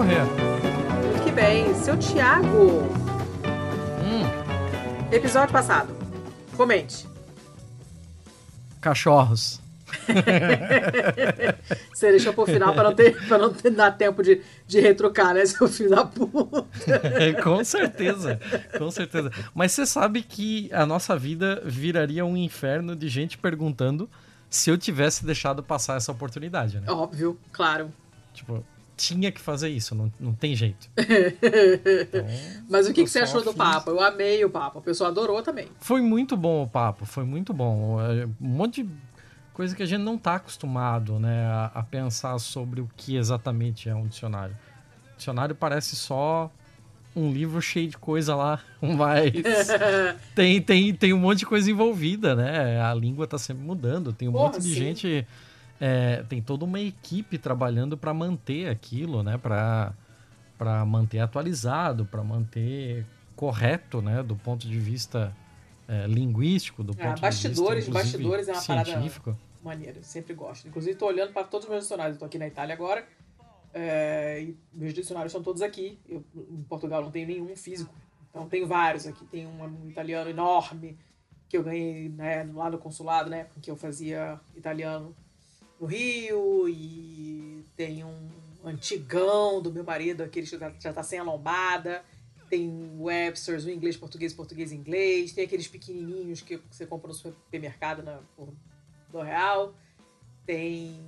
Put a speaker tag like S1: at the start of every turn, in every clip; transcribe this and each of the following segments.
S1: Corrêa.
S2: Muito que bem. Seu Thiago.
S1: Hum,
S2: Episódio passado. Comente.
S1: cachorros.
S2: Você deixou pro final pra não, ter, pra não ter, dar tempo de, de retrucar, né, seu filho da puta?
S1: com certeza, com certeza. Mas você sabe que a nossa vida viraria um inferno de gente perguntando se eu tivesse deixado passar essa oportunidade, né?
S2: Óbvio, claro.
S1: Tipo, tinha que fazer isso, não, não tem jeito. Então,
S2: Mas o que, que você achou do
S1: fiz.
S2: papo? Eu amei o papo. O pessoal adorou também.
S1: Foi muito bom o papo, foi muito bom. É, Um monte de coisa que a gente não tá acostumado, né, a, a pensar sobre o que exatamente é um dicionário. Dicionário parece só um livro cheio de coisa lá, mas tem, tem, tem um monte de coisa envolvida, né? A língua tá sempre mudando, tem um
S2: Porra,
S1: monte de
S2: sim.
S1: gente, é, tem toda uma equipe trabalhando para manter aquilo, né? Para manter atualizado, para manter correto, né? Do ponto de vista é, linguístico, do
S2: Ah,
S1: ponto
S2: bastidores,
S1: de vista
S2: bastidores é uma parada-
S1: científico.
S2: Maneiro, eu sempre gosto. Inclusive, tô olhando para todos os meus dicionários. Tô aqui na Itália agora. é, e meus dicionários estão todos aqui. Eu, em Portugal não tenho nenhum físico. Então tenho vários aqui. Tem um, um italiano enorme que eu ganhei né, lá no consulado, né? Porque eu fazia italiano no Rio. E tem um antigão do meu marido, aquele que já, já tá sem a lombada. Tem Webster's, o inglês, português, português, inglês. Tem aqueles pequenininhos que você compra no supermercado na, por do real. Tem,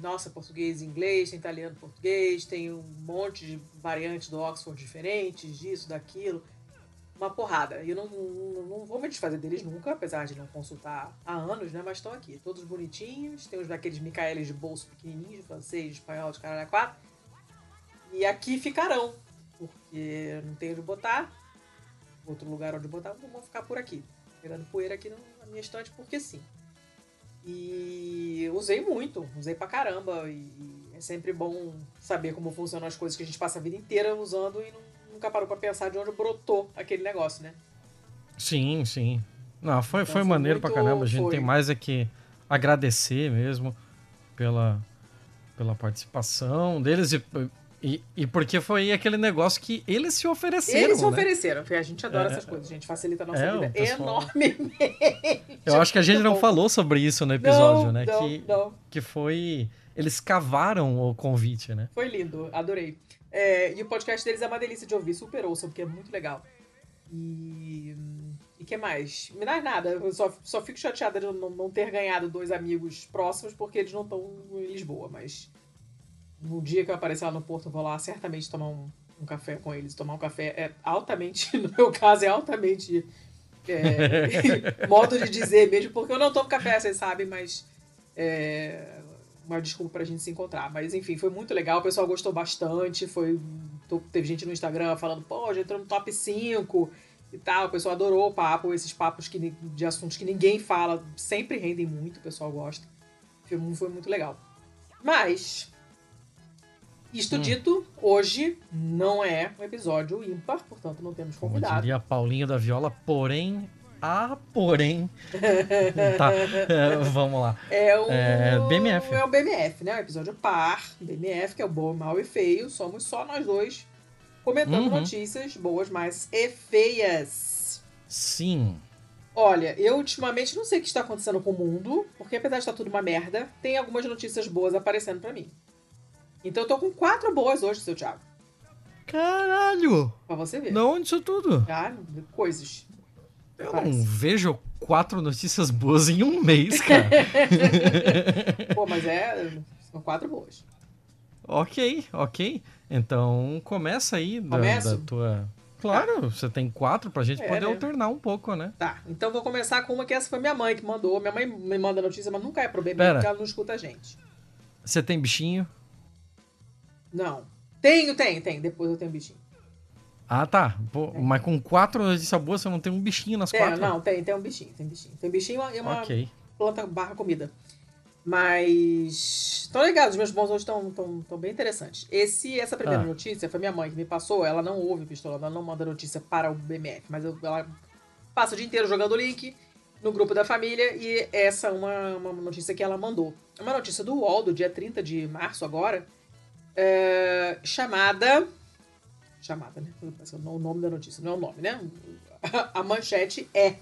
S2: nossa, português inglês, tem italiano português, tem um monte de variantes do Oxford diferentes, disso, daquilo. Uma porrada. E eu não, não, não vou me desfazer deles nunca, apesar de não consultar há anos, né? Mas estão aqui, todos bonitinhos. Tem uns daqueles Micaelis de bolso pequenininhos, de francês, de espanhol, de caralho quatro. E aqui ficarão, porque não tenho onde botar. Outro lugar onde botar, então vou ficar por aqui. Pegando poeira aqui na minha estante, porque sim. E usei muito, usei pra caramba. E é sempre bom saber como funcionam as coisas que a gente passa a vida inteira usando e não- nunca parou pra pensar de onde brotou aquele negócio, né?
S1: Sim, sim. Não, foi,
S2: Então
S1: foi
S2: foi
S1: maneiro pra
S2: muito-
S1: caramba. A gente
S2: foi.
S1: tem mais é que agradecer mesmo pela, pela participação deles e, e, e porque foi aquele negócio que eles se ofereceram.
S2: Eles se
S1: né?
S2: ofereceram, porque a gente adora
S1: É,
S2: essas coisas, a gente facilita a nossa
S1: é,
S2: vida
S1: pessoal-
S2: enormemente.
S1: Eu acho que a gente não falou sobre isso no episódio,
S2: não,
S1: né?
S2: Não,
S1: que,
S2: não.
S1: que foi. Eles cavaram o convite, né?
S2: Foi lindo, adorei. É, e o podcast deles é uma delícia de ouvir, super ouçam, porque é muito legal. E. E que mais? Me dá nada, eu só, só fico chateada de não, não ter ganhado dois amigos próximos porque eles não estão em Lisboa, mas. No dia que eu aparecer lá no Porto, eu vou lá certamente tomar um, um café com eles. Tomar um café é altamente, no meu caso, é altamente. é, modo de dizer mesmo, porque eu não tomo café, vocês sabem, mas. É, uma desculpa pra gente se encontrar. Mas enfim, foi muito legal, o pessoal gostou bastante. Foi. Teve gente no Instagram falando, pô, já entrou no top 5 e tal. O pessoal adorou o papo, esses papos que, de assuntos que ninguém fala, sempre rendem muito, o pessoal gosta. Foi, foi muito legal. Mas. Isto
S1: Hum.
S2: dito, hoje não é um episódio ímpar, portanto não temos
S1: Como
S2: convidado.
S1: diria Paulinho da Viola, porém. Ah, porém. tá, é, vamos lá.
S2: É o
S1: É, BMF.
S2: É o BMF, né? O episódio par, BMF, que é o bom, mal e feio. Somos só nós dois comentando
S1: Uhum.
S2: notícias boas, mas e feias.
S1: Sim.
S2: Olha, eu ultimamente não sei o que está acontecendo com o mundo, porque apesar de estar tudo uma merda, tem algumas notícias boas aparecendo pra mim. Então eu tô com quatro boas hoje, seu Thiago.
S1: Caralho!
S2: Pra você ver.
S1: Não, onde isso tudo?
S2: Tá? Coisas.
S1: Eu
S2: Parece.
S1: não vejo quatro notícias boas em um mês, cara.
S2: Pô, mas é. São quatro boas.
S1: ok, ok. Então começa aí da, da tua. Claro, você tem quatro pra gente
S2: É,
S1: poder
S2: né?
S1: alternar um pouco, né?
S2: Tá, então vou começar com uma que essa foi minha mãe que mandou. Minha mãe me manda notícia, mas nunca é pro BMF
S1: Pera.
S2: porque ela não escuta a gente.
S1: Você tem bichinho?
S2: Não. Tenho, tenho, tenho. Depois eu tenho bichinho.
S1: Ah, tá. Pô, mas com quatro notícias boas, você não tem um bichinho nas
S2: É,
S1: quatro?
S2: não, tem, tem um bichinho, tem bichinho. Tem bichinho e uma
S1: Ok.
S2: planta barra comida. Mas. Estão legal, os meus bons hoje estão tão, tão bem interessantes. Esse, essa primeira
S1: Ah.
S2: notícia foi minha mãe que me passou. Ela não ouve Pistola, ela não manda notícia para o BMF, mas eu- ela passa o dia inteiro jogando o link no grupo da família e essa é uma, uma notícia que ela mandou. É uma notícia do UOL, do dia 30 de março agora, é, chamada. Chamada, né? O nome da notícia, não é o nome, né? A manchete é: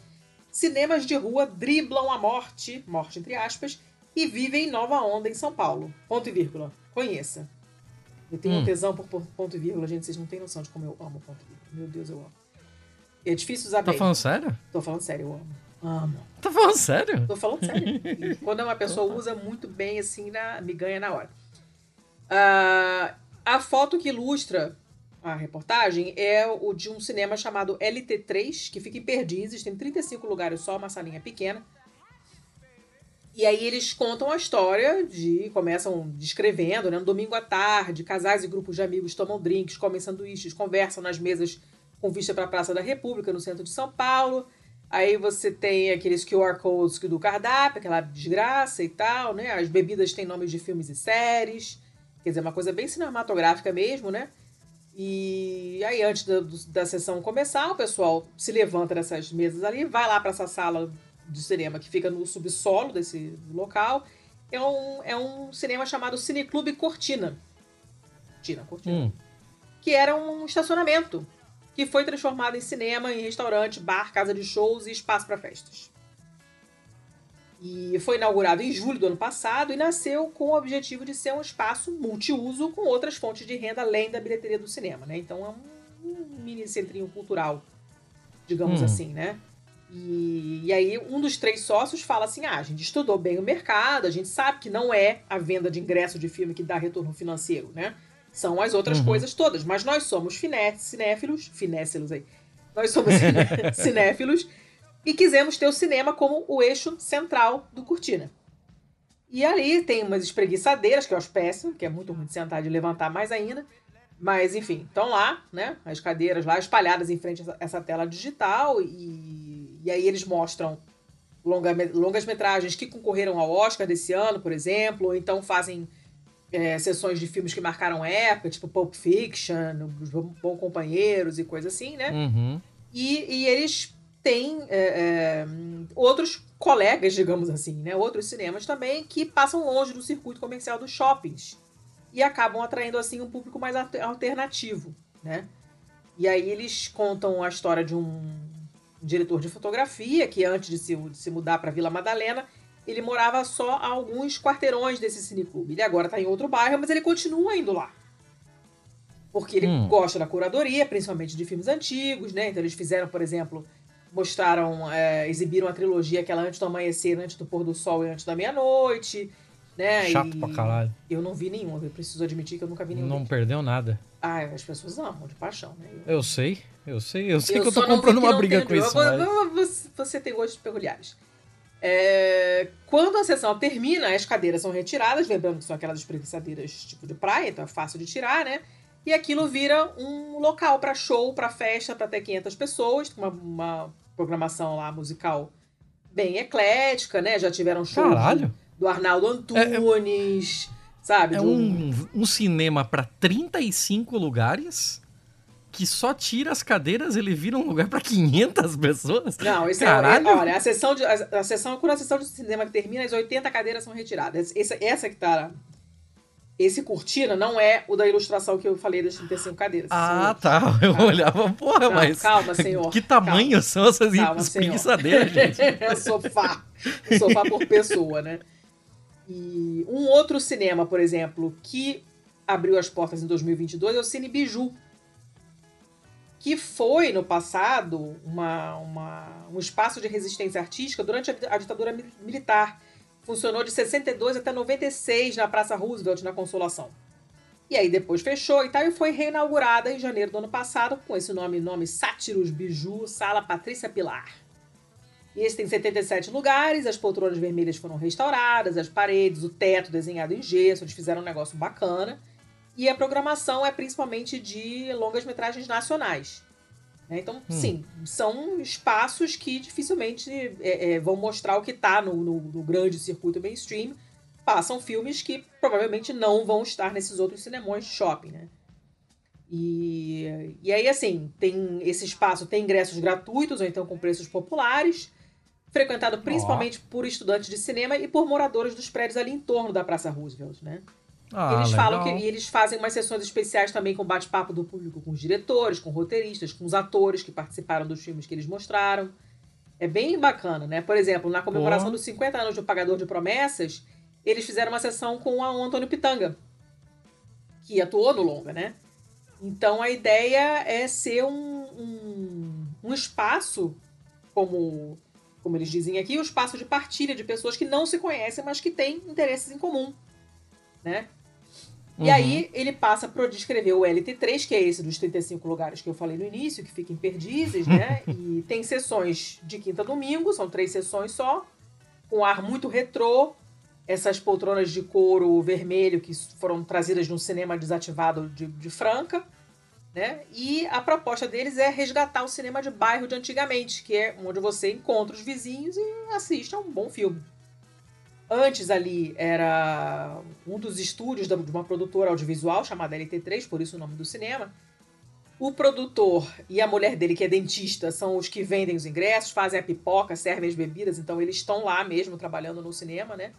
S2: Cinemas de rua driblam a morte, morte entre aspas, e vivem nova onda em São Paulo. Ponto e vírgula. Conheça. Eu tenho hum. um tesão por ponto e vírgula, gente. Vocês não têm noção de como eu amo ponto e vírgula. Meu Deus, eu amo. É difícil usar
S1: tá
S2: bem.
S1: falando sério?
S2: Tô falando sério, eu amo. Amo.
S1: Tá falando sério?
S2: Tô falando sério. quando uma pessoa usa muito bem, assim, na, me ganha na hora. Uh, a foto que ilustra a reportagem é o de um cinema chamado LT3, que fica em Perdizes, tem 35 lugares só, uma salinha pequena. E aí eles contam a história de. começam descrevendo, né? No domingo à tarde, casais e grupos de amigos tomam drinks, comem sanduíches, conversam nas mesas com vista para a Praça da República, no centro de São Paulo. Aí você tem aqueles QR codes do cardápio, aquela desgraça e tal, né? As bebidas têm nomes de filmes e séries. Quer dizer, uma coisa bem cinematográfica mesmo, né? E aí, antes da, da sessão começar, o pessoal se levanta dessas mesas ali, vai lá para essa sala de cinema que fica no subsolo desse local. É um, é um cinema chamado Cineclube Cortina. Cortina, Cortina. Hum. Que era um estacionamento que foi transformado em cinema, em restaurante, bar, casa de shows e espaço para festas. E foi inaugurado em julho do ano passado e nasceu com o objetivo de ser um espaço multiuso com outras fontes de renda além da bilheteria do cinema, né? Então é um, mini centrinho cultural, digamos hum. assim, né? E, e, aí um dos três sócios fala assim: ah, a gente estudou bem o mercado, a gente sabe que não é a venda de ingresso de filme que dá retorno financeiro, né? São as outras uhum. coisas todas. Mas nós somos cinéfilos, finéfilos aí. Nós somos cinéfilos e quisemos ter o cinema como o eixo central do Cortina. E ali tem umas espreguiçadeiras, que eu acho péssimo, que é muito ruim de sentar e levantar mais ainda. Mas, enfim, estão lá, né? As cadeiras lá espalhadas em frente a essa tela digital. E, e aí eles mostram longa, longas metragens que concorreram ao Oscar desse ano, por exemplo. Ou então fazem é, sessões de filmes que marcaram época, tipo Pulp Fiction, Os Bons Companheiros e coisa assim, né?
S1: Uhum.
S2: E, e eles tem é, é, outros colegas, digamos assim, né? outros cinemas também que passam longe do circuito comercial dos shoppings e acabam atraindo assim um público mais alternativo, né? E aí eles contam a história de um diretor de fotografia que antes de se, de se mudar para Vila Madalena ele morava só a alguns quarteirões desse cineclube. Ele agora está em outro bairro, mas ele continua indo lá. Porque ele hum. gosta da curadoria, principalmente de filmes antigos, né? Então eles fizeram, por exemplo, mostraram, é, exibiram a trilogia aquela Antes do Amanhecer, Antes do Pôr do Sol e Antes da Meia-Noite. Né?
S1: Chato
S2: e
S1: pra caralho.
S2: Eu não vi nenhum, eu preciso admitir que eu nunca vi nenhum.
S1: Não perdeu nada.
S2: Ah, as pessoas amam, de paixão, né?
S1: Eu, eu sei, eu sei, eu sei eu que eu tô comprando uma briga com isso.
S2: Mas... Você tem gostos peculiares. É, quando a sessão termina, as cadeiras são retiradas, lembrando que são aquelas espreguiçadeiras tipo de praia, então é fácil de tirar, né? E aquilo vira um local para show, para festa, para até 500 pessoas, uma, uma programação lá musical bem eclética, né? Já tiveram shows Caralho. do Arnaldo Antunes, é, é, sabe?
S1: É um, um cinema para 35 lugares que só tira as cadeiras, ele vira um lugar para 500 pessoas?
S2: Não, isso é, Caralho. é. Olha, a sessão, de, a, a, sessão, quando a sessão de cinema que termina, as 80 cadeiras são retiradas. Essa, essa que tá esse cortina não é o da ilustração que eu falei das 35 cadeiras.
S1: Ah, tá. Eu olhava, porra, mas.
S2: Calma, senhor.
S1: Que tamanho
S2: calma.
S1: são essas espreguiçadeiras, gente?
S2: é sofá. sofá por pessoa, né? E um outro cinema, por exemplo, que abriu as portas em 2022 é o Cine Biju. Que foi, no passado, uma, uma, um espaço de resistência artística durante a, a ditadura militar Funcionou de 62 até 96 na Praça Roosevelt, na Consolação. E aí depois fechou e tal, e foi reinaugurada em janeiro do ano passado com esse nome, nome Sátiros Biju, Sala Patrícia Pilar. E esse tem 77 lugares, as poltronas vermelhas foram restauradas, as paredes, o teto desenhado em gesso, eles fizeram um negócio bacana. E a programação é principalmente de longas metragens nacionais. Né? Então, hum. sim, são espaços que dificilmente é, é, vão mostrar o que está no, no, no, grande circuito mainstream. Passam filmes que provavelmente não vão estar nesses outros cinemões de shopping, né? E, e aí, assim, tem esse espaço tem ingressos gratuitos ou então com preços populares, frequentado principalmente oh. por estudantes de cinema e por moradores dos prédios ali em torno da Praça Roosevelt, né? Ah, eles legal. falam que e eles fazem umas sessões especiais também com bate-papo do público com os diretores, com roteiristas, com os atores que participaram dos filmes que eles mostraram. É bem bacana, né? Por exemplo, na comemoração dos 50 anos do Pagador de Promessas, eles fizeram uma sessão com o Antônio Pitanga, que atuou no longa, né? Então a ideia é ser um, um, um espaço, como, como eles dizem aqui, um espaço de partilha de pessoas que não se conhecem, mas que têm interesses em comum, né? Uhum. E aí ele passa para descrever o LT3, que é esse dos 35 lugares que eu falei no início, que fica em Perdizes, né? e tem sessões de quinta a domingo, são três sessões só, com ar muito retrô, essas poltronas de couro vermelho que foram trazidas de um cinema desativado de, de Franca, né? E a proposta deles é resgatar o cinema de bairro de antigamente, que é onde você encontra os vizinhos e assiste a um bom filme. Antes ali era um dos estúdios de uma produtora audiovisual chamada LT3, por isso o nome do cinema. O produtor e a mulher dele, que é dentista, são os que vendem os ingressos, fazem a pipoca, servem as bebidas, então eles estão lá mesmo trabalhando no cinema, né?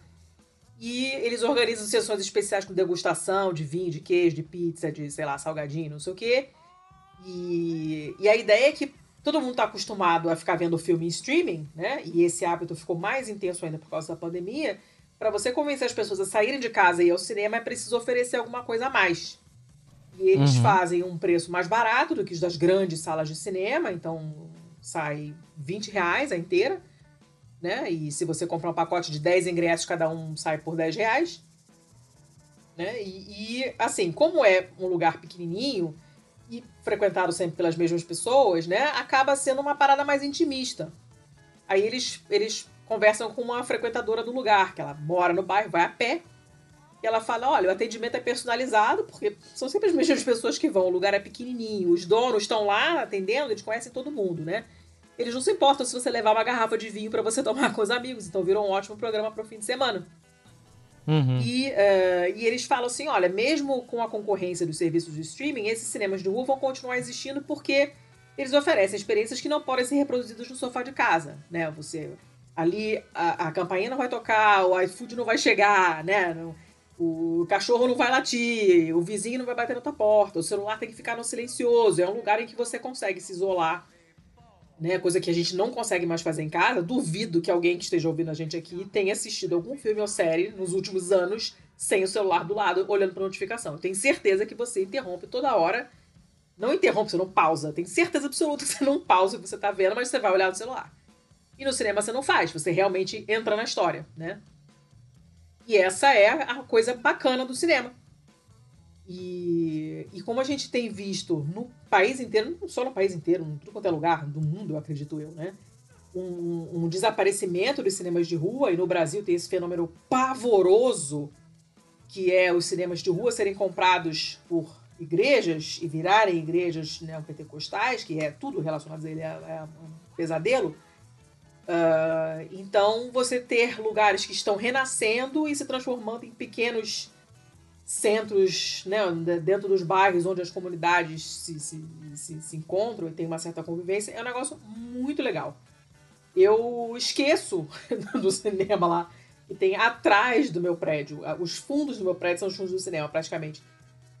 S2: E eles organizam sessões especiais com degustação de vinho, de queijo, de pizza, de, sei lá, salgadinho, não sei o quê. E, e a ideia é que todo mundo está acostumado a ficar vendo filme em streaming, né? E esse hábito ficou mais intenso ainda por causa da pandemia. Para você convencer as pessoas a saírem de casa e ir ao cinema, é preciso oferecer alguma coisa a mais. E eles uhum. fazem um preço mais barato do que os das grandes salas de cinema, então sai 20 reais a inteira, né? E se você comprar um pacote de 10 ingressos, cada um sai por 10 reais. Né? E, e assim, como é um lugar pequenininho, e frequentado sempre pelas mesmas pessoas, né, acaba sendo uma parada mais intimista. Aí eles, eles conversam com uma frequentadora do lugar, que ela mora no bairro, vai a pé, e ela fala: olha, o atendimento é personalizado, porque são sempre as mesmas pessoas que vão, o lugar é pequenininho, os donos estão lá atendendo, eles conhecem todo mundo, né? Eles não se importam se você levar uma garrafa de vinho para você tomar com os amigos, então virou um ótimo programa para o fim de semana. Uhum. E, uh, e eles falam assim: olha, mesmo com a concorrência dos serviços de streaming, esses cinemas de rua vão continuar existindo porque eles oferecem experiências que não podem ser reproduzidas no sofá de casa, né? Você ali a, a campainha não vai tocar, o iFood não vai chegar, né? o cachorro não vai latir, o vizinho não vai bater na tua porta, o celular tem que ficar no silencioso. É um lugar em que você consegue se isolar né? Coisa que a gente não consegue mais fazer em casa. Duvido que alguém que esteja ouvindo a gente aqui tenha assistido algum filme ou série nos últimos anos sem o celular do lado, olhando para notificação. Eu tenho certeza que você interrompe toda hora. Não interrompe, você não pausa. Tenho certeza absoluta que você não pausa o que você está vendo, mas você vai olhar no celular. E no cinema você não faz, você realmente entra na história, né? E essa é a coisa bacana do cinema. E, e como a gente tem visto no país inteiro, não só no país inteiro, em tudo quanto é lugar do mundo, acredito eu, né? Um, um, desaparecimento dos cinemas de rua, e no Brasil tem esse fenômeno pavoroso, que é os cinemas de rua serem comprados por igrejas e virarem igrejas neopentecostais, que é tudo relacionado a ele, é, é um pesadelo. Uh, então, você ter lugares que estão renascendo e se transformando em pequenos centros, né, dentro dos bairros onde as comunidades se, se, se, se, encontram e tem uma certa convivência, é um negócio muito legal. Eu esqueço do cinema lá, que tem atrás do meu prédio. Os fundos do meu prédio são os fundos do cinema, praticamente.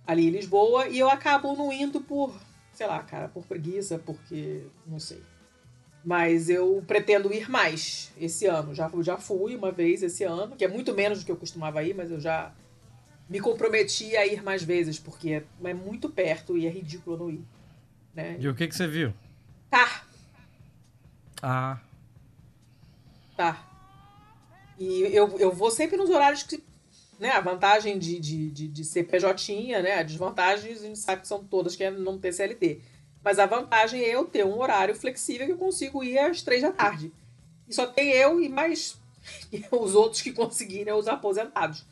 S2: Ali em Lisboa, e eu acabo não indo por, sei lá, cara, por preguiça, porque. não sei. Mas eu pretendo ir mais esse ano. Já, já fui uma vez esse ano, que é muito menos do que eu costumava ir, mas eu já me comprometi a ir mais vezes, porque é muito perto e é ridículo não ir. Né?
S1: E o que, que você viu?
S2: Tá.
S1: Ah.
S2: Tá. E eu, eu vou sempre nos horários que. Né, a vantagem de, de, de, de ser PJ, né? A desvantagem, a gente sabe que são todas, que é não ter CLT. Mas a vantagem é eu ter um horário flexível que eu consigo ir às três da tarde. E só tem eu e mais os outros que conseguirem, os aposentados.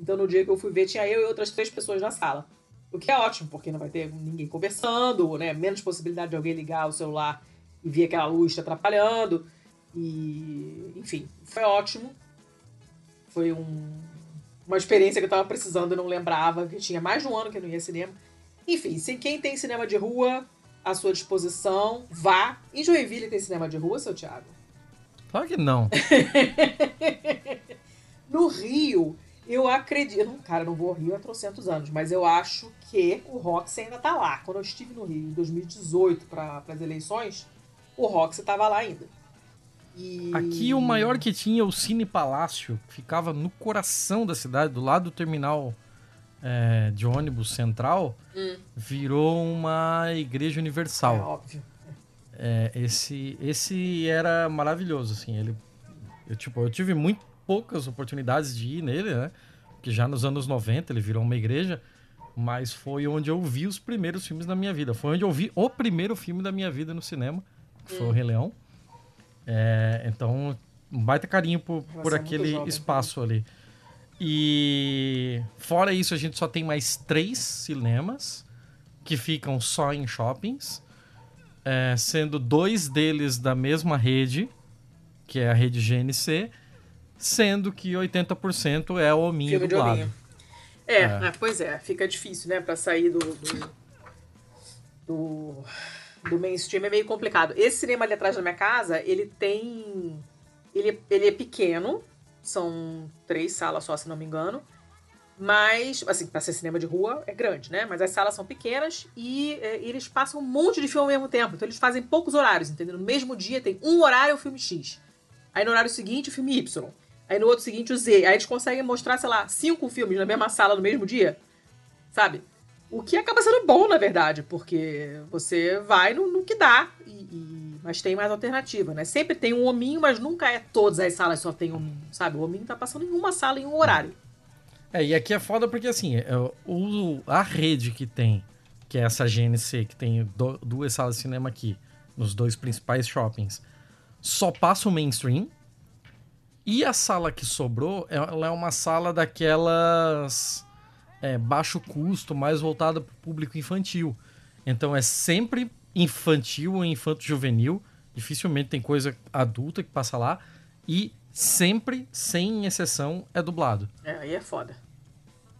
S2: Então no dia que eu fui ver, tinha eu e outras três pessoas na sala. O que é ótimo, porque não vai ter ninguém conversando, né? Menos possibilidade de alguém ligar o celular e ver aquela luz te atrapalhando. E, enfim, foi ótimo. Foi um, uma experiência que eu tava precisando e não lembrava, que tinha mais de um ano que eu não ia cinema. Enfim, se quem tem cinema de rua à sua disposição, vá. Em Joinville tem cinema de rua, seu Thiago?
S1: Claro que não.
S2: no Rio, Eu acredito, cara, não vou ao Rio há trocentos anos, mas eu acho que o Roxy ainda tá lá. Quando eu estive no Rio em 2018 para as eleições, o Roxy tava lá ainda.
S1: E... Aqui o maior que tinha, o Cine Palácio, ficava no coração da cidade, do lado do terminal é, de ônibus central, hum. virou uma igreja universal. É
S2: óbvio.
S1: É, esse, esse era maravilhoso, assim. Ele, eu, tipo, eu tive muito poucas oportunidades de ir nele, né? Porque já nos anos 90 ele virou uma igreja, mas foi onde eu vi os primeiros filmes da minha vida. Foi onde eu vi o primeiro filme da minha vida no cinema, que foi hum. O Rei Leão. É, então, um baita carinho por, por aquele jovem, espaço ali. E fora isso, a gente só tem mais três cinemas que ficam só em shoppings, é, sendo dois deles da mesma rede, que é a rede GNC, sendo que 80% é o hominho do lado.
S2: É, é. Né, pois é, fica difícil, né, para sair do, do, do, do, mainstream, é meio complicado. Esse cinema ali atrás da minha casa, ele tem... Ele, ele é pequeno, são três salas só, se não me engano, mas, assim, pra ser cinema de rua é grande, né? Mas as salas são pequenas e é, eles passam um monte de filme ao mesmo tempo. Então eles fazem poucos horários, entendeu? No mesmo dia tem um horário o filme X. Aí no horário seguinte o filme Y. Aí no outro seguinte o Z. Aí eles conseguem mostrar, sei lá, cinco filmes na mesma sala no mesmo dia. Sabe? O que acaba sendo bom, na verdade, porque você vai no, no que dá, e, e, mas tem mais alternativa, né? Sempre tem um hominho, mas nunca é todas as salas só tem hominho, sabe? O hominho tá passando em uma sala em um horário.
S1: É, e aqui é foda porque, assim, é, o, a rede que tem, que é essa GNC, que tem do, duas salas de cinema aqui, nos dois principais shoppings, só passa o mainstream, e a sala que sobrou, ela é uma sala daquelas é, baixo custo, mais voltada para o público infantil. Então é sempre infantil ou infanto-juvenil. Dificilmente tem coisa adulta que passa lá. E sempre, sem exceção, é dublado.
S2: É, aí é foda.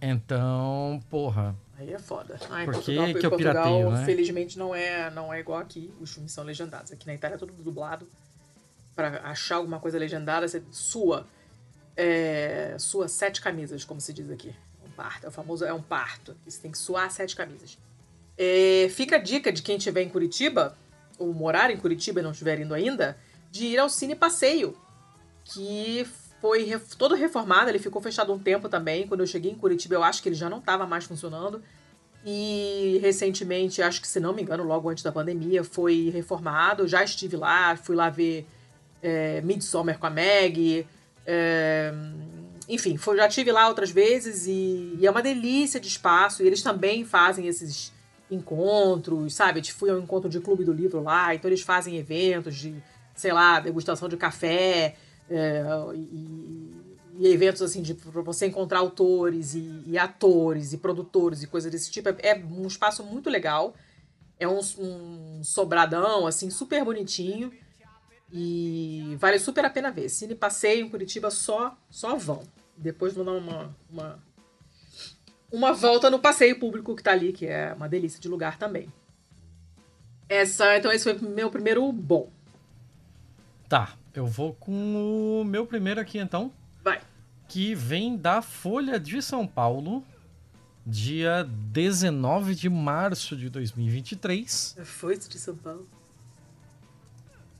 S1: Então, porra.
S2: Aí é foda. Ah,
S1: Por que, Portugal, que eu Portugal, pirateio, né?
S2: Felizmente não é, não é igual aqui. Os filmes são legendados. Aqui na Itália é tudo dublado. Para achar alguma coisa legendada, você sua é, sua sete camisas, como se diz aqui. Um parto, é o famoso é um parto. Você tem que suar sete camisas. É, fica a dica de quem estiver em Curitiba, ou morar em Curitiba e não estiver indo ainda, de ir ao Cine Passeio, que foi todo reformado, ele ficou fechado um tempo também. Quando eu cheguei em Curitiba, eu acho que ele já não estava mais funcionando. E recentemente, acho que se não me engano, logo antes da pandemia, foi reformado. Já estive lá, fui lá ver é, Midsommar com a Meg, é, enfim, foi, já tive lá outras vezes e, e, é uma delícia de espaço. E eles também fazem esses encontros, sabe? Fui ao encontro de clube do livro lá, então eles fazem eventos de, sei lá, degustação de café é, e, e, eventos assim de pra você encontrar autores e, e, atores e produtores e coisas desse tipo. É, é um espaço muito legal. É um, um sobradão, assim, super bonitinho. E vale super a pena ver. Cine Passeio em Curitiba só, só vão. Depois vou dar uma, uma, uma volta no passeio público que tá ali, que é uma delícia de lugar também. Essa, então esse foi o meu primeiro bom.
S1: Tá, eu vou com o meu primeiro aqui então.
S2: Vai.
S1: Que vem da Folha de São Paulo, dia 19 de março de 2023.
S2: Foi de São Paulo.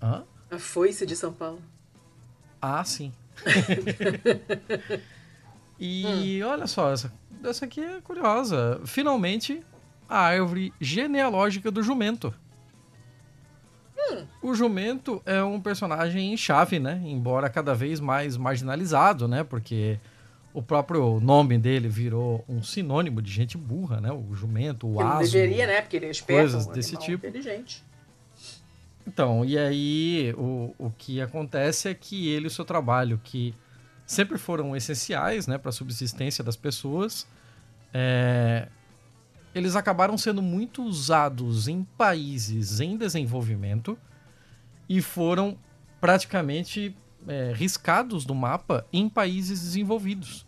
S1: Hã?
S2: A foice de São Paulo.
S1: Ah, sim. e hum. olha só, essa, essa aqui é curiosa. Finalmente, a árvore genealógica do jumento. Hum. O jumento é um personagem chave, né? Embora cada vez mais marginalizado, né? Porque o próprio nome dele virou um sinônimo de gente burra, né? O jumento, o asno.
S2: deveria, né? Porque ele é esperto,
S1: coisas um desse tipo.
S2: inteligente.
S1: Então, e aí o, o que acontece é que ele e o seu trabalho, que sempre foram essenciais né, para a subsistência das pessoas, é, eles acabaram sendo muito usados em países em desenvolvimento e foram praticamente é, riscados do mapa em países desenvolvidos.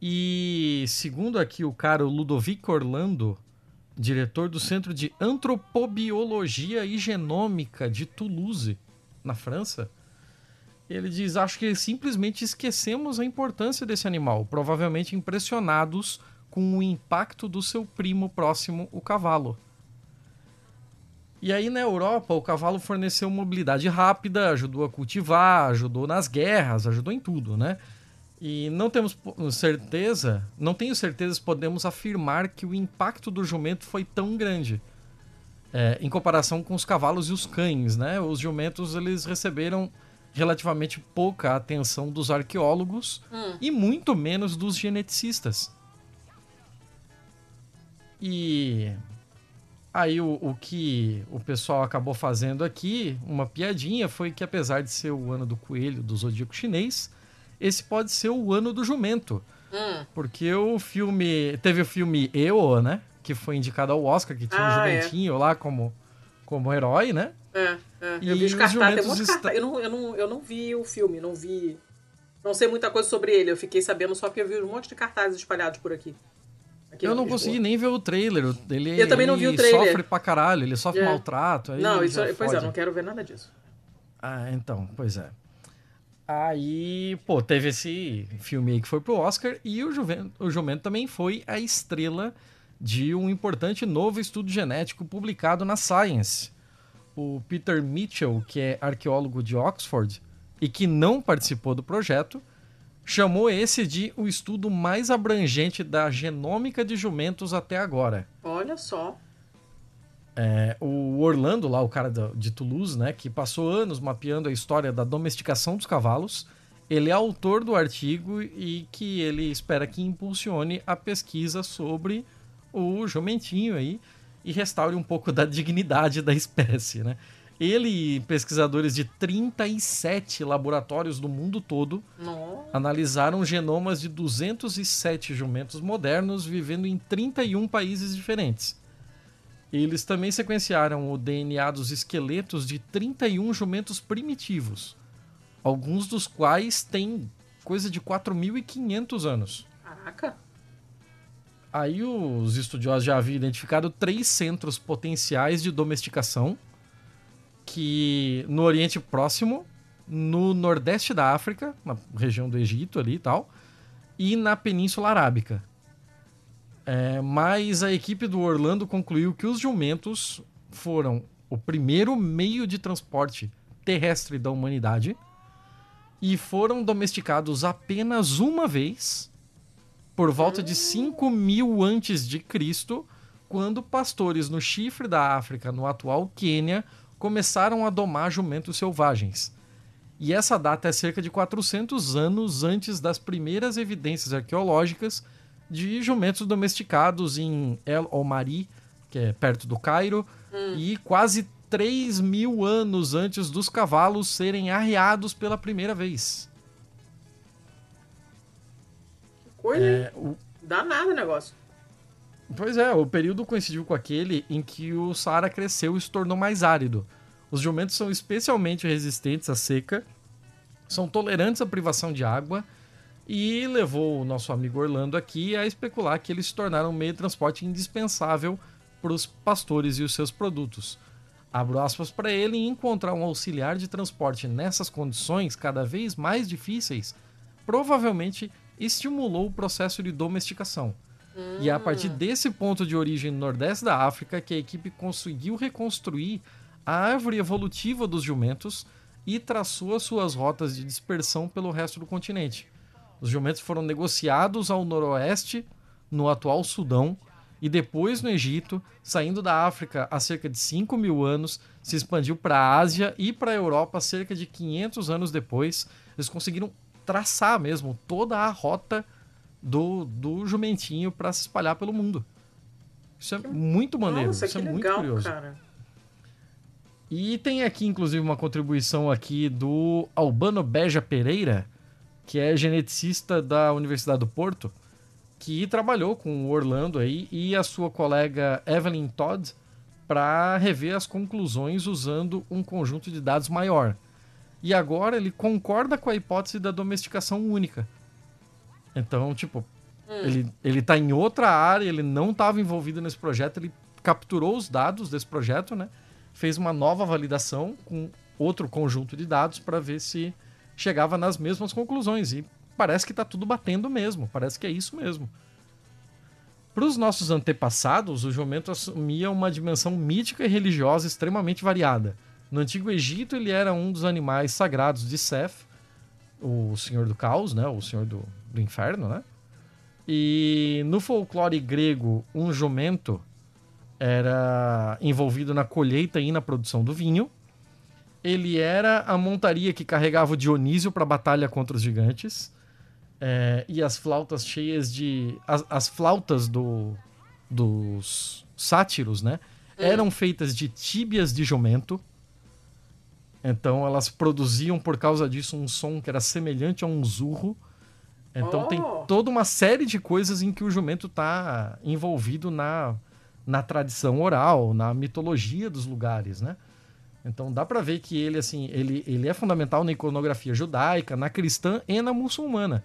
S1: E segundo aqui o cara Ludovico Orlando, diretor do Centro de Antropobiologia e Genômica de Toulouse, na França, Ele diz: Acho que simplesmente esquecemos a importância desse animal, provavelmente impressionados com o impacto do seu primo próximo, o cavalo. E aí na Europa, o cavalo forneceu mobilidade rápida, ajudou a cultivar, ajudou nas guerras, ajudou em tudo, né? E não temos certeza, não tenho certeza se podemos afirmar que o impacto do jumento foi tão grande. É, em comparação com os cavalos e os cães, né? Os jumentos eles receberam relativamente pouca atenção dos arqueólogos hum. e muito menos dos geneticistas. E Aí o, o que o pessoal acabou fazendo aqui, uma piadinha, foi que apesar de ser o ano do coelho do zodíaco chinês, esse pode ser o ano do jumento. Hum. Porque o filme. Teve o filme Eu, né? Que foi indicado ao Oscar, que tinha ah, um é. jumentinho é. lá como, como herói, né?
S2: É, é. eu vi os cartazes, está... eu, não, eu, não, eu não vi o filme, não vi. Não sei muita coisa sobre ele, eu fiquei sabendo só porque eu vi um monte de cartazes espalhados por aqui.
S1: Aqui eu não consegui nem ver o trailer. Ele,
S2: eu também não vi o trailer.
S1: sofre pra caralho, ele sofre é. maltrato.
S2: não, isso, pois é, não quero ver nada disso.
S1: Ah, então, pois é. Aí, pô, teve esse filme aí que foi pro Oscar e o Jumento, o Jumento também foi a estrela de um importante novo estudo genético publicado na Science. O Peter Mitchell, que é arqueólogo de Oxford e que não participou do projeto, chamou esse de o estudo mais abrangente da genômica de jumentos até agora.
S2: Olha só.
S1: É, o Orlando, lá, o cara de Toulouse, né, que passou anos mapeando a história da domesticação dos cavalos, ele é autor do artigo e que ele espera que impulsione a pesquisa sobre o jumentinho aí e restaure um pouco da dignidade da espécie, né? Ele e pesquisadores de 37 laboratórios do mundo todo Nossa. analisaram genomas de 207 jumentos modernos vivendo em 31 países diferentes. Eles também sequenciaram o DNA dos esqueletos de 31 jumentos primitivos, alguns dos quais têm coisa de 4.500 anos.
S2: Caraca!
S1: Aí os estudiosos já haviam identificado três centros potenciais de domesticação que no Oriente Próximo, no Nordeste da África, na região do Egito ali e tal, e na Península Arábica. É, mas a equipe do Orlando concluiu que os jumentos foram o primeiro meio de transporte terrestre da humanidade e foram domesticados apenas uma vez, por volta de 5 mil antes de Cristo, quando pastores no chifre da África, no atual Quênia, começaram a domar jumentos selvagens. E essa data é cerca de 400 anos antes das primeiras evidências arqueológicas de jumentos domesticados em El Omari, que é perto do Cairo, hum. e quase 3 mil anos antes dos cavalos serem arriados pela primeira vez.
S2: Que coisa, é, o... Danado o negócio.
S1: Pois é, o período coincidiu com aquele em que o Saara cresceu e se tornou mais árido. Os jumentos são especialmente resistentes à seca, são tolerantes à privação de água e levou o nosso amigo Orlando aqui a especular que eles se tornaram um meio de transporte indispensável para os pastores e os seus produtos. Abro aspas para ele encontrar um auxiliar de transporte nessas condições cada vez mais difíceis provavelmente estimulou o processo de domesticação. Hum. E é a partir hum. desse ponto de origem no nordeste da África que a equipe conseguiu reconstruir a árvore evolutiva dos jumentos e traçou as suas rotas de dispersão pelo resto do continente. Os jumentos foram negociados ao noroeste, no atual Sudão, e depois no Egito, saindo da África há cerca de 5 mil anos, se expandiu para a Ásia e para a Europa cerca de 500 anos depois. Eles conseguiram traçar mesmo toda a rota do, do jumentinho para se espalhar pelo mundo. Isso é muito maneiro, Nossa, isso é legal, muito curioso. Cara. E tem aqui, inclusive, uma contribuição aqui do Albano Beja Pereira, que é geneticista da Universidade do Porto, que trabalhou com o Orlando aí e a sua colega Evelyn Todd para rever as conclusões usando um conjunto de dados maior. E agora ele concorda com a hipótese da domesticação única, então, tipo, hum. ele, ele tá em outra área, ele não estava envolvido nesse projeto, ele capturou os dados desse projeto, né? Fez uma nova validação com outro conjunto de dados para ver se chegava nas mesmas conclusões. E parece que está tudo batendo mesmo, parece que é isso mesmo. Para os nossos antepassados, o jumento assumia uma dimensão mítica e religiosa extremamente variada. No Antigo Egito, ele era um dos animais sagrados de Seth, o senhor do caos, né? o senhor do, do inferno. Né? E no folclore grego, um jumento era envolvido na colheita e na produção do vinho. Ele era a montaria que carregava o Dionísio para a batalha contra os gigantes. É, e as flautas cheias de. As, as flautas do, dos sátiros, né? Hum. Eram feitas de tíbias de jumento. Então elas produziam por causa disso um som que era semelhante a um zurro. Então oh. tem toda uma série de coisas em que o jumento está envolvido na, na tradição oral, na mitologia dos lugares, né? Então dá para ver que ele assim, ele, ele é fundamental na iconografia judaica, na cristã e na muçulmana.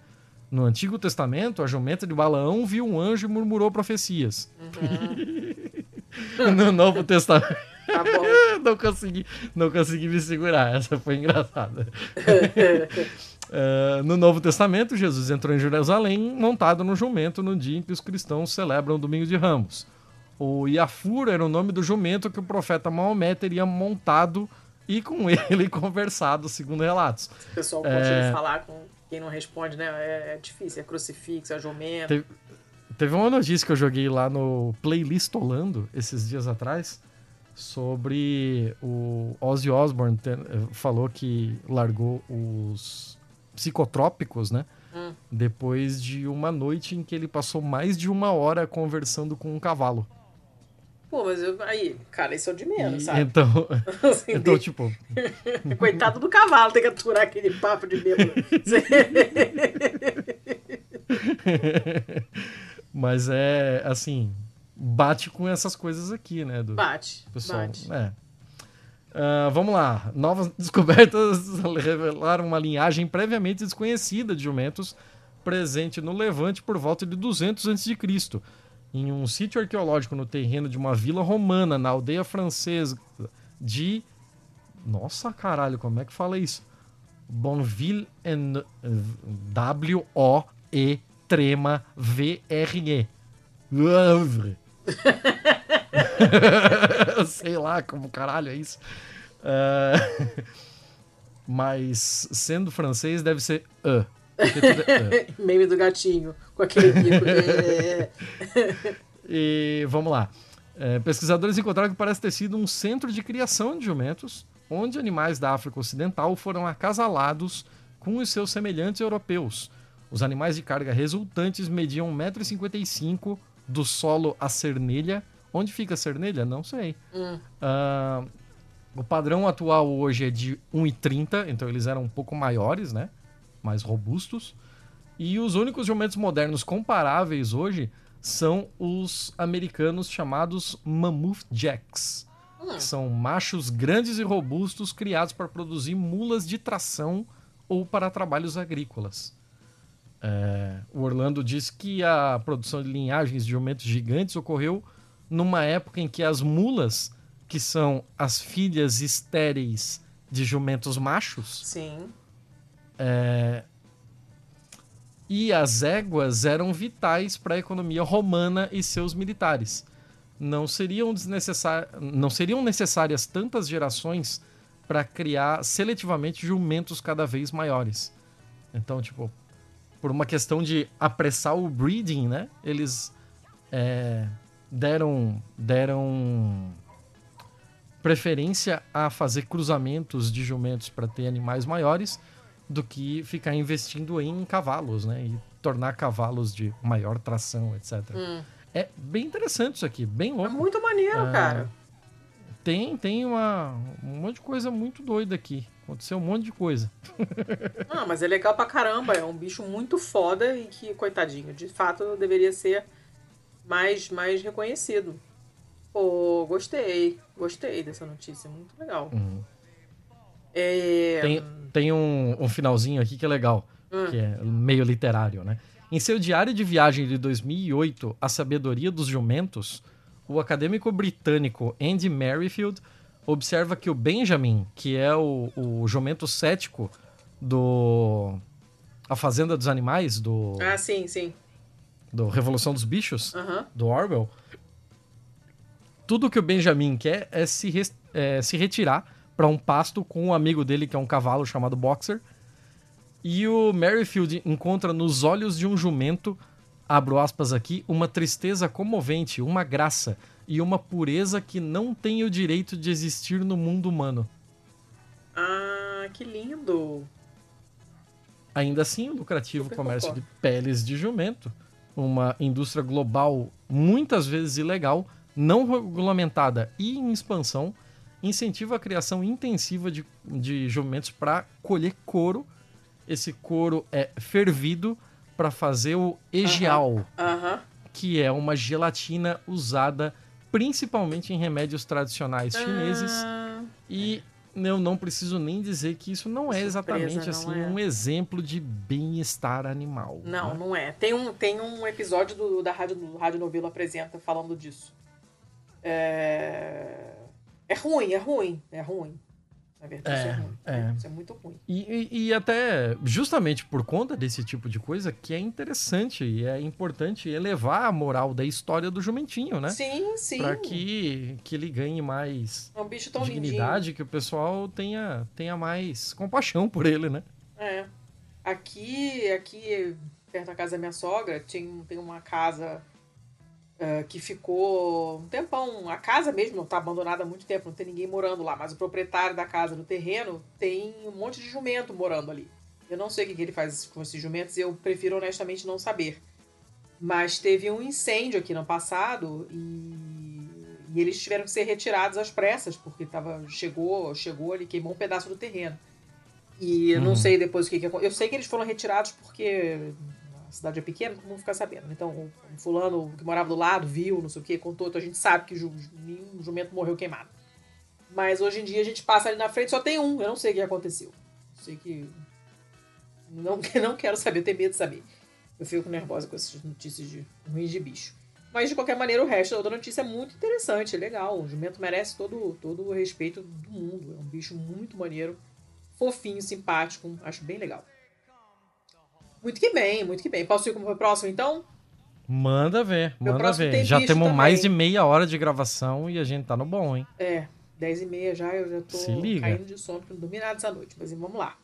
S1: No Antigo Testamento, a jumenta de Balaão viu um anjo e murmurou profecias. Uhum. no Novo Testamento. Tá não consegui, não consegui me segurar. Essa foi engraçada. uh, no Novo Testamento, Jesus entrou em Jerusalém montado no jumento no dia em que os cristãos celebram o Domingo de Ramos. O Iafur era o nome do jumento que o profeta Maomé teria montado e com ele conversado, segundo relatos.
S2: O pessoal pode é... falar com quem não responde, né? É, é difícil, é crucifixo, é jumento.
S1: Teve, teve uma notícia que eu joguei lá no Playlist Olando esses dias atrás sobre o Ozzy Osbourne ter, eh, falou que largou os psicotrópicos, né? Hum. Depois de uma noite em que ele passou mais de uma hora conversando com um cavalo.
S2: Pô, mas eu, aí, cara, isso é o de menos, e, sabe?
S1: Então, assim, então de... tipo...
S2: Coitado do cavalo, tem que aturar aquele papo de bêbado.
S1: mas é, assim, bate com essas coisas aqui, né? Do
S2: bate, pessoal. bate.
S1: É. Uh, vamos lá. Novas descobertas revelaram uma linhagem previamente desconhecida de jumentos presente no Levante por volta de 200 a.C em um sítio arqueológico no terreno de uma vila romana, na aldeia francesa de. Nossa, caralho, como é que fala isso? Bonville en W-O-E trema V-R-E. Sei lá como caralho é isso. Uh... Mas sendo francês deve ser uh.
S2: É. Meme do gatinho, com aquele bico. é.
S1: E vamos lá. É, pesquisadores encontraram que parece ter sido um centro de criação de jumentos, onde animais da África Ocidental foram acasalados com os seus semelhantes europeus. Os animais de carga resultantes mediam 1,55m do solo à cernelha. Onde fica a cernelha? Não sei. Hum. Uh, o padrão atual hoje é de 1,30, então eles eram um pouco maiores, né? Mais robustos. E os únicos jumentos modernos comparáveis hoje são os americanos chamados Mammoth Jacks, hum. que são machos grandes e robustos criados para produzir mulas de tração ou para trabalhos agrícolas. É, o Orlando diz que a produção de linhagens de jumentos gigantes ocorreu numa época em que as mulas, que são as filhas estéreis de jumentos machos,
S2: Sim
S1: é... E as éguas eram vitais para a economia romana e seus militares. Não seriam, desnecessar... Não seriam necessárias tantas gerações para criar seletivamente jumentos cada vez maiores. Então, tipo, por uma questão de apressar o breeding, né? Eles é, deram, deram preferência a fazer cruzamentos de jumentos para ter animais maiores do que ficar investindo em cavalos, né? E tornar cavalos de maior tração, etc. Hum. É bem interessante isso aqui, bem louco.
S2: É muito maneiro, é, cara.
S1: Tem, tem uma, um monte de coisa muito doida aqui. Aconteceu um monte de coisa.
S2: Não, mas é legal pra caramba. É um bicho muito foda e que, coitadinho, de fato deveria ser mais, mais reconhecido. Pô, gostei. Gostei dessa notícia. Muito legal. Uhum.
S1: É... Tem, tem um, um, finalzinho aqui que é legal, hum. que é meio literário, né? Em seu diário de viagem de 2008, A Sabedoria dos Jumentos, o acadêmico britânico Andy Merrifield observa que o Benjamin, que é o, o jumento cético do A Fazenda dos Animais, do
S2: Ah, sim, sim.
S1: do Revolução dos Bichos,
S2: Aham.
S1: do Orwell, tudo que o Benjamin quer é se, é se retirar para um pasto com um amigo dele, que é um cavalo chamado Boxer. E o Merrifield encontra nos olhos de um jumento, abro aspas aqui, uma tristeza comovente, uma graça e uma pureza que não tem o direito de existir no mundo humano.
S2: Ah, que lindo.
S1: Ainda assim, o lucrativo
S2: Super
S1: comércio
S2: concordo.
S1: de peles de jumento, uma indústria global muitas vezes ilegal, não regulamentada e em expansão, incentiva a criação intensiva de, de jumentos para colher couro. Esse couro é fervido para fazer o egial,
S2: Aham.
S1: que é uma gelatina usada principalmente em remédios tradicionais chineses.
S2: Ah,
S1: E eu não preciso nem dizer que isso não é
S2: Surpresa,
S1: exatamente
S2: não
S1: assim
S2: é.
S1: um exemplo de bem-estar animal.
S2: não,
S1: né?
S2: não é. Tem um, tem um episódio do, da Rádio, do Rádio Novelo Apresenta falando disso. É... é ruim, é ruim, é ruim. Na verdade, isso é
S1: É,
S2: ruim.
S1: é.
S2: Isso é muito ruim.
S1: E, e- e até justamente por conta desse tipo de coisa que é interessante e é importante elevar a moral da história do jumentinho, né?
S2: Sim, sim.
S1: Para que, que ele ganhe mais
S2: É um bicho tão lindinho.
S1: dignidade, que o pessoal tenha, tenha mais compaixão por ele, né?
S2: É. Aqui, aqui, perto da casa da minha sogra, tem, tem uma casa é, que ficou um tempão. A casa mesmo não tá abandonada há muito tempo, não tem ninguém morando lá, mas o proprietário da casa no terreno tem um monte de jumento morando ali. Eu não sei o que, que ele faz com esses jumentos, eu prefiro honestamente não saber. Mas teve um incêndio aqui no passado e, e eles tiveram que ser retirados às pressas, porque tava, chegou, chegou ali, queimou um pedaço do terreno. E eu não
S1: Uhum.
S2: sei depois o que, que aconteceu. Eu sei que eles foram retirados porque a cidade é pequena, todo mundo fica sabendo. Então, o fulano que morava do lado viu, não sei o que, contou. Então a gente sabe que nenhum jumento morreu queimado. Mas hoje em dia a gente passa ali na frente, só tem um. Eu não sei o que aconteceu. Sei que. Não, não quero saber, eu tenho medo de saber. Eu fico nervosa com essas notícias de ruins de bicho. Mas de qualquer maneira, o resto da notícia é muito interessante, é legal. O jumento merece todo, todo o respeito do mundo. É um bicho muito maneiro, fofinho, simpático. Acho bem legal. Muito que bem, muito que bem. Posso ir como pro próximo então?
S1: Manda ver,
S2: Meu
S1: manda ver.
S2: tem
S1: Já temos
S2: também.
S1: mais de meia hora de gravação e a gente tá no bom, hein?
S2: É, 10 e meia já, eu já tô caindo de sono, porque não dormi nada essa noite. Mas vamos lá.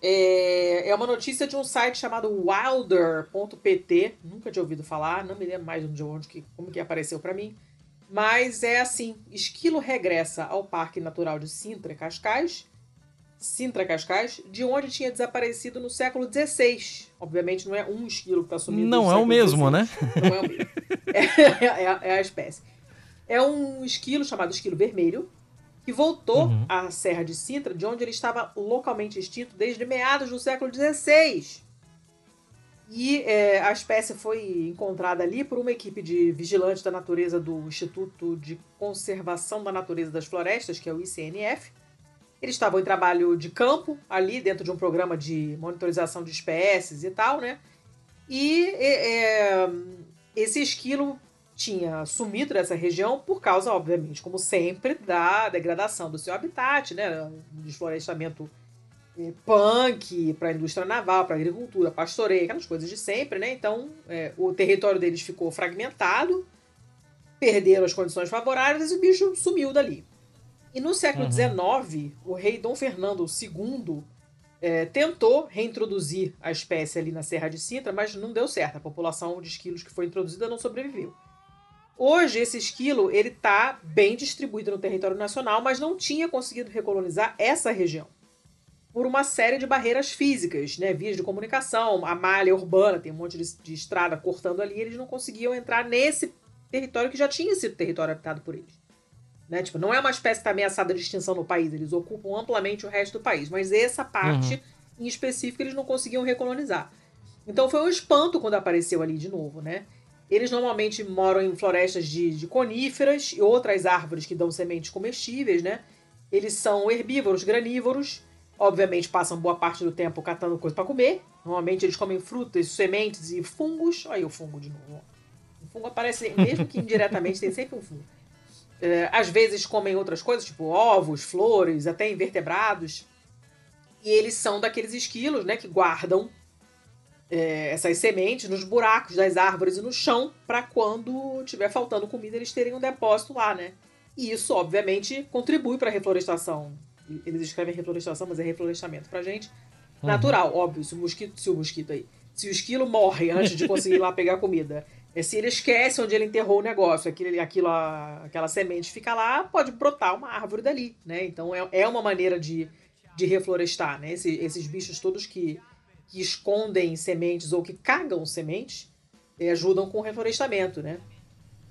S2: É, é uma notícia de um site chamado wilder.pt. Nunca tinha ouvido falar, não me lembro mais de onde que, como que apareceu pra mim. Mas é assim: esquilo regressa ao Parque Natural de Sintra Cascais. Sintra Cascais, de onde tinha desaparecido no século XVI. Obviamente não é um esquilo que está sumindo.
S1: Não
S2: do
S1: é o mesmo,
S2: XVI.
S1: né?
S2: Não é o mesmo. É, é a- é a espécie. É um esquilo chamado esquilo vermelho, que voltou
S1: Uhum.
S2: à Serra de Sintra, de onde ele estava localmente extinto desde meados do século XVI. E é, a espécie foi encontrada ali por uma equipe de vigilantes da natureza do Instituto de Conservação da Natureza das Florestas, que é o ICNF. Eles estavam em trabalho de campo, ali dentro de um programa de monitorização de espécies e tal, né? E é, esse esquilo tinha sumido dessa região por causa, obviamente, como sempre, da degradação do seu habitat, né? Desflorestamento é, punk para a indústria naval, para agricultura, pastoreio, aquelas coisas de sempre, né? Então, é, o território deles ficou fragmentado, perderam as condições favoráveis e o bicho sumiu dali. E no século
S1: Uhum.
S2: XIX, o rei Dom Fernando II é, tentou reintroduzir a espécie ali na Serra de Sintra, mas não deu certo. A população de esquilos que foi introduzida não sobreviveu. Hoje, esse esquilo ele está bem distribuído no território nacional, mas não tinha conseguido recolonizar essa região por uma série de barreiras físicas, né? vias de comunicação, a malha urbana, tem um monte de, de estrada cortando ali, eles não conseguiam entrar nesse território que já tinha sido território habitado por eles. Né? Tipo, não é uma espécie que está ameaçada de extinção no país, eles ocupam amplamente o resto do país, mas essa parte em específico eles não conseguiam recolonizar. Então foi um espanto quando apareceu ali de novo, né? Eles normalmente moram em florestas de, de coníferas e outras árvores que dão sementes comestíveis, né? Eles são herbívoros, granívoros, obviamente passam boa parte do tempo catando coisa para comer. Normalmente eles comem frutas, sementes e fungos. Olha aí o fungo de novo. O fungo aparece, mesmo que indiretamente, tem sempre um fungo. É, às vezes comem outras coisas, tipo ovos, flores, até invertebrados. E eles são daqueles esquilos, né, que guardam é, essas sementes nos buracos das árvores e no chão para quando tiver faltando comida eles terem um depósito lá, né? E isso, obviamente, contribui para a reflorestação. Eles escrevem reflorestação, mas é reflorestamento pra gente. Uhum. Natural, óbvio, se o mosquito, se o mosquito aí, se o esquilo morre antes de conseguir ir lá pegar comida, se ele esquece onde ele enterrou o negócio, aquilo, aquilo, aquela semente fica lá, pode brotar uma árvore dali, né? Então é, é uma maneira de, de reflorestar, né? Esse, esses bichos todos que, que escondem sementes ou que cagam sementes é, ajudam com o reflorestamento, né?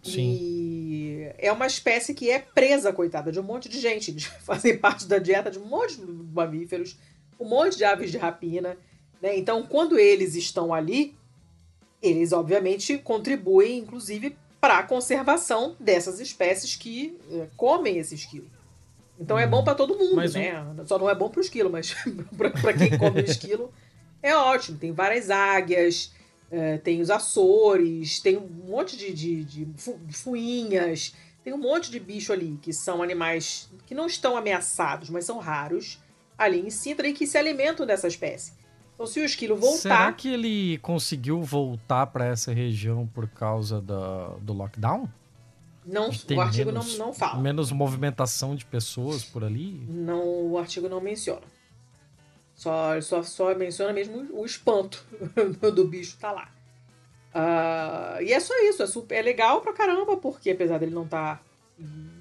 S2: Sim. E é uma espécie que é presa, coitada, de um monte de gente. Eles fazem parte da dieta de um monte de mamíferos, um monte de aves de rapina. Né? Então, quando eles estão ali, eles obviamente contribuem, inclusive, para a conservação dessas espécies que é, comem esse esquilo. Então é bom uhum. para todo mundo, mas né? Um... Só não é bom para o esquilo, mas para quem come esquilo é ótimo. Tem várias águias, é, tem os Açores, tem um monte de, de, de, de fuinhas, tem um monte de bicho ali que são animais que não estão ameaçados, mas são raros ali em Sintra e que se alimentam dessa espécie. Então, se o esquilo voltar.
S1: Será que ele conseguiu voltar para essa região por causa da, do lockdown?
S2: Não, o artigo menos, não, não fala.
S1: Menos movimentação de pessoas por ali?
S2: Não, o artigo não menciona. Só, só, só menciona mesmo o espanto do bicho tá lá. Uh, e é só isso, é, super, é legal pra caramba, porque apesar dele não estar tá,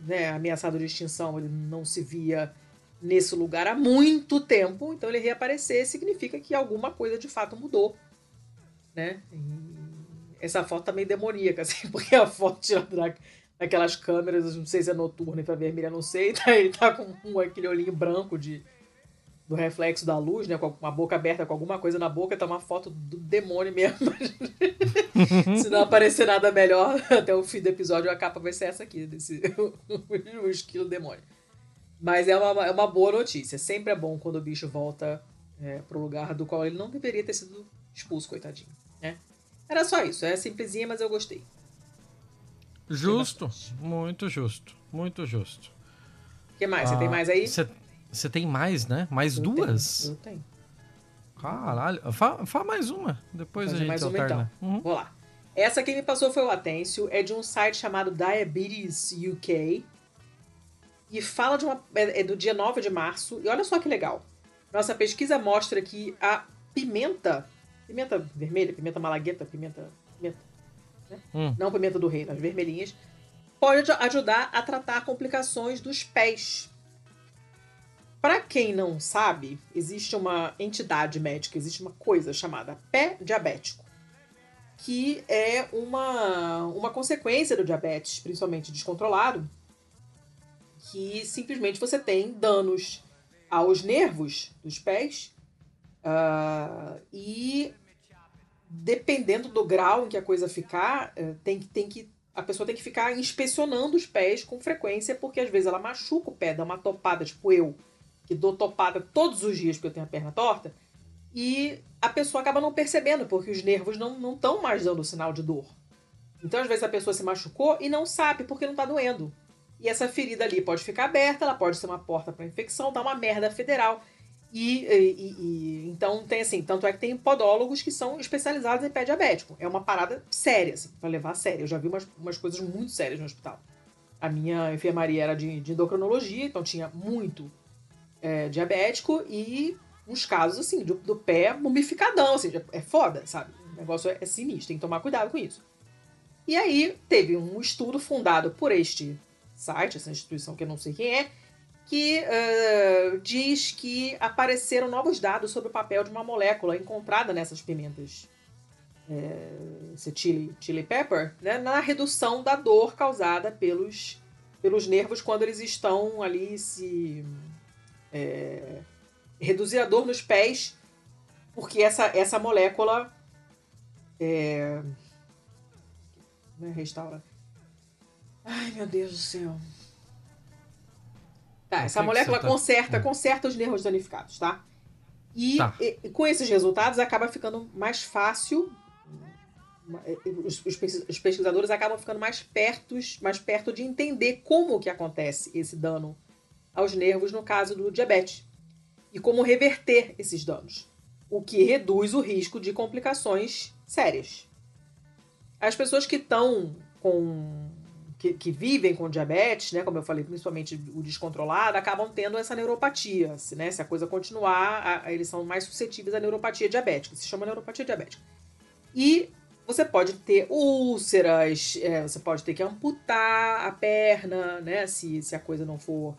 S2: né, ameaçado de extinção, ele não se via nesse lugar há muito tempo, então ele reaparecer significa que alguma coisa de fato mudou, né? E essa foto tá meio demoníaca, assim, porque a foto tirada daquelas câmeras, não sei se é noturna, infravermelha, não sei, tá, ele tá com um, aquele olhinho branco de do reflexo da luz, né, com a boca aberta com alguma coisa na boca, tá uma foto do demônio mesmo. se não aparecer nada melhor até o fim do episódio, a capa vai ser essa aqui, desse o esquilo demônio. Mas é uma, é uma boa notícia. Sempre é bom quando o bicho volta é, pro lugar do qual ele não deveria ter sido expulso, coitadinho. Né? Era só isso. É simplesinha, mas eu gostei.
S1: Justo. Muito justo. Muito justo.
S2: O que mais? Você tem ah, mais aí?
S1: Você tem mais, né? Mais eu duas?
S2: Tenho, eu tenho.
S1: Caralho. Fala, fala mais uma. Depois a gente mais alterna. Uma,
S2: então. Uhum. Vou lá. Essa que me passou foi o Atêncio. É de um site chamado Diabetes UK e fala de uma. É, é do dia 9 de março. E olha só que legal. Nossa pesquisa mostra que a pimenta. Pimenta vermelha, pimenta malagueta, pimenta. pimenta né? hum. Não pimenta do reino, as vermelhinhas. Pode ajudar a tratar complicações dos pés. Para quem não sabe, existe uma entidade médica, existe uma coisa chamada pé diabético, que é uma, uma consequência do diabetes, principalmente descontrolado, que simplesmente você tem danos aos nervos dos pés uh, e dependendo do grau em que a coisa ficar, uh, tem, tem que a pessoa tem que ficar inspecionando os pés com frequência, porque às vezes ela machuca o pé, dá uma topada, tipo eu, que dou topada todos os dias porque eu tenho a perna torta, e a pessoa acaba não percebendo, porque os nervos não estão mais dando sinal de dor. Então, às vezes, a pessoa se machucou e não sabe porque não está doendo. E essa ferida ali pode ficar aberta, ela pode ser uma porta para infecção, tá uma merda federal. E, e, e, então tem assim, tanto é que tem podólogos que são especializados em pé diabético. É uma parada séria, assim, pra levar a sério. Eu já vi umas, umas coisas muito sérias no hospital. A minha enfermaria era de, de endocrinologia, então tinha muito é, diabético e uns casos assim, do, do pé mumificadão, assim, é foda, sabe? O negócio é, é sinistro, tem que tomar cuidado com isso. E aí teve um estudo fundado por este site, essa instituição que eu não sei quem é, que uh, diz que apareceram novos dados sobre o papel de uma molécula encontrada nessas pimentas, é, esse chili, chili pepper, né, na redução da dor causada pelos, pelos nervos quando eles estão ali se. É, reduzir a dor nos pés, porque essa, essa molécula. É, né, restaura Ai, meu Deus do céu. Tá, essa molécula tá... conserta, hum. conserta os nervos danificados, tá? E, tá. e, com esses resultados acaba ficando mais fácil. Os, os, os, pesquisadores acabam ficando mais perto, mais perto de entender como que acontece esse dano aos nervos no caso do diabetes. e como reverter esses danos, o que reduz o risco de complicações sérias. As pessoas que estão com. Que, que, vivem com diabetes, né, como eu falei, principalmente o descontrolado, acabam tendo essa neuropatia. Se, né, se a coisa continuar, a, eles são mais suscetíveis à neuropatia diabética. Se chama neuropatia diabética. E você pode ter úlceras, é, você pode ter que amputar a perna, né? Se, se a coisa não for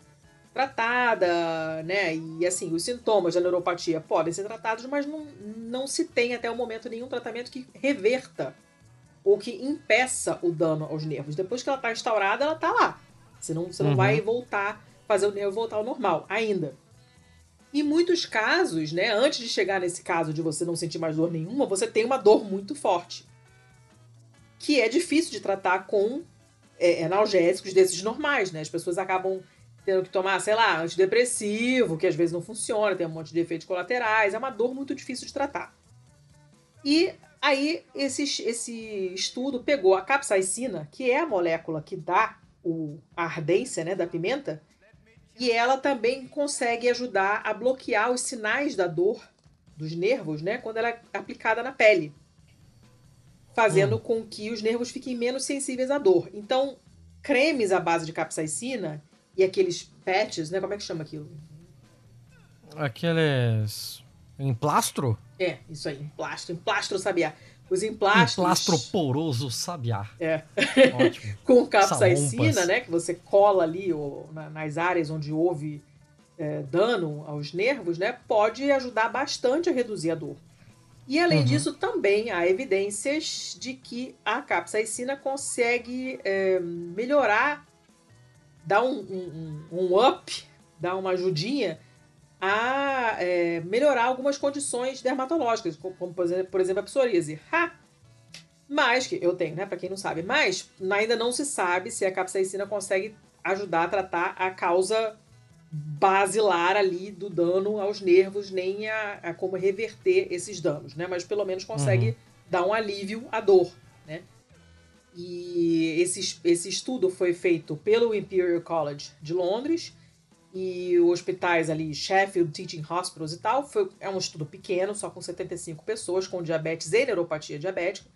S2: tratada, né? E assim, os sintomas da neuropatia podem ser tratados, mas não, não se tem até o momento nenhum tratamento que reverta ou que impeça o dano aos nervos. Depois que ela está instaurada, ela está lá. Você não, você não uhum. vai voltar, fazer o nervo voltar ao normal ainda. Em muitos casos, né, antes de chegar nesse caso de você não sentir mais dor nenhuma, você tem uma dor muito forte que é difícil de tratar com é, analgésicos desses normais, né? As pessoas acabam tendo que tomar, sei lá, antidepressivo, que às vezes não funciona, tem um monte de efeitos colaterais, é uma dor muito difícil de tratar. E aí esse, esse estudo pegou a capsaicina, que é a molécula que dá o, a ardência né, da pimenta, e ela também consegue ajudar a bloquear os sinais da dor dos nervos, né, quando ela é aplicada na pele fazendo hum. com que os nervos fiquem menos sensíveis à dor. Então, cremes à base de capsaicina e aqueles patches, né? Como é que chama aquilo?
S1: Aqueles. Emplastro?
S2: É, isso aí, emplastro, emplastro sabiá. Os emplastros.
S1: Emplastro poroso sabiá.
S2: É. Ótimo. Com capsaicina, né? Que você cola ali ou, na, nas áreas onde houve é, dano aos nervos, né? Pode ajudar bastante a reduzir a dor. E além uhum. disso, também há evidências de que a capsaicina consegue é, melhorar, dar um, um, um, up, dar uma ajudinha a é, melhorar algumas condições dermatológicas, como, por exemplo, por exemplo a psoríase. Ha! Mas, que eu tenho, né, para quem não sabe, mas ainda não se sabe se a capsaicina consegue ajudar a tratar a causa basilar ali do dano aos nervos, nem a, a como reverter esses danos, né? Mas pelo menos consegue uhum. dar um alívio à dor, né? E esse, esse estudo foi feito pelo Imperial College de Londres e hospitais ali, Sheffield Teaching Hospitals e tal. Foi, é um estudo pequeno, só com 75 pessoas com diabetes e neuropatia diabética.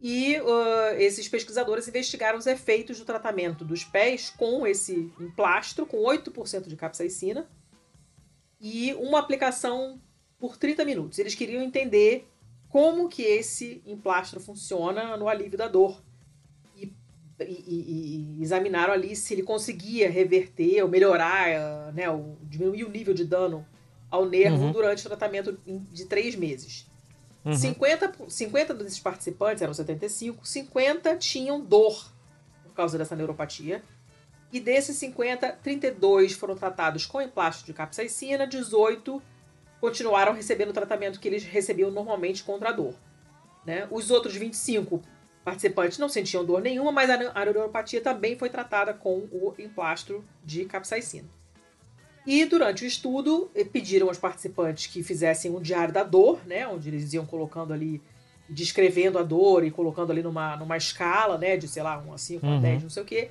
S2: E uh, esses pesquisadores investigaram os efeitos do tratamento dos pés com esse emplastro, com 8% de capsaicina, e uma aplicação por 30 minutos. Eles queriam entender como que esse emplastro funciona no alívio da dor. E, e, examinaram ali se ele conseguia reverter ou melhorar, né, ou diminuir o nível de dano ao nervo uhum. durante o tratamento de três meses. Uhum. 50, 50 desses participantes, eram 75, 50 tinham dor por causa dessa neuropatia. E desses 50, 32 foram tratados com emplasto de capsaicina, 18 continuaram recebendo o tratamento que eles recebiam normalmente contra a dor. Né? Os outros 25 participantes não sentiam dor nenhuma, mas a neuropatia também foi tratada com o emplastro de capsaicina. E durante o estudo, eh, pediram aos participantes que fizessem um diário da dor, né, onde eles iam colocando ali, descrevendo a dor e colocando ali numa, numa escala, né, de sei lá, 1 a 5, uhum. a 10, não sei o quê.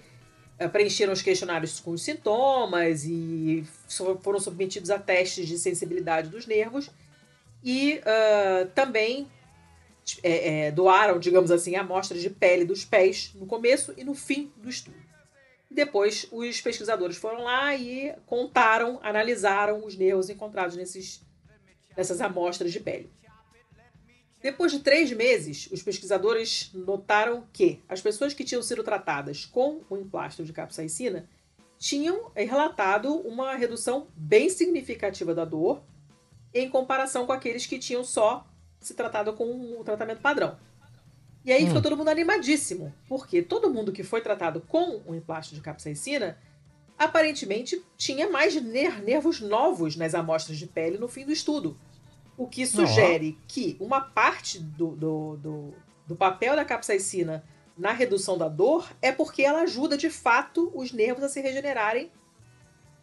S2: Eh, preencheram os questionários com os sintomas e foram submetidos a testes de sensibilidade dos nervos. E uh, também é, é, doaram, digamos assim, amostras de pele dos pés no começo e no fim do estudo. Depois, os pesquisadores foram lá e contaram, analisaram os nervos encontrados nesses, nessas amostras de pele. Depois de três meses, os pesquisadores notaram que as pessoas que tinham sido tratadas com o emplastro de capsaicina tinham relatado uma redução bem significativa da dor em comparação com aqueles que tinham só se tratado com o tratamento padrão. E aí hum. ficou todo mundo animadíssimo, porque todo mundo que foi tratado com o emplasto de capsaicina aparentemente tinha mais ner nervos novos nas amostras de pele no fim do estudo. O que sugere oh. que uma parte do, do, do, do, papel da capsaicina na redução da dor é porque ela ajuda de fato os nervos a se regenerarem,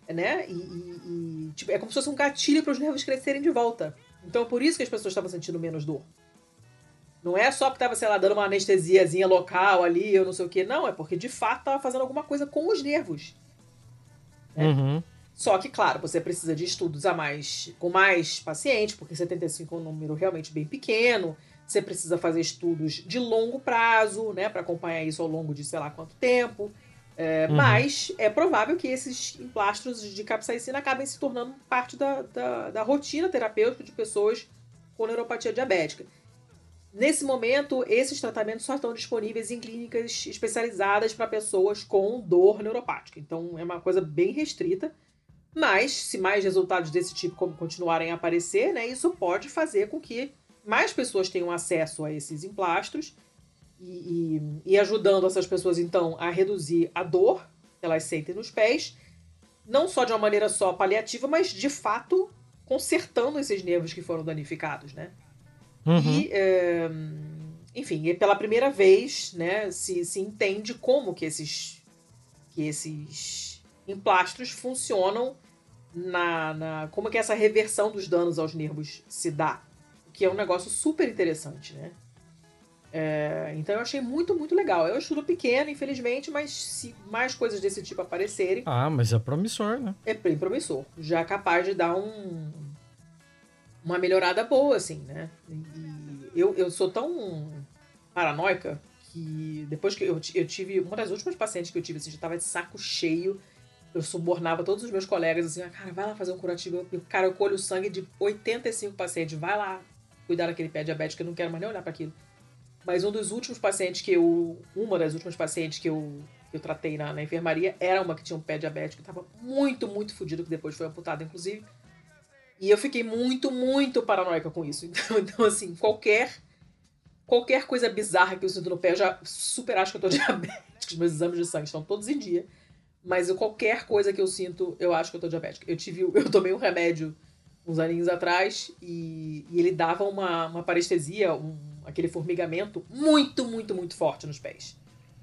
S2: né? E, e, e tipo, é como se fosse um gatilho para os nervos crescerem de volta. Então é por isso que as pessoas estavam sentindo menos dor. Não é só porque tava, sei lá, dando uma anestesiazinha local ali, eu não sei o que. Não, é porque de fato tava fazendo alguma coisa com os nervos.
S1: Né? Uhum.
S2: Só que, claro, você precisa de estudos a mais com mais pacientes, porque 75 é um número realmente bem pequeno. Você precisa fazer estudos de longo prazo, né, para acompanhar isso ao longo de sei lá quanto tempo. É, uhum. Mas é provável que esses emplastros de capsaicina acabem se tornando parte da, da, da rotina terapêutica de pessoas com neuropatia diabética. Nesse momento, esses tratamentos só estão disponíveis em clínicas especializadas para pessoas com dor neuropática. Então, é uma coisa bem restrita. Mas, se mais resultados desse tipo continuarem a aparecer, né, isso pode fazer com que mais pessoas tenham acesso a esses emplastros e, e, e ajudando essas pessoas, então, a reduzir a dor que elas sentem nos pés, não só de uma maneira só paliativa, mas de fato consertando esses nervos que foram danificados, né? Uhum. E, é, enfim, pela primeira vez, né, se, se entende como que esses, que esses emplastros funcionam na, na como que essa reversão dos danos aos nervos se dá, que é um negócio super interessante, né? É, então eu achei muito, muito legal. É um estudo pequeno, infelizmente, mas se mais coisas desse tipo aparecerem.
S1: Ah, mas é promissor, né?
S2: É bem promissor. Já capaz de dar um, uma melhorada boa, assim, né? E eu, eu sou tão paranoica que depois que eu, eu tive. Uma das últimas pacientes que eu tive, assim, já tava de saco cheio. Eu subornava todos os meus colegas assim, ah, cara, vai lá fazer um curativo. Eu, cara, eu colho o sangue de 85 pacientes, vai lá cuidar daquele pé diabético, eu não quero mais nem olhar para aquilo. Mas um dos últimos pacientes que eu. Uma das últimas pacientes que eu, que eu tratei na, na enfermaria era uma que tinha um pé diabético, tava muito, muito fodido, que depois foi amputado, inclusive. E eu fiquei muito, muito paranoica com isso. Então, então, assim, qualquer. Qualquer coisa bizarra que eu sinto no pé, eu já super acho que eu tô diabético. Os meus exames de sangue estão todos em dia. Mas qualquer coisa que eu sinto, eu acho que eu tô diabética. Eu tive. Eu tomei um remédio uns aninhos atrás e, e ele dava uma, uma parestesia, um, aquele formigamento muito, muito, muito forte nos pés.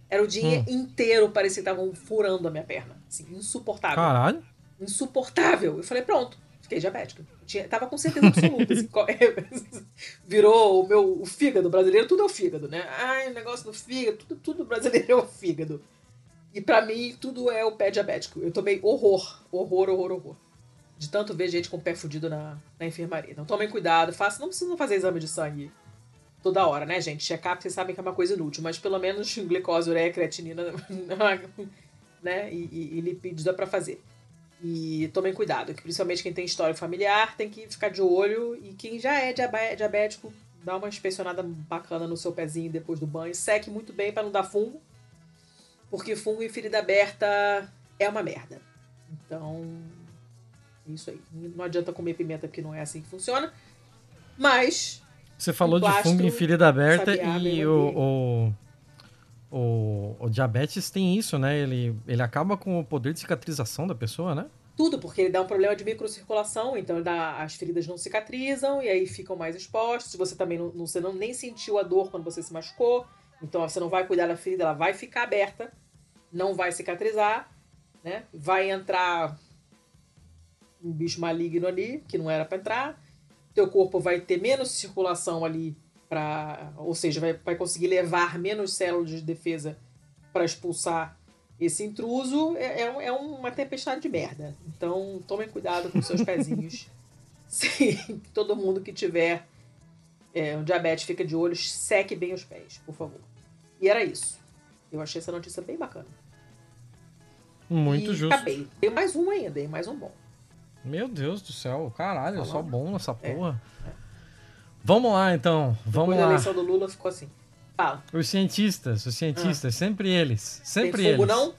S2: Era o dia hum. inteiro, parecia que estavam furando a minha perna. Assim, insuportável.
S1: Caralho.
S2: Insuportável. Eu falei, pronto, fiquei diabética. Tinha, tava com certeza absoluta. assim, virou o meu o fígado brasileiro, tudo é o fígado, né? Ai, o negócio do fígado, tudo, tudo brasileiro é o fígado. E para mim, tudo é o pé diabético. Eu tomei horror, horror, horror, horror de tanto ver gente com o pé fudido na, na enfermaria. Então tomem cuidado, façam, não precisam fazer exame de sangue toda hora, né, gente? Check-up vocês sabem que é uma coisa inútil, mas pelo menos glicose, ureia, creatinina, né, e, e, e lipídios dá pra fazer. E tomem cuidado, que principalmente quem tem história familiar tem que ficar de olho e quem já é diabético, dá uma inspecionada bacana no seu pezinho depois do banho, seque muito bem para não dar fungo, porque fungo em ferida aberta é uma merda. Então, isso aí. Não adianta comer pimenta porque não é assim que funciona. Mas.
S1: Você falou de fungo em ferida aberta e o, o, o, o, diabetes tem isso, né? Ele, ele acaba com o poder de cicatrização da pessoa, né?
S2: Tudo, porque ele dá um problema de microcirculação, então dá, as feridas não cicatrizam e aí ficam mais expostas. Você também não, você não nem sentiu a dor quando você se machucou, então você não vai cuidar da ferida, ela vai ficar aberta, não vai cicatrizar, né? Vai entrar um bicho maligno ali, que não era para entrar. Teu corpo vai ter menos circulação ali, pra, ou seja, vai, vai conseguir levar menos células de defesa para expulsar esse intruso. É, é, é, uma tempestade de merda. Então tomem cuidado com seus pezinhos. Sim, todo mundo que tiver é, um diabetes fica de olho, seque bem os pés, por favor. E era isso. Eu achei essa notícia bem bacana.
S1: Muito e justo.
S2: Acabei. Tem mais um ainda, tem mais um bom.
S1: Meu Deus do céu, caralho, tá só bom nessa é, porra. É, é. Vamos lá, então. Vamos Depois lá. a
S2: eleição do Lula ficou assim. Fala.
S1: Os cientistas, os cientistas, ah. sempre eles. Sempre tem fungo, eles.
S2: não?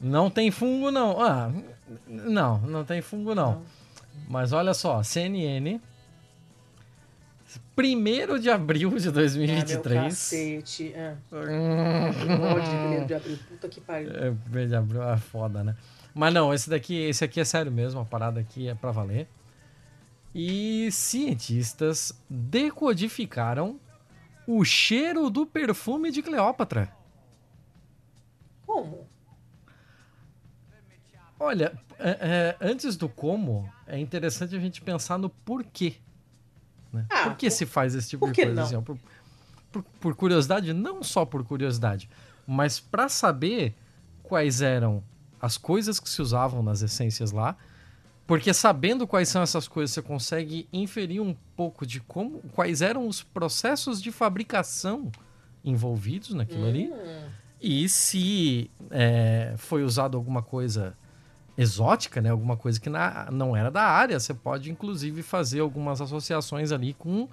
S1: Não tem fungo, não. Ah, não, não tem fungo, não. não. Mas olha só, CNN. Primeiro de abril de 2023. Ah, meu
S2: cacete. É. Hum. de abril. Puta que pariu. É,
S1: primeiro de abril é foda, né? Mas não, esse daqui, esse aqui é sério mesmo, a parada aqui é para valer. E cientistas decodificaram o cheiro do perfume de Cleópatra.
S2: Como?
S1: Olha, é, é, antes do como, é interessante a gente pensar no porquê. Né? Ah, por que por... se faz esse tipo de coisa? Assim, por, por, por curiosidade, não só por curiosidade, mas para saber quais eram as coisas que se usavam nas essências lá, porque sabendo quais são essas coisas, você consegue inferir um pouco de como, quais eram os processos de fabricação envolvidos naquilo ali.
S2: Hum.
S1: E se é, foi usado alguma coisa exótica, né? Alguma coisa que na- não era da área, você pode inclusive fazer algumas associações ali com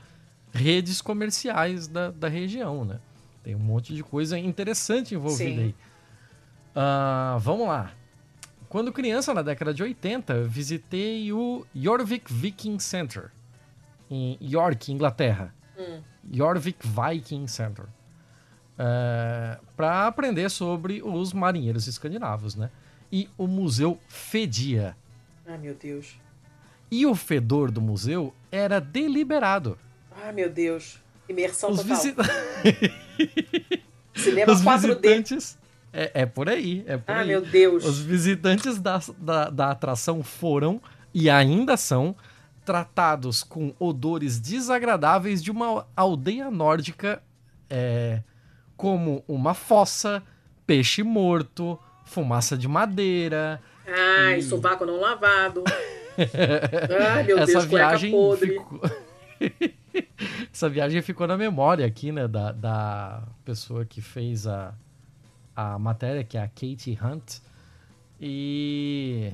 S1: redes comerciais da, da região, né? Tem um monte de coisa interessante envolvida
S2: Sim.
S1: aí. Ah, vamos lá. Quando criança, na década de 80, eu visitei o Jorvik Viking Center, em York, Inglaterra.
S2: Hum.
S1: Jorvik Viking Center. para aprender sobre os marinheiros escandinavos, né? E o museu fedia.
S2: Ai, meu Deus.
S1: E o fedor do museu era deliberado.
S2: Ai, meu Deus. Imersão
S1: Os,
S2: total.
S1: visita-
S2: Cinema
S1: os
S2: 4D.
S1: visitantes. É, é por aí, é por
S2: Ai,
S1: aí.
S2: meu Deus.
S1: Os visitantes da, da, da atração foram, e ainda são, tratados com odores desagradáveis de uma aldeia nórdica, é, como uma fossa, peixe morto, fumaça de madeira.
S2: Ai,
S1: E-
S2: sovaco não lavado. Ai, meu
S1: Essa
S2: Deus,
S1: viagem
S2: podre.
S1: ficou... Essa viagem ficou na memória aqui, né, da, da pessoa que fez a, a matéria, que é a Katie Hunt. E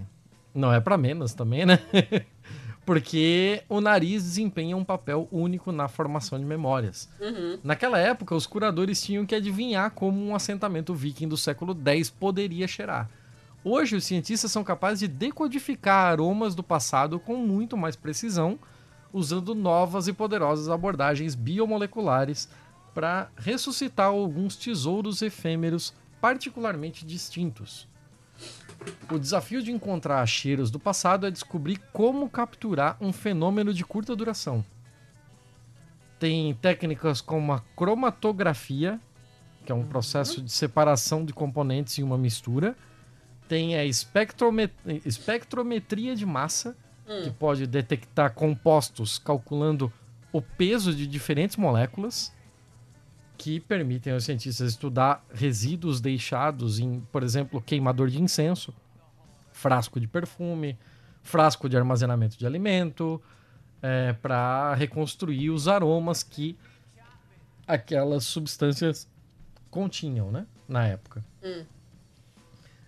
S1: não é pra menos também, né? Porque o nariz desempenha um papel único na formação de memórias.
S2: Uhum.
S1: Naquela época, os curadores tinham que adivinhar como um assentamento viking do século X poderia cheirar. Hoje, os cientistas são capazes de decodificar aromas do passado com muito mais precisão, usando novas e poderosas abordagens biomoleculares para ressuscitar alguns tesouros efêmeros particularmente distintos. O desafio de encontrar cheiros do passado é descobrir como capturar um fenômeno de curta duração. Tem técnicas como a cromatografia, que é um processo de separação de componentes em uma mistura. Tem a espectromet- espectrometria de massa, que pode detectar compostos calculando o peso de diferentes moléculas, que permitem aos cientistas estudar resíduos deixados em, por exemplo, queimador de incenso, frasco de perfume, frasco de armazenamento de alimento, para reconstruir os aromas que aquelas substâncias continham, né, na época.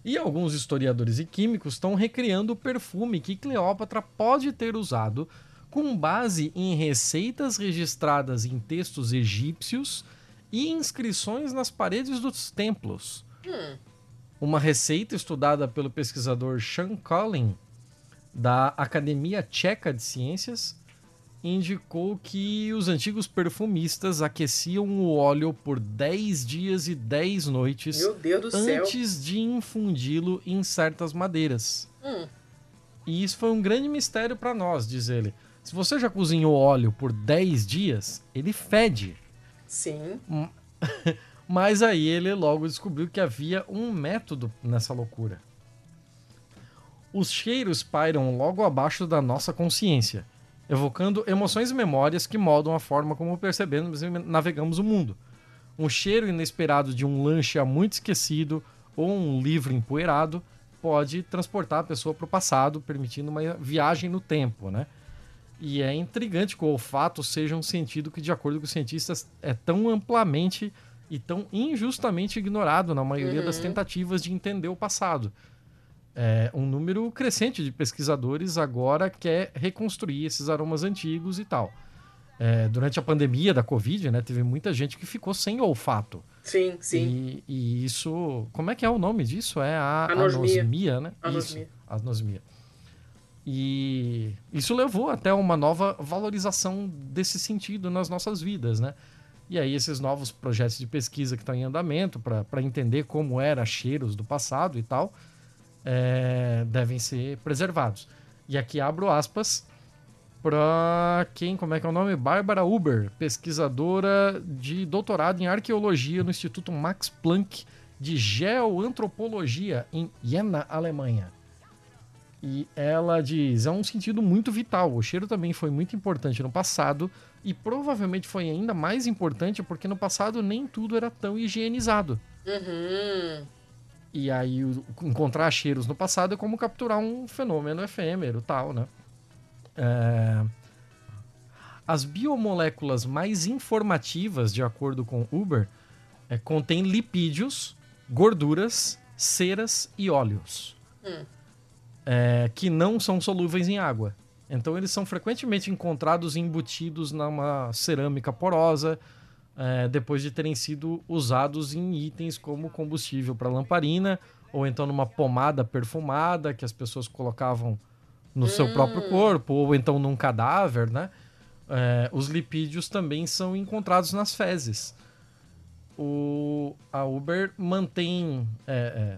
S1: E alguns historiadores e químicos estão recriando o perfume que Cleópatra pode ter usado com base em receitas registradas em textos egípcios e inscrições nas paredes dos templos. Uma receita estudada pelo pesquisador Sean Collin, da Academia Tcheca de Ciências, indicou que os antigos perfumistas aqueciam o óleo por 10 dias e 10 noites
S2: do céu.
S1: antes de infundi-lo em certas madeiras.
S2: Hum.
S1: E isso foi um grande mistério para nós, diz ele. Se você já cozinhou óleo por 10 dias, ele fede.
S2: Sim.
S1: Mas aí ele logo descobriu que havia um método nessa loucura. Os cheiros pairam logo abaixo da nossa consciência, evocando emoções e memórias que moldam a forma como percebemos e navegamos o mundo. Um cheiro inesperado de um lanche há muito esquecido ou um livro empoeirado pode transportar a pessoa para o passado, permitindo uma viagem no tempo, né? E é intrigante que o olfato seja um sentido que, de acordo com os cientistas, é tão amplamente e tão injustamente ignorado na maioria das tentativas de entender o passado. É, um número crescente de pesquisadores agora quer reconstruir esses aromas antigos e tal. É, durante a pandemia da Covid, né, teve muita gente que ficou sem olfato.
S2: Sim, sim.
S1: E, e isso. Como é que é o nome disso? É a
S2: Anosmia.
S1: anosmia, né?
S2: Anosmia.
S1: Isso, anosmia. E isso levou até uma nova valorização desse sentido nas nossas vidas, né? E aí esses novos projetos de pesquisa que estão em andamento para entender como era cheiros do passado e tal, é, devem ser preservados. E aqui abro aspas para quem, como é que é o nome? Bárbara Uber, pesquisadora de doutorado em arqueologia no Instituto Max Planck de Geoantropologia em Jena, Alemanha. E ela diz: é um sentido muito vital. O cheiro também foi muito importante no passado e provavelmente foi ainda mais importante porque no passado nem tudo era tão higienizado.
S2: Uhum.
S1: E aí, encontrar cheiros no passado é como capturar um fenômeno efêmero tal, né? É, As biomoléculas mais informativas, de acordo com Uber, é, contêm lipídios, gorduras, ceras e óleos.
S2: Hum.
S1: É, que não são solúveis em água. Então eles são frequentemente encontrados embutidos numa cerâmica porosa, é, depois de terem sido usados em itens como combustível para lamparina, ou então numa pomada perfumada que as pessoas colocavam no seu próprio corpo, ou então num cadáver, né? É, os lipídios também são encontrados nas fezes. O, a Uber mantém. é, é,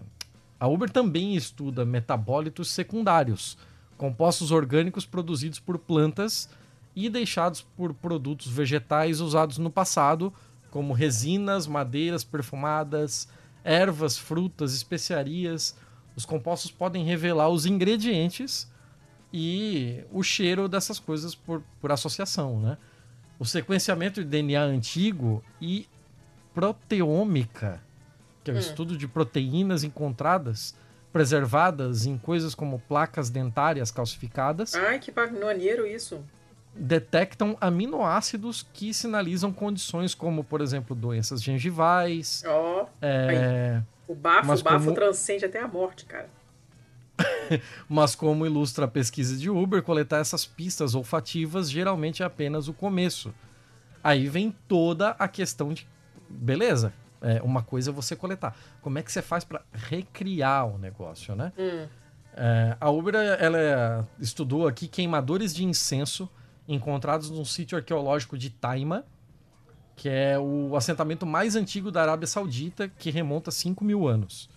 S1: a Uber também estuda metabólitos secundários, compostos orgânicos produzidos por plantas e deixados por produtos vegetais usados no passado, como resinas, madeiras perfumadas, ervas, frutas, especiarias. Os compostos podem revelar os ingredientes e o cheiro dessas coisas por, por associação, né? O sequenciamento de DNA antigo e proteômica, que é o estudo de proteínas encontradas, preservadas em coisas como placas dentárias calcificadas,
S2: Ai, que maneiro isso.
S1: detectam aminoácidos que sinalizam condições como, por exemplo, doenças gengivais,
S2: Ó,
S1: é,
S2: o bafo, o bafo
S1: como-
S2: transcende até a morte, cara.
S1: Mas como ilustra a pesquisa de Uber, coletar essas pistas olfativas geralmente é apenas o começo. Aí vem toda a questão de beleza. É, uma coisa é você coletar. Como é que você faz para recriar o negócio, né?
S2: Hum.
S1: É, a Uber ela estudou aqui queimadores de incenso encontrados num sítio arqueológico de Taima, que é o assentamento mais antigo da Arábia Saudita, que remonta a 5 mil anos.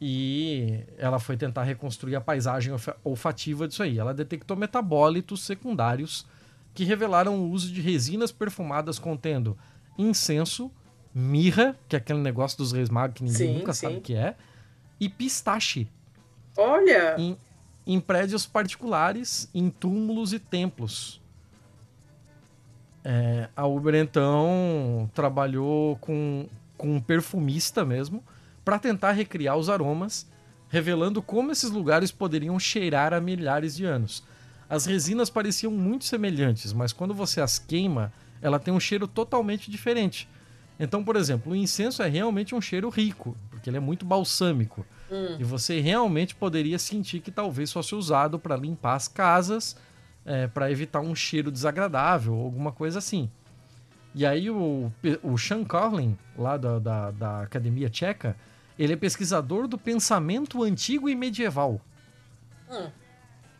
S1: E ela foi tentar reconstruir a paisagem olfa- olfativa disso aí. Ela detectou metabólitos secundários que revelaram o uso de resinas perfumadas contendo incenso, mirra, que é aquele negócio dos reis magos que ninguém
S2: Sim,
S1: nunca
S2: sim.
S1: sabe o que é, e pistache
S2: Olha!
S1: em, em prédios particulares, em túmulos e templos. É, a Uber então trabalhou com, com um perfumista mesmo para tentar recriar os aromas, revelando como esses lugares poderiam cheirar há milhares de anos. As resinas pareciam muito semelhantes, mas quando você as queima, ela tem um cheiro totalmente diferente. Então, por exemplo, o incenso é realmente um cheiro rico, porque ele é muito balsâmico.
S2: Hum.
S1: E você realmente poderia sentir que talvez fosse usado para limpar as casas, para evitar um cheiro desagradável, ou alguma coisa assim. E aí o, o Sean Carlin, lá da, da, da Academia Tcheca, ele é pesquisador do pensamento antigo e medieval.
S2: Hum.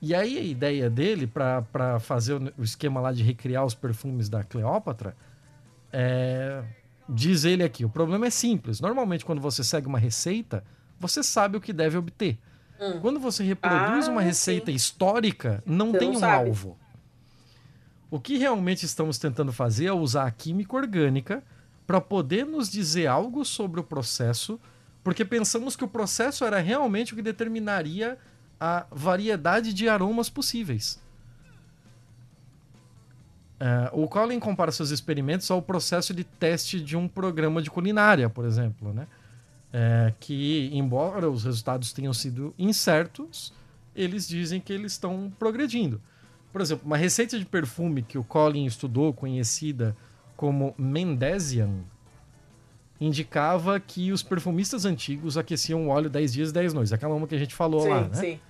S1: E aí a ideia dele para fazer o esquema lá de recriar os perfumes da Cleópatra é. Diz ele aqui: o problema é simples. Normalmente, quando você segue uma receita, você sabe o que deve obter.
S2: Hum.
S1: Quando você reproduz
S2: Ah,
S1: uma receita
S2: sim.
S1: histórica, não
S2: Você
S1: tem
S2: não
S1: um
S2: sabe.
S1: alvo. O que realmente estamos tentando fazer é usar a química orgânica para poder nos dizer algo sobre o processo, porque pensamos que o processo era realmente o que determinaria a variedade de aromas possíveis. É, o Colin compara seus experimentos ao processo de teste de um programa de culinária, por exemplo, né? É, que, embora os resultados tenham sido incertos, eles dizem que eles estão progredindo. Por exemplo, uma receita de perfume que o Colin estudou, conhecida como Mendesian, indicava que os perfumistas antigos aqueciam o óleo 10 dias e 10 noites. Aquela uma que a gente falou
S2: sim,
S1: lá, né?
S2: sim.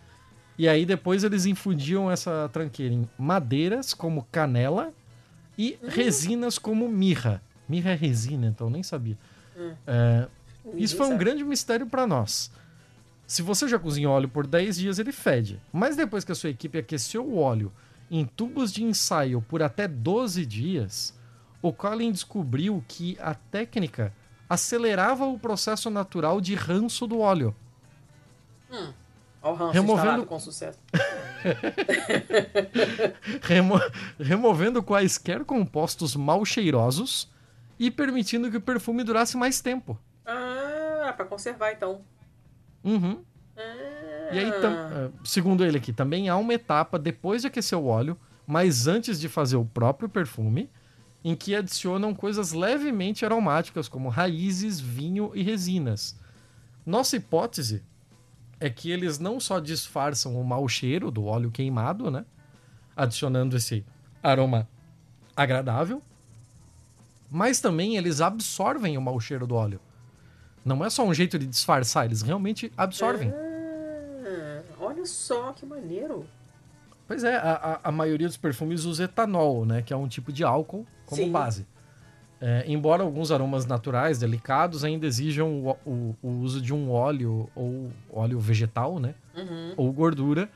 S1: E aí depois eles infundiam essa tranqueira em madeiras como canela e resinas como mirra. Mirra é resina, então eu nem sabia. É, isso foi um grande mistério para nós. Se você já cozinha óleo por 10 dias, ele fede. Mas depois que a sua equipe aqueceu o óleo em tubos de ensaio por até 12 dias, o Colin descobriu que a técnica acelerava o processo natural de ranço do óleo.
S2: O
S1: Removendo-
S2: com sucesso.
S1: remo- removendo quaisquer compostos mal cheirosos e permitindo que o perfume durasse mais tempo.
S2: Ah, pra conservar então.
S1: Uhum.
S2: Ah,
S1: E aí, tam- eh, segundo ele aqui, também há uma etapa depois de aquecer o óleo, mas antes de fazer o próprio perfume, em que adicionam coisas levemente aromáticas, como raízes, vinho e resinas. Nossa hipótese é que eles não só disfarçam o mau cheiro do óleo queimado, né? Adicionando esse aroma agradável, mas também eles absorvem o mau cheiro do óleo. Não é só um jeito de disfarçar, eles realmente absorvem.
S2: Ah, olha só que maneiro.
S1: Pois é, a, a, maioria dos perfumes usa etanol, né? Que é um tipo de álcool como
S2: Sim.
S1: base. É, embora alguns aromas naturais, delicados, ainda exijam o, o- o uso de um óleo ou óleo vegetal, né?
S2: Uhum.
S1: Ou gordura,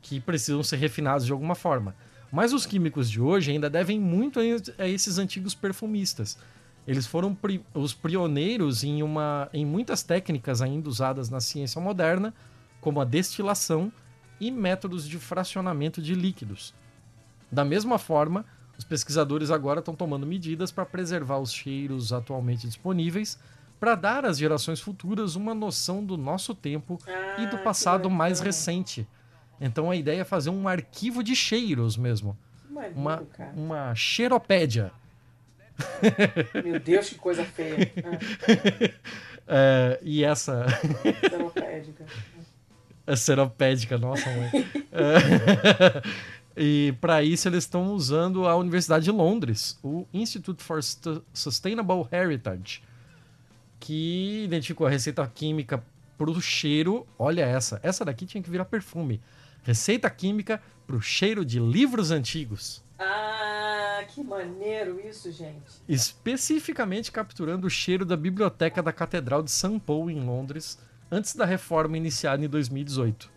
S1: que precisam ser refinados de alguma forma. Mas os químicos de hoje ainda devem muito a esses antigos perfumistas. Eles foram pri- os pioneiros em, uma, em muitas técnicas ainda usadas na ciência moderna, como a destilação e métodos de fracionamento de líquidos. Da mesma forma, os pesquisadores agora estão tomando medidas para preservar os cheiros atualmente disponíveis, para dar às gerações futuras uma noção do nosso tempo e do
S2: Ah,
S1: passado mais recente. Então a ideia é fazer um arquivo de cheiros mesmo. Uma,
S2: cara.
S1: uma cheiropédia.
S2: Meu Deus, que coisa feia.
S1: É, e essa.
S2: Ah, seropédica.
S1: É seropédica, nossa mãe. É, e para isso eles estão usando a Universidade de Londres, o Institute for Sustainable Heritage, que identificou a receita química para o cheiro. Olha essa, essa daqui tinha que virar perfume. Receita química para o cheiro de livros antigos.
S2: Ah, que maneiro isso, gente.
S1: especificamente capturando o cheiro da biblioteca da Catedral de St. Paul, em Londres, antes da reforma iniciada em 2018.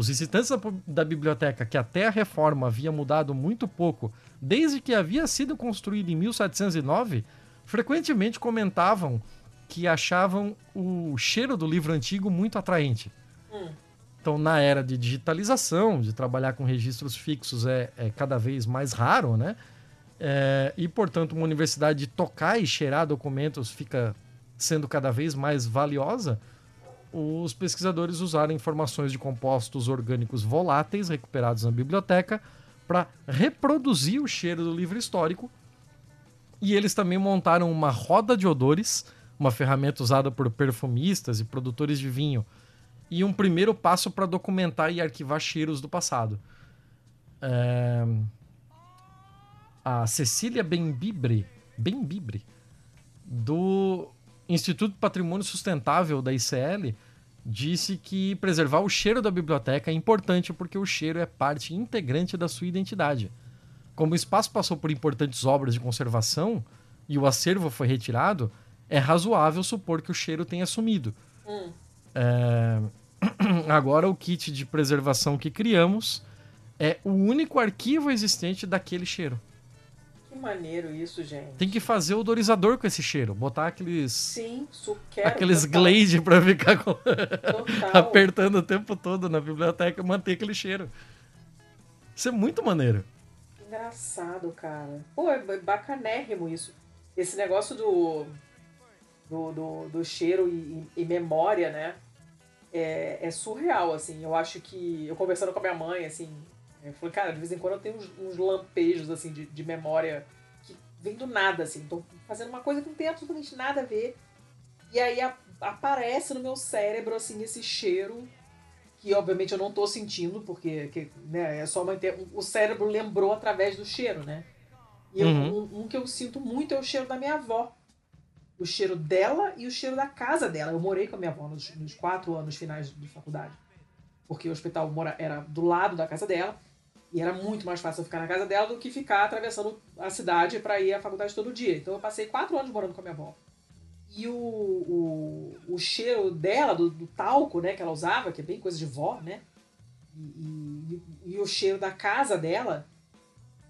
S1: Os visitantes da, biblioteca, que até a reforma havia mudado muito pouco, desde que havia sido construída em 1709, frequentemente comentavam que achavam o cheiro do livro antigo muito atraente.
S2: Hum.
S1: Então, na era de digitalização, de trabalhar com registros fixos é, é cada vez mais raro, né? É, e, portanto, uma universidade de tocar e cheirar documentos fica sendo cada vez mais valiosa. Os pesquisadores usaram informações de compostos orgânicos voláteis recuperados na biblioteca para reproduzir o cheiro do livro histórico. E eles também montaram uma roda de odores, uma ferramenta usada por perfumistas e produtores de vinho, e um primeiro passo para documentar e arquivar cheiros do passado. É, A Cecília Benbibre, Benbibre, do Instituto Patrimônio Sustentável da ICL, disse que preservar o cheiro da biblioteca é importante porque o cheiro é parte integrante da sua identidade. Como o espaço passou por importantes obras de conservação e o acervo foi retirado, é razoável supor que o cheiro tenha sumido.
S2: Hum.
S1: É, Agora, o kit de preservação que criamos é o único arquivo existente daquele cheiro.
S2: Maneiro isso, gente.
S1: Tem que fazer odorizador com esse cheiro, botar aqueles
S2: Sim, su- quero.
S1: aqueles
S2: total,
S1: glade pra ficar com- apertando o tempo todo na biblioteca e manter aquele cheiro. Isso é muito maneiro.
S2: Engraçado, cara. Pô, é bacanérrimo isso. Esse negócio do. do, do, do cheiro e, e memória, né? É, é surreal, assim. Eu acho que. Eu conversando com a minha mãe, assim. Eu falei, cara, de vez em quando eu tenho uns, uns lampejos, assim, de, de memória que vem do nada, assim. Tô fazendo uma coisa que não tem absolutamente nada a ver. E aí a- aparece no meu cérebro, assim, esse cheiro que obviamente eu não tô sentindo, porque que, né, é só uma o cérebro lembrou através do cheiro, né? E eu-
S1: Uhum.
S2: um, um que eu sinto muito é o cheiro da minha avó. O cheiro dela e o cheiro da casa dela. Eu morei com a minha avó nos, nos quatro anos finais de faculdade. Porque o hospital mora, era do lado da casa dela. E era muito mais fácil eu ficar na casa dela do que ficar atravessando a cidade para ir à faculdade todo dia. Então eu passei quatro anos morando com a minha avó. E o, o, o cheiro dela, do, do talco, né, que ela usava, que é bem coisa de vó, né? E, e, e o cheiro da casa dela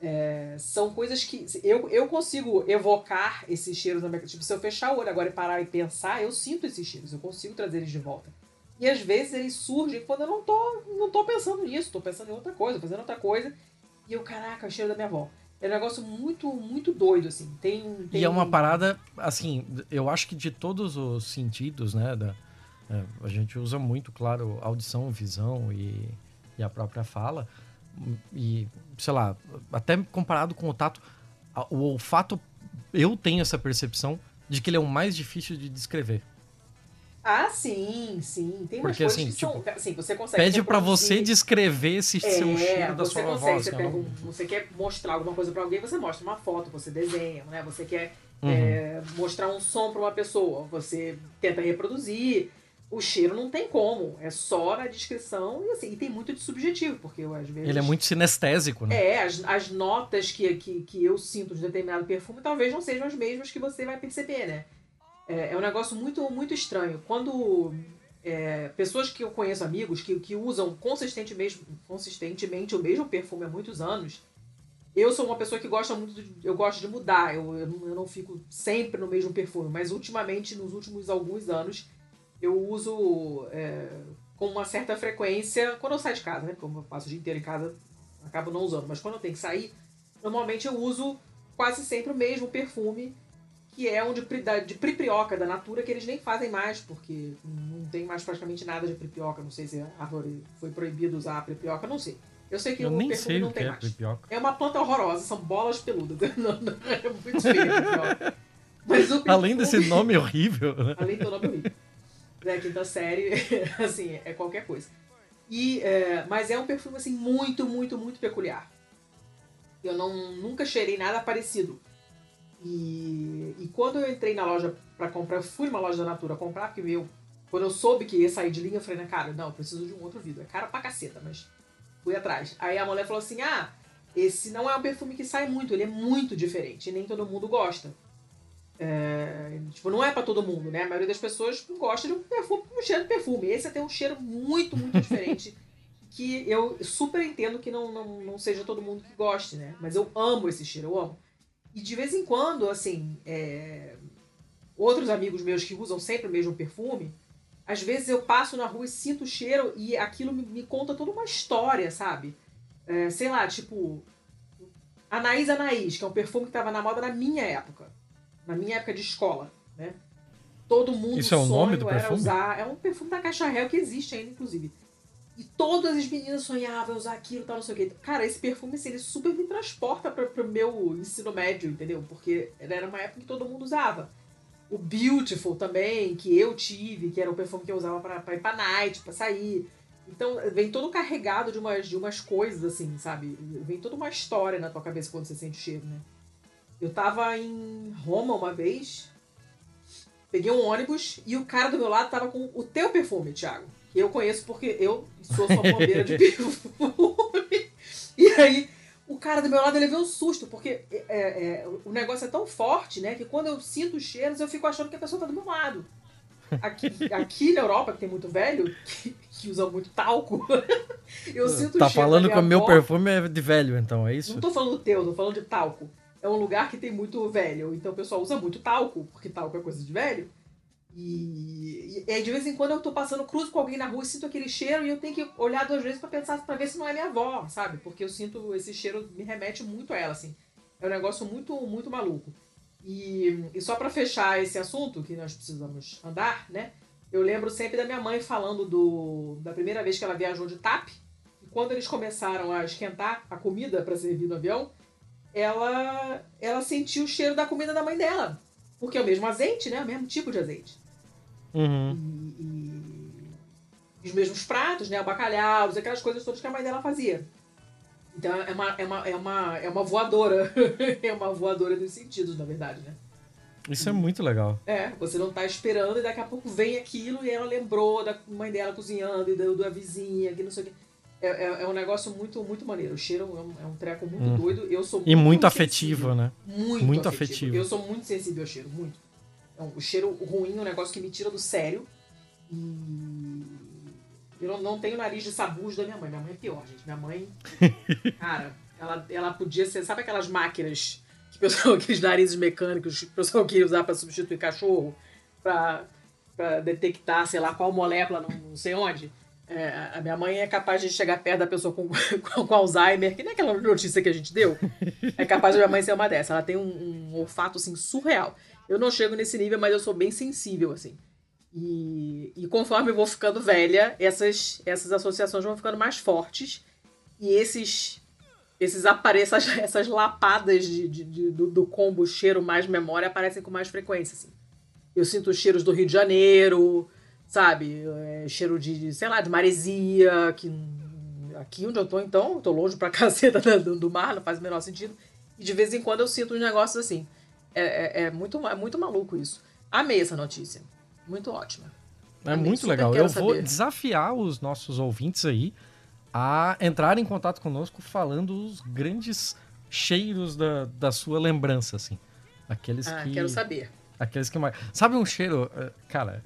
S2: é, são coisas que eu, eu consigo evocar esses cheiros na minha Tipo, se eu fechar o olho agora e parar e pensar, eu sinto esses cheiros, eu consigo trazer eles de volta. E às vezes eles surgem quando eu não tô, não tô pensando nisso, tô pensando em outra coisa, fazendo outra coisa. E eu, caraca, o cheiro da minha avó. É um negócio muito, muito doido, assim. Tem, tem...
S1: E é uma parada, assim, eu acho que de todos os sentidos, né? Da, é, a gente usa muito, claro, audição, visão e, e a própria fala. E, sei lá, até comparado com o tato, o olfato, eu tenho essa percepção de que ele é o mais difícil de descrever.
S2: Ah, sim, sim. Tem umas
S1: Porque,
S2: coisas
S1: assim,
S2: que
S1: tipo,
S2: são. Assim, você consegue.
S1: Pede pra
S2: reproduzir-
S1: você descrever esse
S2: É,
S1: seu cheiro da sua
S2: consegue,
S1: voz.
S2: você, pega
S1: não-
S2: você quer mostrar alguma coisa pra alguém, você mostra uma foto, você desenha, né? Você quer
S1: Uhum.
S2: é, mostrar um som pra uma pessoa, você tenta reproduzir. O cheiro não tem como, é só na descrição e assim, e tem muito de subjetivo, porque eu, às vezes.
S1: Ele é muito sinestésico, né?
S2: É, as, as notas que, que, que eu sinto de determinado perfume talvez não sejam as mesmas que você vai perceber, né? É, é um negócio muito, muito estranho. Quando é, pessoas que eu conheço, amigos, que, que usam consistentemente, consistentemente o mesmo perfume há muitos anos, eu sou uma pessoa que gosta muito de, eu gosto de mudar, eu, eu, não, fico sempre no mesmo perfume, mas ultimamente, nos últimos alguns anos, eu uso é, com uma certa frequência, quando eu saio de casa, né? Como eu passo o dia inteiro em casa, acabo não usando, mas quando eu tenho que sair, normalmente eu uso quase sempre o mesmo perfume, que é um de, pri- da- de priprioca da Natura, que eles nem fazem mais, porque não tem mais praticamente nada de pripioca. Não sei se a árvore foi proibido usar a pripioca, não sei. Eu sei que
S1: Eu
S2: o
S1: nem
S2: perfume
S1: sei
S2: não tem
S1: é
S2: mais.
S1: crepioca.
S2: É uma planta horrorosa, são bolas peludas. Não, não, é muito feio pripioca. Mas o
S1: Além desse nome horrível, né?
S2: Além do nome horrível. É, quinta série, assim, é qualquer coisa. E, é, mas é um perfume, assim, muito, muito, muito peculiar. Eu não, nunca cheirei nada parecido. E, e quando eu entrei na loja pra comprar, eu fui numa loja da Natura comprar, porque eu, quando eu soube que ia sair de linha, eu falei, né, cara, não, eu preciso de um outro vidro. É cara pra caceta, mas fui atrás. Aí a mulher falou assim, ah, esse não é um perfume que sai muito, ele é muito diferente, e nem todo mundo gosta. É, tipo, não é pra todo mundo, né? A maioria das pessoas gosta de um perfume, um cheiro de perfume. Esse tem um cheiro muito, muito diferente. que eu super entendo que não, não, não seja todo mundo que goste, né? Mas eu amo esse cheiro, eu amo. E de vez em quando, assim, é, outros amigos meus que usam sempre o mesmo perfume, às vezes eu passo na rua e sinto o cheiro e aquilo me, me conta toda uma história, sabe? É, sei lá, tipo, Anaís Anaís, que é um perfume que tava na moda na minha época na minha época de escola, né? Todo mundo
S1: Isso é o
S2: sonho
S1: nome do
S2: era
S1: perfume?
S2: usar, é um perfume da Caixa Real que existe ainda inclusive. E todas as meninas sonhavam usar aquilo, tal, não sei o quê. Cara, esse perfume assim, ele super me transporta para pro meu ensino médio, entendeu? Porque era uma época que todo mundo usava. O Beautiful também, que eu tive, que era o perfume que eu usava pra, pra ir pra night, pra sair. Então, vem todo carregado de umas, de umas coisas, assim, sabe? Vem toda uma história na tua cabeça quando você sente o cheiro, né? Eu tava em Roma uma vez, peguei um ônibus e o cara do meu lado tava com o teu perfume, Thiago. Eu conheço porque eu sou sua bombeira de perfume. E aí, o cara do meu lado ele veio um susto, porque é, é, o negócio é tão forte, né? Que quando eu sinto os cheiros, eu fico achando que a pessoa tá do meu lado. Aqui, aqui na Europa, que tem muito velho, que, que usa muito talco, eu sinto
S1: Tá
S2: o cheiro
S1: falando
S2: da
S1: que o meu perfume é de velho, então, é isso?
S2: Não tô falando do teu, tô falando de talco. É um lugar que tem muito velho, então o pessoal usa muito talco, porque talco é coisa de velho. E, e aí, de vez em quando eu tô passando, cruzo com alguém na rua e sinto aquele cheiro e eu tenho que olhar duas vezes pra pensar, para ver se não é minha avó, sabe? Porque eu sinto esse cheiro, me remete muito a ela, assim. É um negócio muito, muito maluco. E, e só pra fechar esse assunto, que nós precisamos andar, né? Eu lembro sempre da minha mãe falando do, da primeira vez que ela viajou de TAP. E quando eles começaram a esquentar a comida para servir no avião, ela, ela sentiu o cheiro da comida da mãe dela. Porque é o mesmo azeite, né? O mesmo tipo de azeite.
S1: Uhum.
S2: E, e os mesmos pratos, né? O bacalhau, aquelas coisas todas que a mãe dela fazia. Então é uma, é uma, é uma, é uma voadora. é uma voadora dos sentidos, na verdade, né?
S1: Isso é muito legal.
S2: É, você não tá esperando e daqui a pouco vem aquilo e ela lembrou da mãe dela cozinhando e da, da vizinha, que não sei o que. É, é, é um negócio muito, muito maneiro. O cheiro é um, é um treco muito
S1: Hum.
S2: doido. Eu sou
S1: E muito
S2: sensível.
S1: afetivo, né?
S2: Muito,
S1: Muito
S2: afetivo.
S1: afetivo.
S2: Eu sou muito sensível ao cheiro, muito. Então, o cheiro ruim é um negócio que me tira do sério. E eu não, não tenho nariz de sabujo da minha mãe. Minha mãe é pior, gente. Minha mãe, cara, ela, ela podia ser. Sabe aquelas máquinas que o pessoal, aqueles narizes mecânicos que o pessoal queria usar pra substituir cachorro? Pra, pra detectar, sei lá, qual molécula, não, não sei onde? É, a minha mãe é capaz de chegar perto da pessoa com, com, com Alzheimer, que nem aquela notícia que a gente deu. É capaz da minha mãe ser uma dessa. Ela tem um, um olfato, assim, surreal. Eu não chego nesse nível, mas eu sou bem sensível, assim. E, e conforme eu vou ficando velha, essas, essas associações vão ficando mais fortes. E esses esses apare essas, essas lapadas de, de- de- do, do combo cheiro mais memória aparecem com mais frequência, assim. Eu sinto os cheiros do Rio de Janeiro, sabe? É, cheiro de, sei lá, de maresia, que aqui onde eu tô, então, eu tô longe pra caceta do, do mar, não faz o menor sentido. E de vez em quando eu sinto uns negócios assim. É, é, é muito, é muito maluco isso. Amei essa notícia. Muito ótima.
S1: É muito legal. Eu saber. vou desafiar os nossos ouvintes aí a entrar em contato conosco falando os grandes cheiros da, da sua lembrança, assim. Aqueles
S2: ah,
S1: que.
S2: quero saber.
S1: Aqueles que mais. Sabe um cheiro. Eh, cara,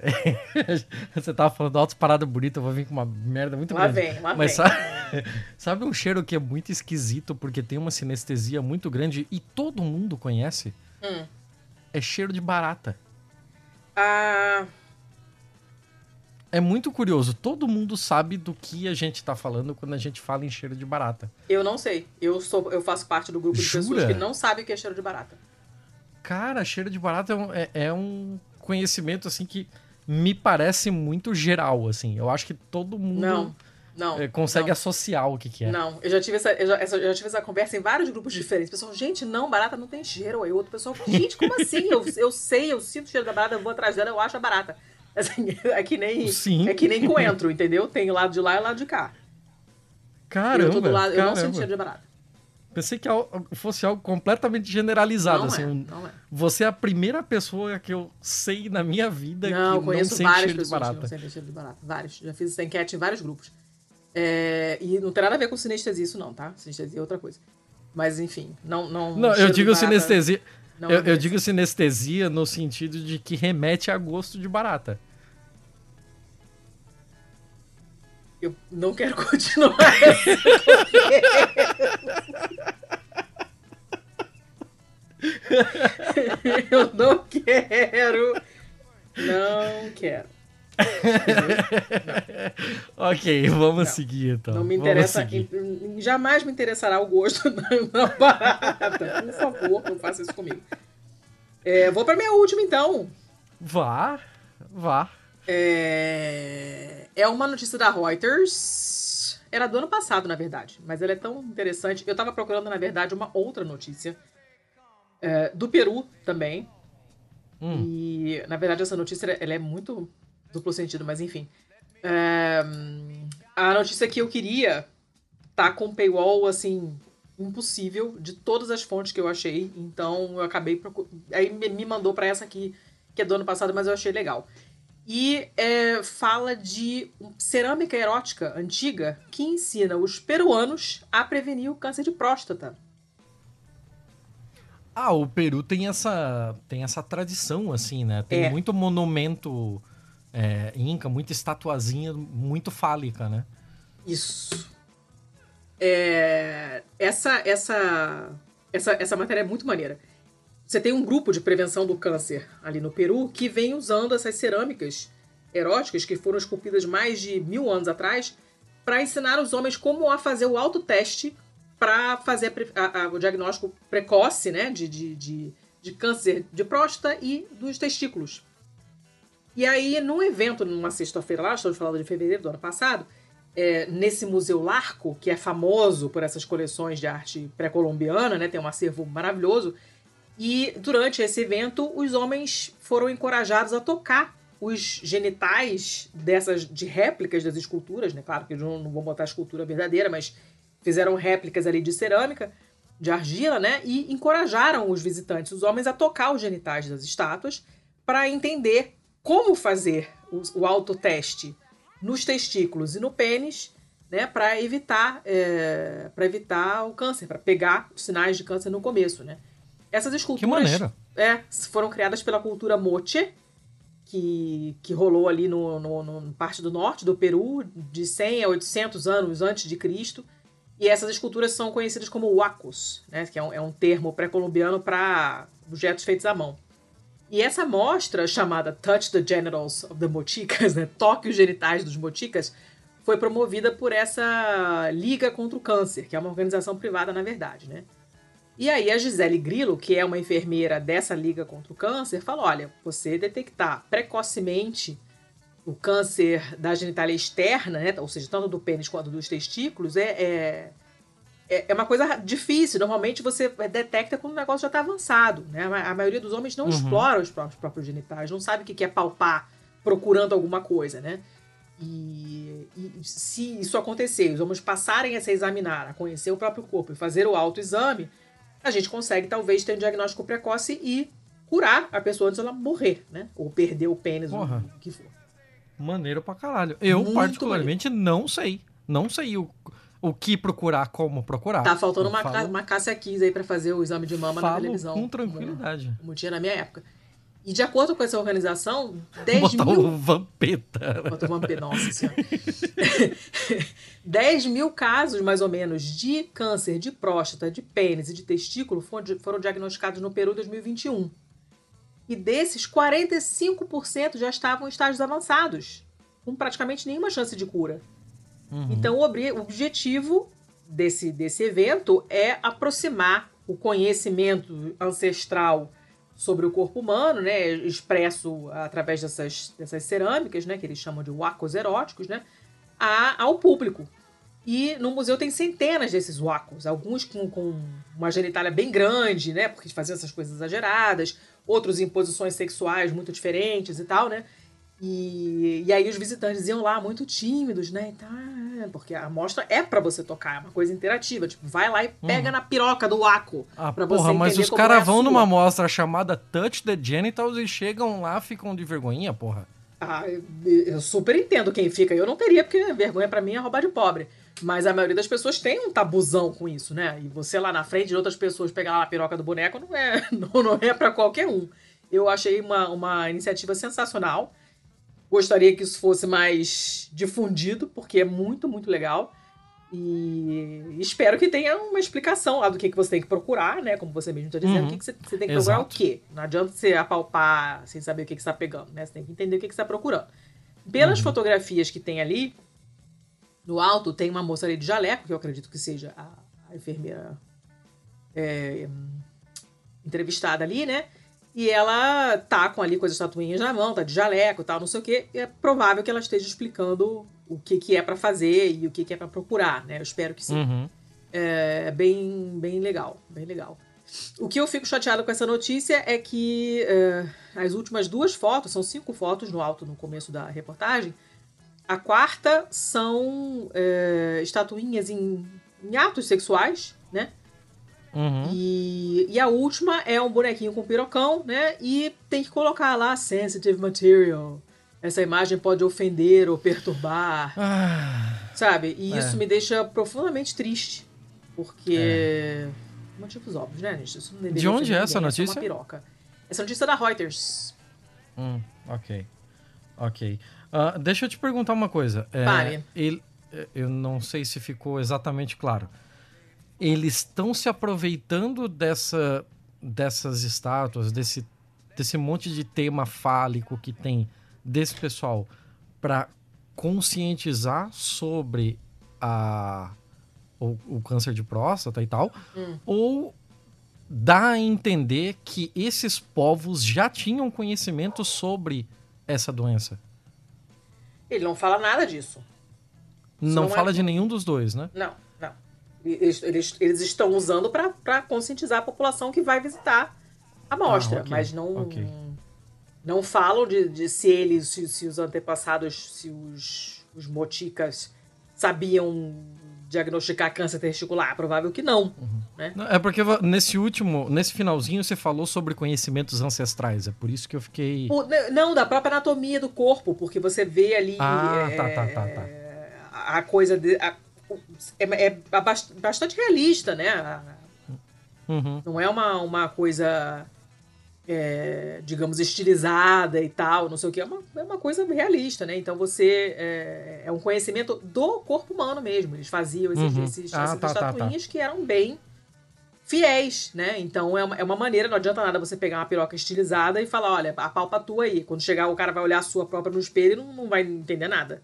S1: você tava falando altas paradas bonitas, eu vou vir com uma merda muito
S2: lá
S1: grande.
S2: Vem, lá
S1: Mas
S2: vem.
S1: Sabe, sabe um cheiro que é muito esquisito porque tem uma sinestesia muito grande e todo mundo conhece?
S2: Hum.
S1: É cheiro de barata.
S2: Ah.
S1: É muito curioso. Todo mundo sabe do que a gente tá falando quando a gente fala em cheiro de barata.
S2: Eu não sei. Eu, sou, eu faço parte do grupo de Jura? pessoas que não sabem o que é cheiro de barata.
S1: Cara, cheiro de barata é um, é, é um conhecimento, assim, que me parece muito geral, assim. Eu acho que todo mundo...
S2: Não. Não,
S1: é, consegue
S2: não.
S1: associar o que, que, é.
S2: Não, eu já tive essa, eu já, eu já, tive essa conversa em vários grupos diferentes. Pessoal, gente, não, barata não tem cheiro. Aí outro pessoal, gente, como assim? Eu, eu sei, eu sinto o cheiro da barata, eu vou atrás dela, eu acho a barata. Assim, é que nem,
S1: Sim.
S2: é que nem coentro, entendeu? Tem o lado de lá e o lado de cá.
S1: Caramba,
S2: eu, lado,
S1: eu
S2: não sinto cheiro de barata.
S1: Pensei que fosse algo completamente generalizado.
S2: Não
S1: assim,
S2: é, não é.
S1: Você é a primeira pessoa que eu sei na minha vida
S2: não,
S1: que
S2: conheço
S1: não sente
S2: várias
S1: cheiro
S2: pessoas
S1: de barata.
S2: que não sentem cheiro de barata. Vários. Já fiz essa enquete em vários grupos. É, e não tem nada a ver com sinestesia isso não, tá? Sinestesia é outra coisa. Mas enfim, não... Não,
S1: não eu digo sinestesia...
S2: Eu,
S1: eu digo sinestesia no sentido de que remete a gosto de barata.
S2: Eu não quero continuar eu não quero. Não quero.
S1: Ok, vamos não. seguir então.
S2: Não me interessa. Jamais me interessará o gosto da barata. Por favor, não faça isso comigo. É, vou para minha última então.
S1: Vá, vá.
S2: É... é uma notícia da Reuters. Era do ano passado, na verdade. Mas ela é tão interessante. Eu tava procurando, na verdade, uma outra notícia. É, do Peru também.
S1: Hum.
S2: E, na verdade, essa notícia ela é muito duplo sentido, mas enfim. É, a notícia que eu queria tá com paywall, assim, impossível, de todas as fontes que eu achei. Então, eu acabei... Procur... Aí me mandou para essa aqui, que é do ano passado, mas eu achei legal. E é, fala de cerâmica erótica antiga que ensina os peruanos a prevenir o câncer de próstata.
S1: Ah, o Peru tem essa, tem essa tradição, assim, né? Tem
S2: É.
S1: muito monumento é, inca, muita estatuazinha muito fálica, né?
S2: Isso. É, essa, essa, essa, essa matéria é muito maneira. Você tem um grupo de prevenção do câncer ali no Peru que vem usando essas cerâmicas eróticas que foram esculpidas mais de mil anos atrás para ensinar os homens como a fazer o autoteste para fazer a a- o diagnóstico precoce né, de, de, de, de câncer de próstata e dos testículos. E aí, num evento, numa sexta-feira lá, estamos falando de fevereiro do ano passado, é, nesse Museu Larco, que é famoso por essas coleções de arte pré-colombiana, né, tem um acervo maravilhoso, e durante esse evento, os homens foram encorajados a tocar os genitais dessas de réplicas das esculturas, né? Claro que eles não, não vão botar a escultura verdadeira, mas fizeram réplicas ali de cerâmica, de argila, né? E encorajaram os visitantes, os homens, a tocar os genitais das estátuas para entender como fazer o, o autoteste nos testículos e no pênis, né? Para evitar, é, para evitar o câncer, para pegar os sinais de câncer no começo, né? Essas esculturas é, foram criadas pela cultura moche, que, que rolou ali no, no, no parte do norte do Peru, de 100 a 800 anos antes de Cristo. E essas esculturas são conhecidas como huacos, né, que é um, é um termo pré-colombiano para objetos feitos à mão. E essa mostra, chamada Touch the Genitals of the Mochicas, né, Toque os Genitais dos Mochicas, foi promovida por essa Liga contra o Câncer, que é uma organização privada, na verdade, né? E aí a Gisele Grillo, que é uma enfermeira dessa Liga contra o Câncer, falou: olha, você detectar precocemente o câncer da genitália externa, né, ou seja, tanto do pênis quanto dos testículos, é, é, é- é uma coisa difícil. Normalmente você detecta quando o negócio já está avançado. Né? A ma- A maioria dos homens não
S1: Uhum.
S2: explora os próprios, próprios genitais, não sabe o que é palpar procurando alguma coisa, né? E, e, se isso acontecer, os homens passarem a se examinar, a conhecer o próprio corpo e fazer o autoexame, a gente consegue talvez ter um diagnóstico precoce e curar a pessoa antes dela morrer, né? Ou perder o pênis, ou o que for.
S1: Maneiro pra caralho. Eu, Muito particularmente, maneiro. não sei. Não sei o, o que procurar, como procurar.
S2: Tá faltando uma, falo, uma Cássia Kiss aí pra fazer o exame de mama
S1: na
S2: televisão.
S1: com tranquilidade.
S2: Como, tinha na minha época. E de acordo com essa organização, 10 Botar mil...
S1: o Vampeta.
S2: Bota o Vampeta, nossa senhora. 10 mil casos, mais ou menos, de câncer de próstata, de pênis e de testículo foram diagnosticados no Peru em 2021. E desses, 45% já estavam em estágios avançados, com praticamente nenhuma chance de cura. Uhum. Então, o objetivo desse, desse evento é aproximar o conhecimento ancestral sobre o corpo humano, né, expresso através dessas, dessas cerâmicas, né, que eles chamam de wacos eróticos, né, a, ao público. E no museu tem centenas desses wacos, alguns com, com uma genitália bem grande, né, porque faziam essas coisas exageradas, outros em posições sexuais muito diferentes e tal, né, e, e aí os visitantes iam lá muito tímidos, né? Então, porque a amostra é para você tocar, é uma coisa interativa. Tipo, vai lá e pega uhum. na piroca do Waco.
S1: Ah, pra porra, você mas os caras é vão numa amostra chamada Touch the Genitals e chegam lá, ficam de vergonhinha, porra.
S2: Ah, eu, eu super entendo quem fica. Eu não teria, porque vergonha para mim é roubar de pobre. Mas a maioria das pessoas tem um tabuzão com isso, né? E você lá na frente de outras pessoas pegar lá a piroca do boneco não é, não, não é para qualquer um. Eu achei uma, uma iniciativa sensacional. Gostaria que isso fosse mais difundido, porque é muito, muito legal. E espero que tenha uma explicação lá do que, que você tem que procurar, né? Como você mesmo está dizendo, uhum. o que, que você, você, tem que procurar o quê? Não adianta você apalpar sem saber o que, que você está pegando, né? Você tem que entender o que, que você está procurando. Pelas uhum. fotografias que tem ali, no alto tem uma moça ali de jaleco, que eu acredito que seja a, a enfermeira é, entrevistada ali, né? E ela tá com ali com as estatuinhas na mão, tá de jaleco e tal, não sei o quê. E é provável que ela esteja explicando o que, que é para fazer e o que, que é para procurar, né? Eu espero que sim. Uhum. É bem, bem legal, bem legal. O que eu fico chateado com essa notícia é que é, as últimas duas fotos, são cinco fotos no alto no começo da reportagem, a quarta são é, estatuinhas em, em atos sexuais, né? Uhum. E, e a última é um bonequinho com pirocão, né? E tem que colocar lá sensitive material. Essa imagem pode ofender ou perturbar. Ah, sabe? E é. isso me deixa profundamente triste. Porque. É. Motivos óbvios, né, gente? Isso
S1: não De onde é essa notícia? Essa é uma
S2: piroca. Essa notícia é da Reuters.
S1: Hum, ok. Ok. Uh, deixa eu te perguntar uma coisa. É. Ele, eu não sei se ficou exatamente claro eles estão se aproveitando dessa, dessas estátuas, desse, desse monte de tema fálico que tem desse pessoal para conscientizar sobre a, o, o, câncer de próstata e tal, hum. ou dá a entender que esses povos já tinham conhecimento sobre essa doença?
S2: Ele não fala nada disso.
S1: Não, não, fala é... de nenhum dos dois, né?
S2: Não. Eles, eles, eles estão usando para conscientizar a população que vai visitar a mostra, ah, okay. mas não okay. não falam de, de se eles, se, se, os antepassados, se os, os moticas sabiam diagnosticar câncer testicular? Provável que não. Uhum. Né?
S1: É porque nesse último, nesse finalzinho, você falou sobre conhecimentos ancestrais. É por isso que eu fiquei.
S2: O, não, da própria anatomia do corpo, porque você vê ali.
S1: Ah, é, tá, tá, tá, tá.
S2: A coisa de. A, é, é bastante realista, né? Uhum. Não é uma, uma coisa, é, digamos, estilizada e tal, não sei o que. É uma, é uma coisa realista, né? Então você. É, é um conhecimento do corpo humano mesmo. Eles faziam esses, uhum. esses, ah, essas tá, estatuinhas tá, tá. que eram bem fiéis, né? Então é uma, é uma maneira, não adianta nada você pegar uma piroca estilizada e falar, olha, a palpa tua aí. Quando chegar o cara vai olhar a sua própria no espelho e não, não vai entender nada.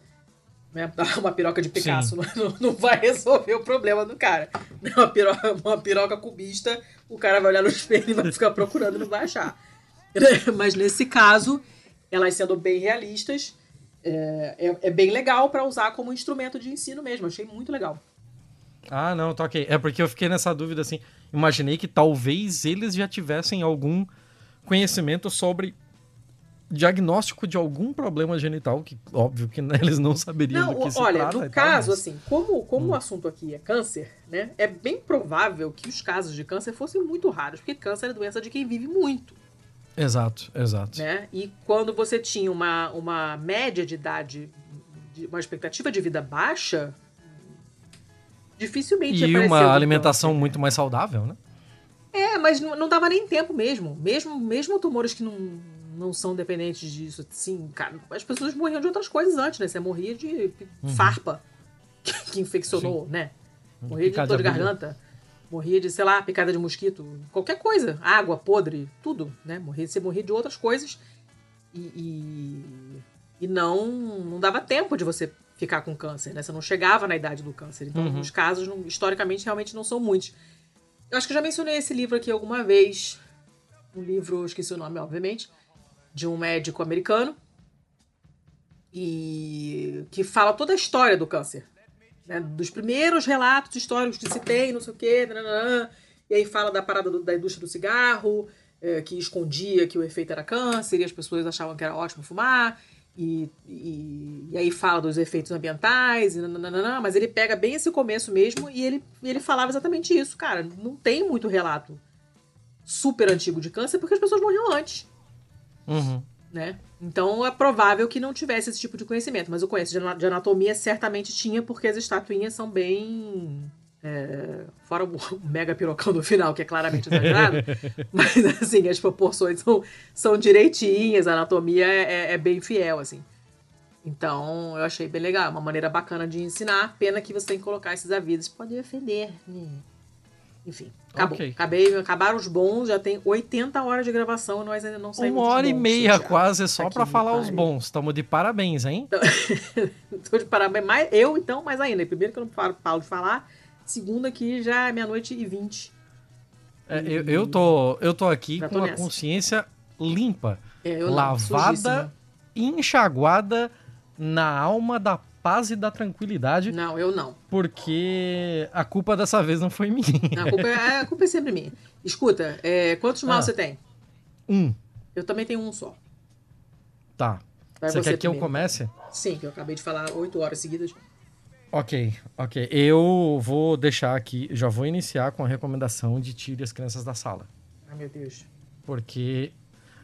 S2: Né? Uma piroca de Picasso não, não, vai resolver o problema do cara. Uma piroca, uma piroca cubista, o cara vai olhar no espelho e vai ficar procurando e não vai achar. Mas nesse caso, elas sendo bem realistas, é, é, é bem legal para usar como instrumento de ensino mesmo. Achei muito legal.
S1: Ah, não, tá ok. É porque eu fiquei nessa dúvida assim. Imaginei que talvez eles já tivessem algum conhecimento sobre diagnóstico de algum problema genital, que óbvio que né, eles não saberiam
S2: Não,
S1: do que se
S2: olha,
S1: trata.
S2: no
S1: e tal,
S2: caso,
S1: mas-
S2: assim, como, como
S1: Hum.
S2: o assunto aqui é câncer, né? É bem provável que os casos de câncer fossem muito raros, porque câncer é doença de quem vive muito,
S1: Exato, exato.
S2: né? E quando você tinha uma, uma média de idade, de- uma expectativa de vida baixa, dificilmente
S1: E uma alimentação
S2: câncer.
S1: muito mais saudável, né?
S2: É, mas não, não dava nem tempo mesmo. Mesmo, mesmo tumores que não, não são dependentes disso, assim, cara, as pessoas morriam de outras coisas antes, né? Você morria de
S1: Uhum.
S2: farpa, que, que infeccionou, né? Morria de dor de garganta. Morria de, sei lá, picada de mosquito. Qualquer coisa. Água podre, tudo, né? Morria, você morria de outras coisas. E, e, e não, não dava tempo de você ficar com câncer, né? Você não chegava na idade do câncer. Então,
S1: Uhum.
S2: os casos, não- historicamente, realmente não são muitos. Eu acho que eu já mencionei esse livro aqui alguma vez. Um livro, esqueci o nome, obviamente, de um médico americano. E que fala toda a história do câncer. né? Dos primeiros relatos históricos que se tem, não sei o quê. nananã. e aí fala da parada do- da indústria do cigarro, eh, que escondia que o efeito era câncer, e as pessoas achavam que era ótimo fumar. E, e, e aí fala dos efeitos ambientais, e nananana, mas ele pega bem esse começo mesmo e ele, ele falava exatamente isso. Cara, não tem muito relato super antigo de câncer porque as pessoas morriam antes,
S1: Uhum.
S2: né? Então é provável que não tivesse esse tipo de conhecimento, mas o conhecimento de ana- de anatomia certamente tinha porque as estatuinhas são bem. é, fora o mega pirocão do final, que é claramente exagerado, mas assim, as proporções são, são direitinhas, a anatomia é, é bem fiel, assim. Então, eu achei bem legal, é uma maneira bacana de ensinar. Pena que você tem que colocar esses avisos, pode ofender, né? Enfim, acabou.
S1: Ok.
S2: Acabei, acabaram os bons, já tem 80 horas de gravação e nós ainda não saímos
S1: Uma hora e
S2: bons,
S1: meia
S2: Santiago.
S1: quase só
S2: me
S1: falar os bons. Estamos de parabéns, hein?
S2: Tô de parabéns. Mais, eu, então, mais ainda. Primeiro que eu não falo, falo de falar. Segundo que já é meia-noite e vinte.
S1: É, eu, eu, tô, eu tô aqui
S2: Já
S1: com
S2: tô
S1: a consciência limpa,
S2: É,
S1: lavada e enxaguada na alma da paz e da tranquilidade,
S2: Não, eu não.
S1: porque a culpa dessa vez não foi minha.
S2: A culpa é, a culpa é sempre minha. Escuta, é, quantos mal
S1: Ah.
S2: você tem?
S1: Um,
S2: Eu também tenho um só.
S1: tá.
S2: Vai
S1: Você quer que eu
S2: primeiro.
S1: comece?
S2: Sim, que eu acabei de falar oito horas seguidas.
S1: Ok, ok. Eu vou deixar aqui, já vou iniciar com a recomendação de tire as crianças da sala.
S2: Ai, meu Deus.
S1: Porque.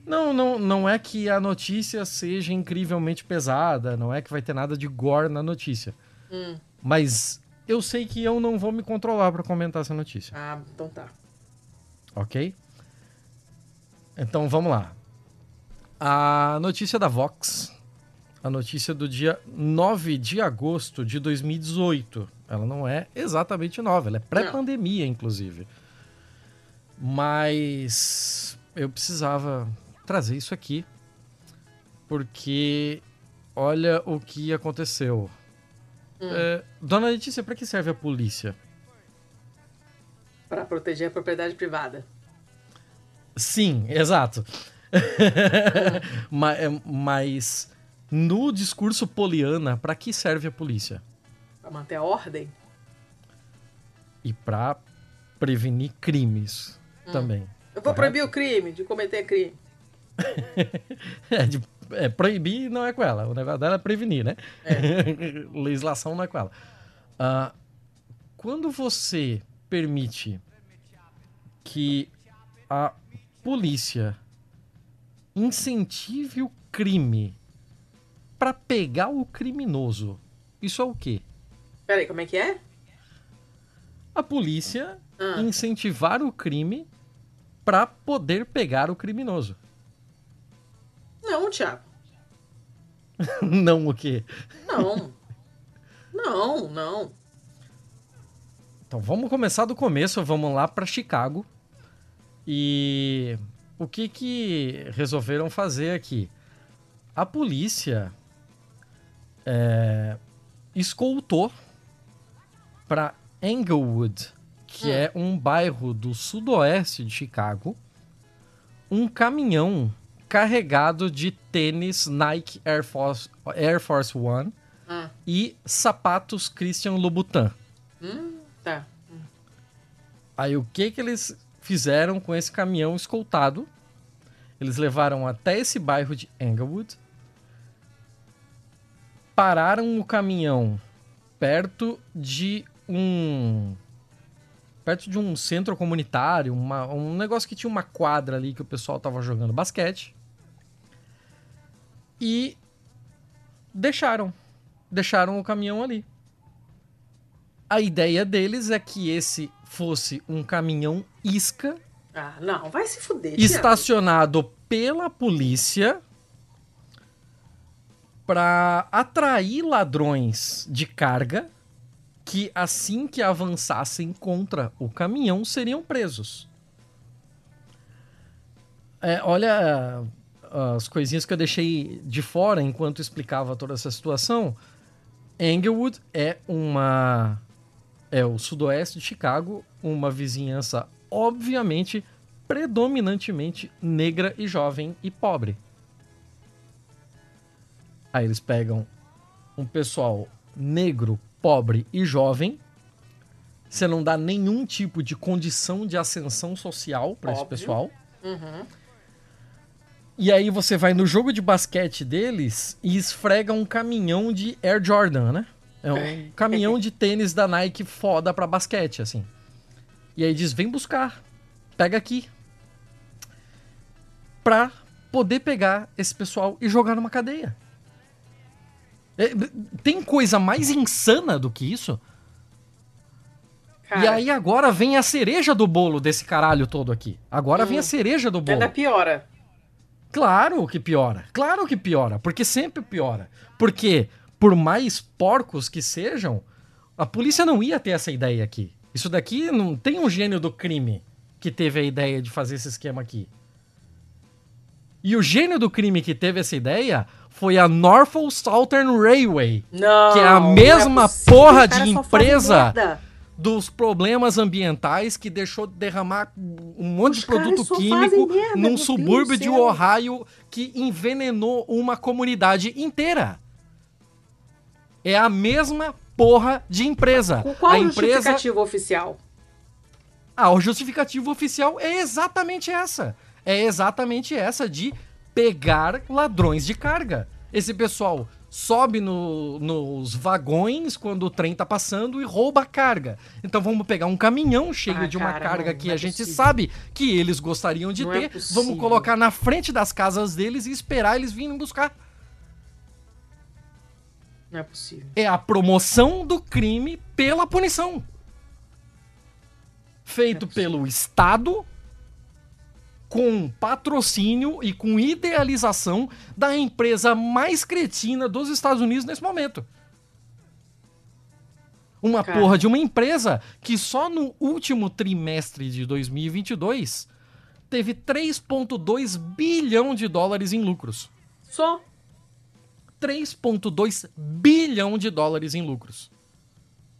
S1: Não, não, não é que a notícia seja incrivelmente pesada, não é que vai ter nada de gore na notícia.
S2: Hum.
S1: Mas eu sei que eu não vou me controlar para comentar essa notícia,
S2: Ah, então tá.
S1: ok? Então vamos lá. A notícia da Vox, a notícia do dia 9 de agosto de 2018. Ela não é exatamente nova, ela é pré-pandemia, inclusive. Mas eu precisava trazer isso aqui, porque olha o que aconteceu.
S2: Hum.
S1: É, Dona Letícia, para que serve a polícia?
S2: Pra proteger a propriedade privada.
S1: Sim, exato. Ma- é, Mas no discurso poliana, para que serve a polícia?
S2: Pra manter a ordem.
S1: E para prevenir crimes também.
S2: Eu vou
S1: Correto.
S2: proibir o crime, de cometer crime.
S1: É, de- é, proibir não é com ela, o negócio dela é prevenir, né? Legislação não é com ela. Ah, quando você permite que a polícia incentive o crime para pegar o criminoso, isso é o quê?
S2: Peraí, como é que é?
S1: A polícia
S2: Ah.
S1: incentivar o crime para poder pegar o criminoso.
S2: Não, Thiago.
S1: não o quê?
S2: Não. não, não.
S1: Então vamos começar do começo, vamos lá para Chicago. E o que que resolveram fazer aqui? A polícia é, escoltou para Englewood, que
S2: Hum.
S1: é um bairro do sudoeste de Chicago, um caminhão carregado de tênis Nike Air Force, Air Force One
S2: Ah.
S1: e sapatos Christian Louboutin.
S2: Hum, tá.
S1: Aí o que que eles fizeram com esse caminhão escoltado? Eles levaram até esse bairro de Englewood, pararam o caminhão perto de um perto de um centro comunitário, uma, um negócio que tinha uma quadra ali que o pessoal tava jogando basquete. E deixaram, deixaram o caminhão ali. A ideia deles é que esse fosse um caminhão isca
S2: Ah, não, vai se fuder. Thiago.
S1: estacionado pela polícia para atrair ladrões de carga que assim que avançassem contra o caminhão seriam presos. É, olha as coisinhas que eu deixei de fora enquanto explicava toda essa situação. Englewood é uma é o sudoeste de Chicago, uma vizinhança obviamente predominantemente negra e jovem e pobre. Aí eles pegam um pessoal negro, pobre e jovem. Você não dá nenhum tipo de condição de ascensão social para esse pessoal.
S2: Uhum.
S1: E aí você vai no jogo de basquete deles e esfrega um caminhão de Air Jordan, né? É um caminhão de tênis da Nike foda pra basquete, assim. E aí diz, vem buscar. Pega aqui. Pra poder pegar esse pessoal e jogar numa cadeia. É, tem coisa mais insana do que isso?
S2: Cara,
S1: E aí agora vem a cereja do bolo desse caralho todo aqui. Agora vem a cereja do bolo.
S2: ainda piora.
S1: Claro que piora. Claro que piora. Porque sempre piora. Porque, por mais porcos que sejam, a polícia não ia ter essa ideia aqui. Isso daqui não tem um gênio do crime que teve a ideia de fazer esse esquema aqui. E o gênio do crime que teve essa ideia foi a Norfolk Southern Railway,
S2: Não.
S1: Que é a
S2: não
S1: mesma
S2: possível,
S1: porra de empresa. Dos problemas ambientais que deixou de derramar um monte
S2: Os
S1: de produto químico
S2: merda,
S1: num subúrbio de. Ohio que envenenou uma comunidade inteira. É a mesma porra de empresa.
S2: Com qual
S1: a empresa,
S2: justificativa oficial?
S1: ah, o justificativo oficial é exatamente essa. É exatamente essa de pegar ladrões de carga. Esse pessoal sobe no- nos vagões quando o trem tá passando e rouba a carga. Então vamos pegar um caminhão cheio
S2: Ah,
S1: de uma
S2: cara,
S1: carga
S2: não,
S1: que
S2: não é
S1: a gente
S2: possível.
S1: sabe que eles gostariam de
S2: Não é
S1: ter.
S2: possível.
S1: vamos colocar na frente das casas deles e esperar eles virem buscar.
S2: Não é possível.
S1: é a promoção do crime pela punição. Feito
S2: É
S1: pelo Estado, com patrocínio e com idealização da empresa mais cretina dos Estados Unidos nesse momento. Uma
S2: Cara.
S1: porra de uma empresa que só no último trimestre de 2022 teve 3,2 bilhão de dólares em lucros.
S2: Só
S1: 3,2 bilhão de dólares em lucros.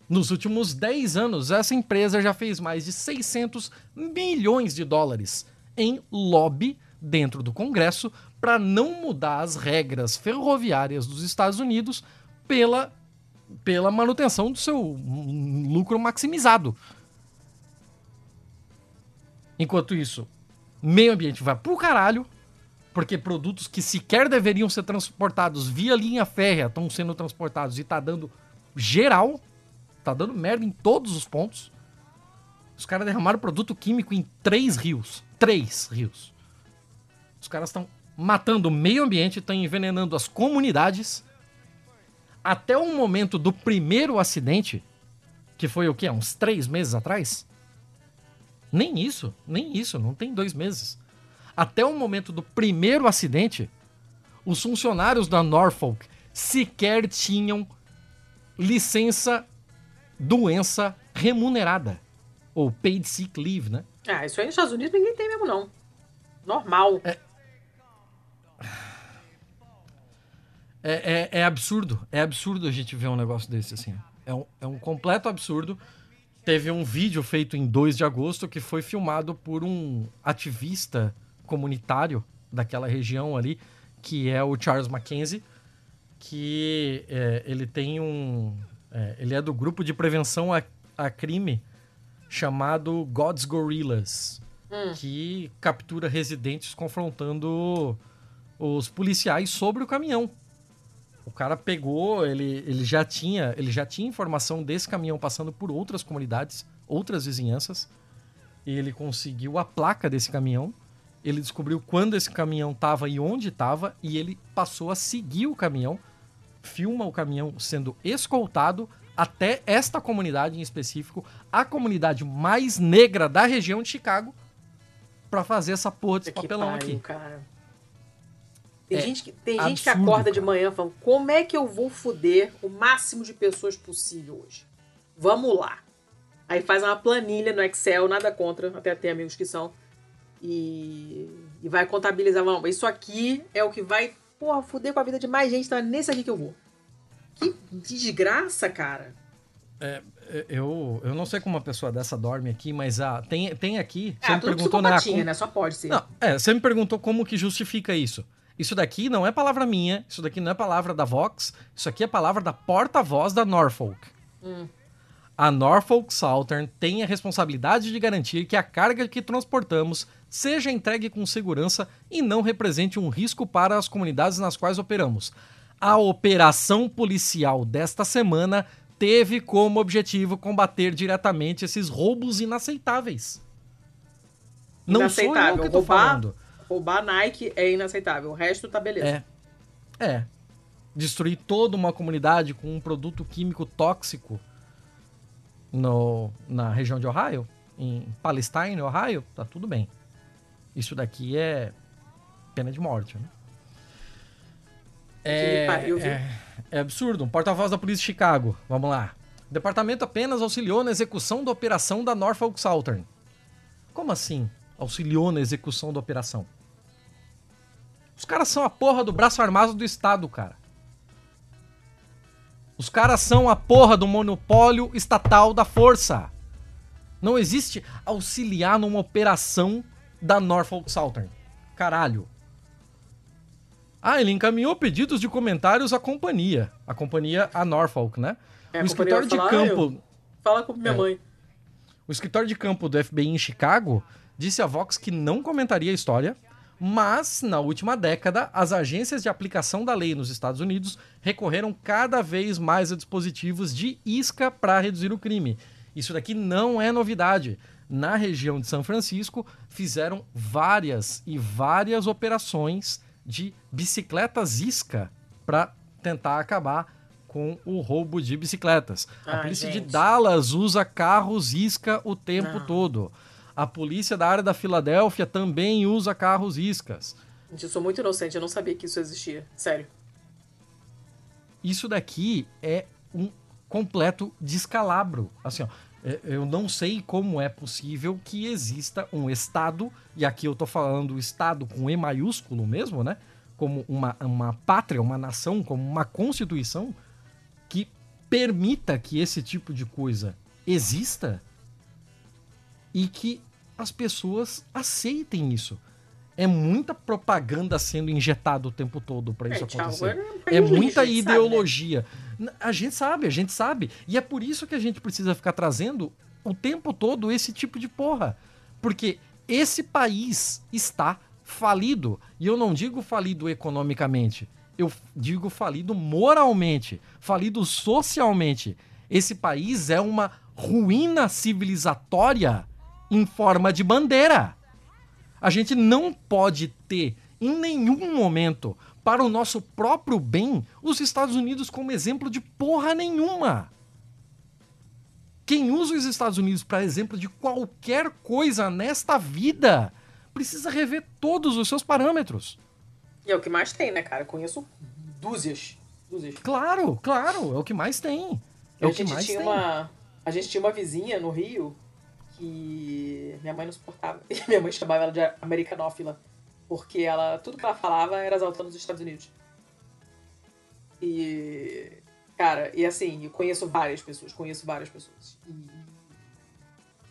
S1: Nos últimos 10 anos, essa empresa já fez mais de 600 milhões de dólares em lobby dentro do Congresso para não mudar as regras ferroviárias dos Estados Unidos pela, pela manutenção do seu lucro maximizado. Enquanto isso, meio ambiente vai pro caralho, porque produtos que sequer deveriam ser transportados via linha férrea estão sendo transportados e tá dando geral, tá dando merda em todos os pontos. Os caras derramaram produto químico em três rios. Três rios. Os caras estão matando o meio ambiente, estão envenenando as comunidades. Até o momento do primeiro acidente, que foi o quê? Uns três meses atrás? Nem isso, nem isso, não tem dois meses. Até o momento do primeiro acidente, os funcionários da Norfolk sequer tinham licença doença remunerada. Ou paid sick leave, né?
S2: Ah, isso aí nos Estados Unidos ninguém tem mesmo, não. Normal.
S1: É, é, é absurdo. É absurdo a gente ver um negócio desse, assim. É um, é um completo absurdo. Teve um vídeo feito em 2 de agosto que foi filmado por um ativista comunitário daquela região ali, que é o Charles Mackenzie, que é, ele tem um... é, ele é do grupo de prevenção a, a crime chamado God's Gorillas. hum. que captura residentes confrontando os policiais sobre o caminhão. O cara pegou, ele, ele já tinha, ele já tinha informação desse caminhão passando por outras comunidades, outras vizinhanças. Ele conseguiu a placa desse caminhão. Ele descobriu quando esse caminhão estava e onde estava e ele passou a seguir o caminhão. Filma o caminhão sendo escoltado até esta comunidade em específico, a comunidade mais negra da região de Chicago, para fazer essa porra desse papelão pariu, aqui.
S2: Cara. Tem, é gente, que, tem absurdo, gente que acorda cara. de manhã falando: como é que eu vou foder o máximo de pessoas possível hoje? Vamos lá. Aí faz uma planilha no Excel, nada contra, até tem amigos que são. E, e vai contabilizar. Vamos, isso aqui é o que vai, porra, foder com a vida de mais gente, tá nesse aqui que eu vou. Que desgraça, cara.
S1: É, é, eu, eu não sei como uma pessoa dessa dorme aqui, mas ah, tem, tem aqui. Você ah, me perguntou né, como...
S2: né? Só pode ser.
S1: Não, é, você me perguntou como que justifica isso. Isso daqui não é palavra minha, isso daqui não é palavra da Vox, isso aqui é palavra da porta-voz da Norfolk. Hum. A Norfolk Southern tem a responsabilidade de garantir que a carga que transportamos seja entregue com segurança e não represente um risco para as comunidades nas quais operamos. A operação policial desta semana teve como objetivo combater diretamente esses roubos inaceitáveis.
S2: Não sou eu que tô roubar, falando. Roubar Nike é inaceitável, o resto tá beleza.
S1: É. É. Destruir toda uma comunidade com um produto químico tóxico no, na região de Ohio, em Palestine, Ohio, tá tudo bem. Isso daqui é pena de morte, né? É, é, é, absurdo. Um porta-voz da polícia de Chicago. Vamos lá. O departamento apenas auxiliou na execução da operação da Norfolk Southern. Como assim? Auxiliou na execução da operação? Os caras são a porra do braço armado do Estado, cara. Os caras são a porra do monopólio estatal da força. Não existe auxiliar numa operação da Norfolk Southern. Caralho. Ah, ele encaminhou pedidos de comentários à companhia. A companhia, a Norfolk, né?
S2: É, o escritório de falar, campo. Ah, fala com minha é. mãe.
S1: O escritório de campo do FBI em Chicago disse a Vox que não comentaria a história, mas na última década, as agências de aplicação da lei nos Estados Unidos recorreram cada vez mais a dispositivos de isca para reduzir o crime. Isso daqui não é novidade. Na região de São Francisco, fizeram várias e várias operações de bicicletas isca para tentar acabar com o roubo de bicicletas. Ai, a polícia gente. de Dallas usa carros isca o tempo Não. todo. A polícia da área da Filadélfia também usa carros iscas.
S2: Gente, eu sou muito inocente, eu não sabia que isso existia. Sério.
S1: Isso daqui é um completo descalabro. Assim, ó, eu não sei como é possível que exista um Estado, e aqui eu tô falando Estado com E maiúsculo mesmo, né? Como uma, uma pátria, uma nação, como uma constituição que permita que esse tipo de coisa exista e que as pessoas aceitem isso. É muita propaganda sendo injetada o tempo todo para isso é, acontecer. Tchau, é muita ideologia. Sabe, né? A gente sabe, a gente sabe. E é por isso que a gente precisa ficar trazendo o tempo todo esse tipo de porra. Porque esse país está falido. E eu não digo falido economicamente. Eu digo falido moralmente, falido socialmente. Esse país é uma ruína civilizatória em forma de bandeira. A gente não pode ter em nenhum momento para o nosso próprio bem os Estados Unidos como exemplo de porra nenhuma. Quem usa os Estados Unidos para exemplo de qualquer coisa nesta vida precisa rever todos os seus parâmetros.
S2: E é o que mais tem, né, cara? Conheço dúzias. dúzias.
S1: Claro, claro, é o que mais tem. É
S2: a
S1: o que mais
S2: tinha
S1: tem.
S2: Uma, a gente tinha uma vizinha no Rio que minha mãe não suportava. minha mãe chamava ela de americanófila. Porque ela, tudo que ela falava era exaltando os Estados Unidos. E. Cara, e assim, eu conheço várias pessoas, conheço várias pessoas. E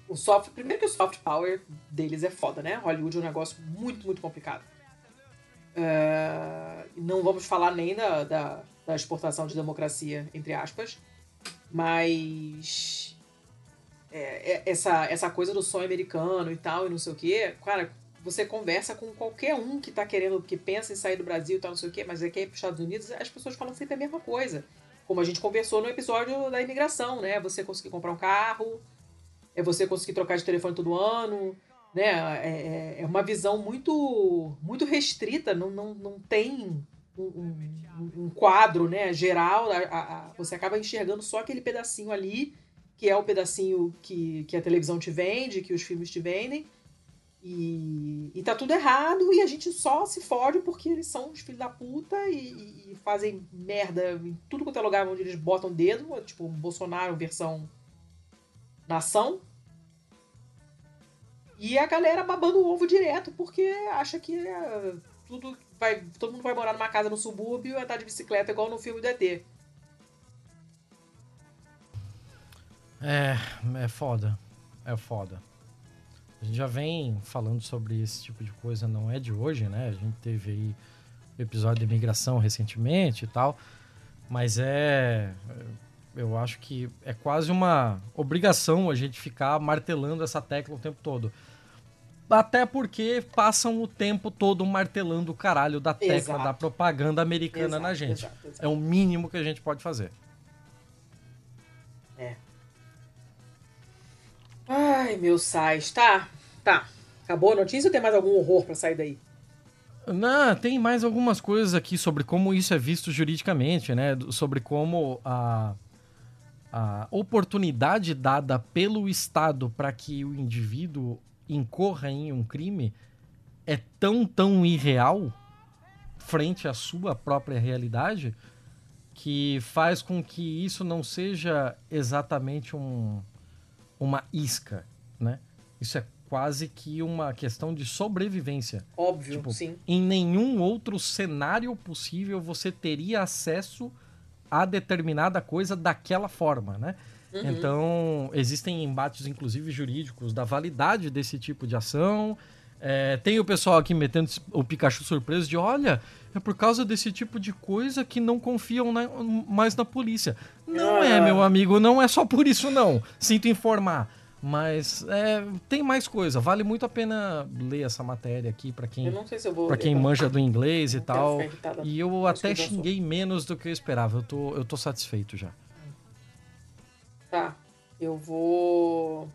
S2: o soft. Primeiro que o soft power deles é foda, né? Hollywood é um negócio muito, muito complicado. Uh, não vamos falar nem da, da, da, exportação de democracia, entre aspas, mas é, é, essa, essa coisa do sonho americano e tal, e não sei o quê, cara, você conversa com qualquer um que tá querendo, que pensa em sair do Brasil e tal, não sei o quê, mas é que ir para os Estados Unidos, as pessoas falam sempre a mesma coisa. Como a gente conversou no episódio da imigração, né? Você conseguir comprar um carro, é você conseguir trocar de telefone todo ano, né? É, é, é uma visão muito muito restrita, não, não, não tem um, um, um quadro né, geral, a, a, você acaba enxergando só aquele pedacinho ali, que é o pedacinho que, que a televisão te vende, que os filmes te vendem, e, e tá tudo errado e a gente só se fode porque eles são os filhos da puta e, e, fazem merda em tudo quanto é lugar onde eles botam dedo, tipo Bolsonaro versão nação. E a galera babando o ovo direto porque acha que é, tudo vai, todo mundo vai morar numa casa no subúrbio e andar de bicicleta igual no filme do ET.
S1: É, é foda. É foda. A gente já vem falando sobre esse tipo de coisa, não é de hoje, né? A gente teve aí o episódio de imigração recentemente e tal, mas é. Eu acho que é quase uma obrigação a gente ficar martelando essa tecla o tempo todo. Até porque passam o tempo todo martelando o caralho da tecla exato. da propaganda americana exato, na gente. Exato, é o mínimo que a gente pode fazer.
S2: Ai, meu sais. Tá, tá. Acabou a notícia ou tem mais algum horror para sair daí?
S1: Não, tem mais algumas coisas aqui sobre como isso é visto juridicamente, né? Sobre como a, a oportunidade dada pelo Estado para que o indivíduo incorra em um crime é tão, tão irreal frente à sua própria realidade que faz com que isso não seja exatamente um, uma isca, né? Isso é quase que uma questão de sobrevivência.
S2: Óbvio, tipo, sim.
S1: Em nenhum outro cenário possível você teria acesso a determinada coisa daquela forma, né? Uhum. Então, existem embates, inclusive jurídicos, da validade desse tipo de ação. É, tem o pessoal aqui metendo o Pikachu surpreso de: olha, é por causa desse tipo de coisa que não confiam na, mais na polícia. Não é, meu amigo, não é só por isso, não. Sinto informar. Mas é, tem mais coisa. Vale muito a pena ler essa matéria aqui para quem,
S2: se
S1: pra quem manja do inglês e tal. E eu até xinguei menos do que eu esperava. Eu tô, eu tô satisfeito já.
S2: Tá. Eu vou.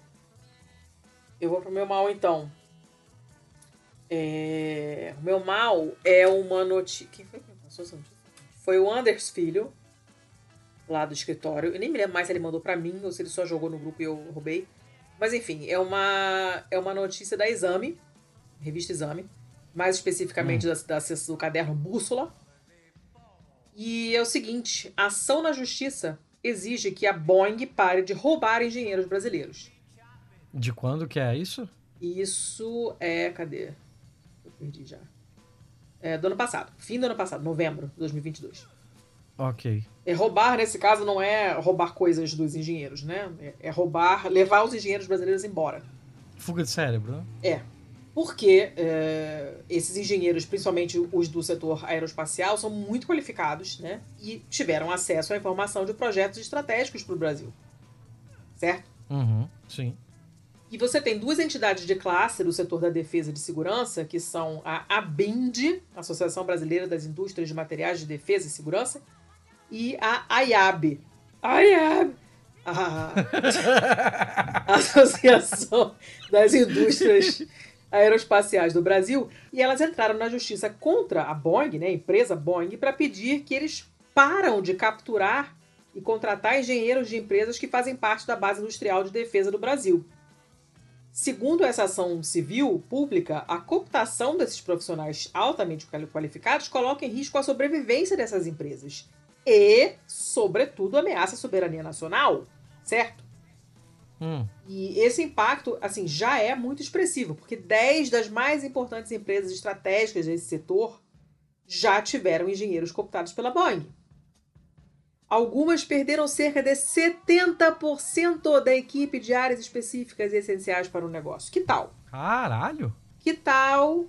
S2: Eu vou pro meu mal então. É... O meu mal é uma notícia. Quem foi que passou essa notícia? Foi o Anders Filho, lá do escritório. Eu nem me lembro mais se ele mandou para mim ou se ele só jogou no grupo e eu roubei. Mas enfim, é uma, é uma notícia da Exame, revista Exame, mais especificamente hum. da, da, do caderno Bússola. E é o seguinte: ação na justiça exige que a Boeing pare de roubar engenheiros brasileiros.
S1: De quando que é isso?
S2: Isso é. Cadê? Perdi já. É do ano passado. Fim do ano passado, novembro de 2022.
S1: Ok.
S2: É roubar, nesse caso, não é roubar coisas dos engenheiros, né? É, é roubar, levar os engenheiros brasileiros embora.
S1: Fuga de cérebro, né?
S2: É. Porque é, esses engenheiros, principalmente os do setor aeroespacial, são muito qualificados, né? E tiveram acesso à informação de projetos estratégicos para o Brasil. Certo?
S1: Uhum, sim.
S2: E você tem duas entidades de classe do setor da defesa e de segurança, que são a ABIND, Associação Brasileira das Indústrias de Materiais de Defesa e Segurança, e a AIAB. AIAB! A Associação das Indústrias Aeroespaciais do Brasil. E elas entraram na justiça contra a Boeing, né, a empresa Boeing, para pedir que eles param de capturar e contratar engenheiros de empresas que fazem parte da base industrial de defesa do Brasil. Segundo essa ação civil pública, a cooptação desses profissionais altamente qualificados coloca em risco a sobrevivência dessas empresas e, sobretudo, ameaça a soberania nacional, certo?
S1: Hum.
S2: E esse impacto, assim, já é muito expressivo, porque 10 das mais importantes empresas estratégicas desse setor já tiveram engenheiros cooptados pela Boeing. Algumas perderam cerca de 70% da equipe de áreas específicas e essenciais para o negócio. Que tal?
S1: Caralho!
S2: Que tal?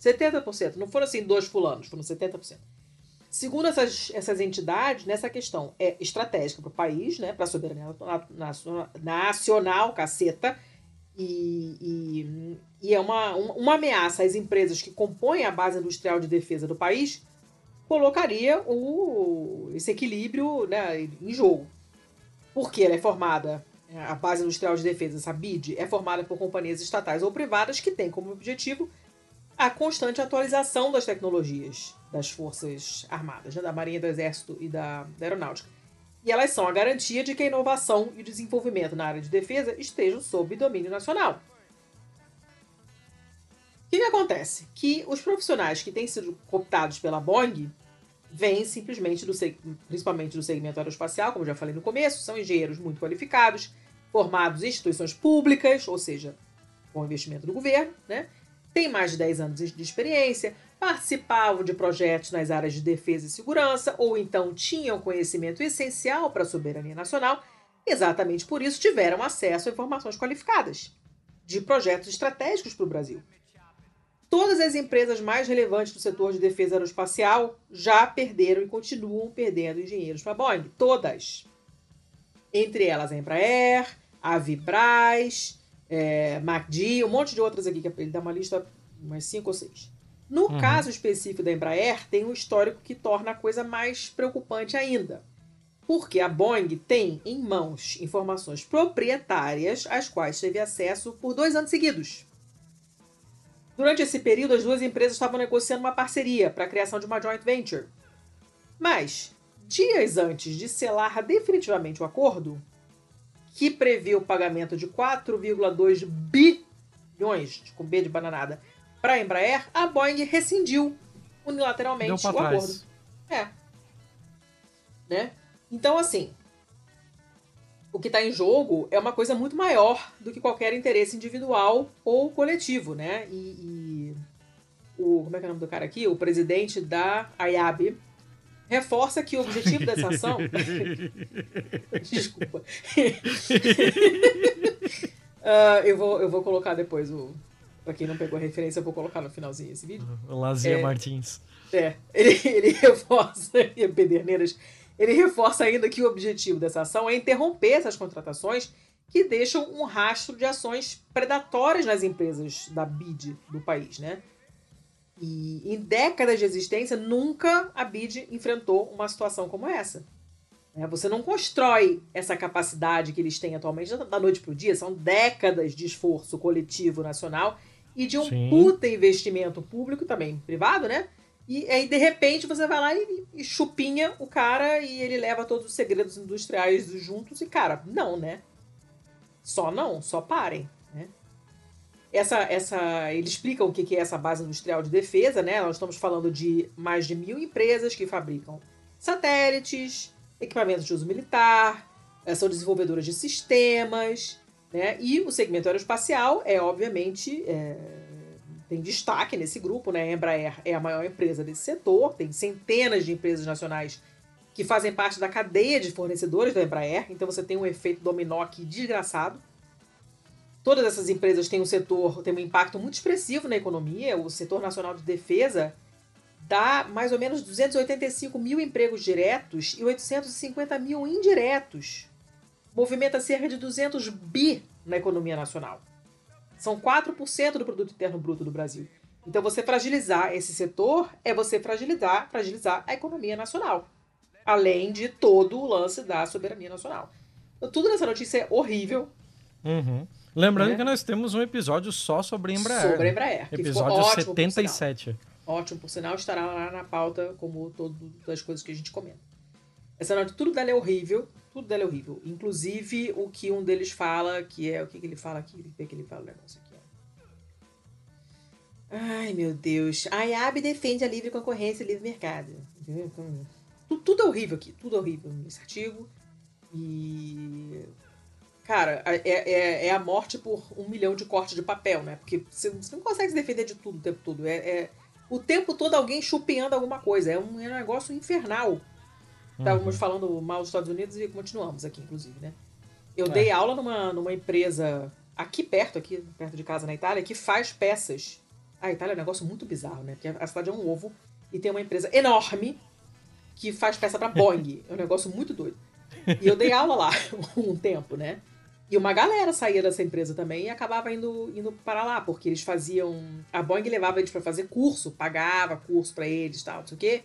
S2: 70%. Não foram assim dois fulanos, foram 70%. Segundo essas, essas entidades, nessa questão é estratégica para o país, né, para a soberania nacional, caceta, e, e, e, é uma, uma ameaça às empresas que compõem a base industrial de defesa do país, colocaria o, esse equilíbrio né, em jogo. Porque ela é formada, a base industrial de defesa, essa BID, é formada por companhias estatais ou privadas que têm como objetivo a constante atualização das tecnologias das Forças Armadas, né, da Marinha, do Exército e da, da Aeronáutica. E elas são a garantia de que a inovação e o desenvolvimento na área de defesa estejam sob domínio nacional. Que, que acontece? Que os profissionais que têm sido cooptados pela Boeing vêm simplesmente, do, principalmente do segmento aeroespacial, como já falei no começo, são engenheiros muito qualificados, formados em instituições públicas, ou seja, com investimento do governo, né? têm mais de 10 anos de experiência, participavam de projetos nas áreas de defesa e segurança, ou então tinham conhecimento essencial para a soberania nacional, exatamente por isso tiveram acesso a informações qualificadas de projetos estratégicos para o Brasil. Todas as empresas mais relevantes do setor de defesa aeroespacial já perderam e continuam perdendo engenheiros para a Boeing. Todas. Entre elas a Embraer, a Vibraz, é, MacD, um monte de outras aqui, que ele dá uma lista, umas cinco ou seis. No uhum. caso específico da Embraer, tem um histórico que torna a coisa mais preocupante ainda. Porque a Boeing tem em mãos informações proprietárias às quais teve acesso por dois anos seguidos. Durante esse período, as duas empresas estavam negociando uma parceria para a criação de uma joint venture. Mas, dias antes de selar definitivamente o acordo, que prevê o pagamento de 4,2 bilhões, com B de bananada, para a Embraer, a Boeing rescindiu unilateralmente o trás. acordo. É. Né? Então, assim, o que está em jogo é uma coisa muito maior do que qualquer interesse individual ou coletivo, né? E, e o como é que é o nome do cara aqui? O presidente da IAB reforça que o objetivo dessa ação. Desculpa. uh, eu, vou, eu vou colocar depois o. Pra quem não pegou a referência, eu vou colocar no finalzinho esse vídeo.
S1: Lazia é, Martins.
S2: É, ele, ele reforça. Pederneiras. Ele reforça ainda que o objetivo dessa ação é interromper essas contratações que deixam um rastro de ações predatórias nas empresas da BID do país, né? E em décadas de existência, nunca a BID enfrentou uma situação como essa. É, você não constrói essa capacidade que eles têm atualmente da noite para o dia, são décadas de esforço coletivo nacional e de um Sim. puta investimento público também, privado, né? E aí, de repente, você vai lá e, e chupinha o cara e ele leva todos os segredos industriais juntos e, cara, não, né? Só não, só parem. Essa, essa, ele explica o que é essa base industrial de defesa, né? Nós estamos falando de mais de mil empresas que fabricam satélites, equipamentos de uso militar, eh, são desenvolvedoras de sistemas, né? E o segmento aeroespacial é, obviamente, é, tem destaque nesse grupo, né? A Embraer é a maior empresa desse setor, tem centenas de empresas nacionais que fazem parte da cadeia de fornecedores da Embraer, então você tem um efeito dominó aqui desgraçado. Todas essas empresas têm um setor, têm um impacto muito expressivo na economia. O setor nacional de defesa dá mais ou menos 285 mil empregos diretos e 850 mil indiretos. Movimenta cerca de 200 bi na economia nacional. São 4% do produto interno bruto do Brasil. Então você fragilizar esse setor é você fragilizar, fragilizar a economia nacional, além de todo o lance da soberania nacional. Então, tudo nessa notícia é horrível.
S1: Uhum. Lembrando né? que nós temos um episódio só sobre Embraer.
S2: Sobre Embraer.
S1: episódio ótimo, 77.
S2: Por ótimo, por sinal, estará lá na pauta, como todas as coisas que a gente comenta. Essa nota, tudo dela é horrível. Tudo dela é horrível. Inclusive o que um deles fala, que é. O que, que ele fala aqui? Vê que ele fala o negócio aqui. Ai, meu Deus. A IAB defende a livre concorrência e livre mercado. Então, tudo, tudo é horrível aqui. Tudo é horrível nesse artigo. E Cara, é, é, é, a morte por um milhão de cortes de papel, né? Porque você, você não consegue se defender de tudo o tempo todo. É, é o tempo todo alguém chupinhando alguma coisa. É um, é um negócio infernal. Estávamos uhum. falando mal dos Estados Unidos e continuamos aqui, inclusive, né? Eu é. dei aula numa, numa empresa aqui perto, aqui perto de casa na Itália, que faz peças. A Itália é um negócio muito bizarro, né? Porque a cidade é um ovo e tem uma empresa enorme que faz peça pra Boeing. É um negócio muito doido. E eu dei aula lá um tempo, né? E uma galera saía dessa empresa também e acabava indo, indo para lá, porque eles faziam. A Boeing levava eles para fazer curso, pagava curso para eles tal, não sei o quê.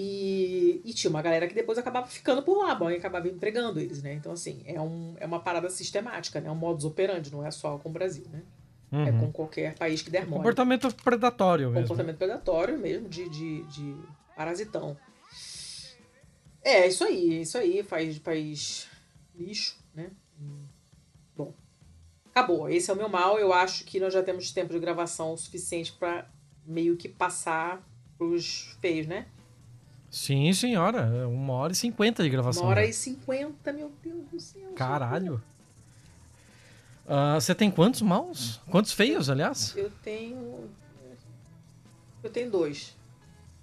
S2: E, e, tinha uma galera que depois acabava ficando por lá, a Boeing acabava empregando eles, né? Então, assim, é, um, é uma parada sistemática, né? É um modus operandi, não é só com o Brasil, né? É uhum. É com qualquer país que der mole.
S1: Comportamento predatório mesmo.
S2: Comportamento predatório mesmo, de, de, de parasitão. É, isso aí, isso aí, faz país lixo, né? Bom, acabou. Esse é o meu mal. Eu acho que nós já temos tempo de gravação suficiente para meio que passar pros feios, né?
S1: Sim, senhora. É uma hora e cinquenta de gravação.
S2: Uma hora e cinquenta, meu Deus do céu.
S1: Caralho. Uh, você tem quantos maus? Quantos feios, aliás?
S2: Eu tenho. Eu tenho dois.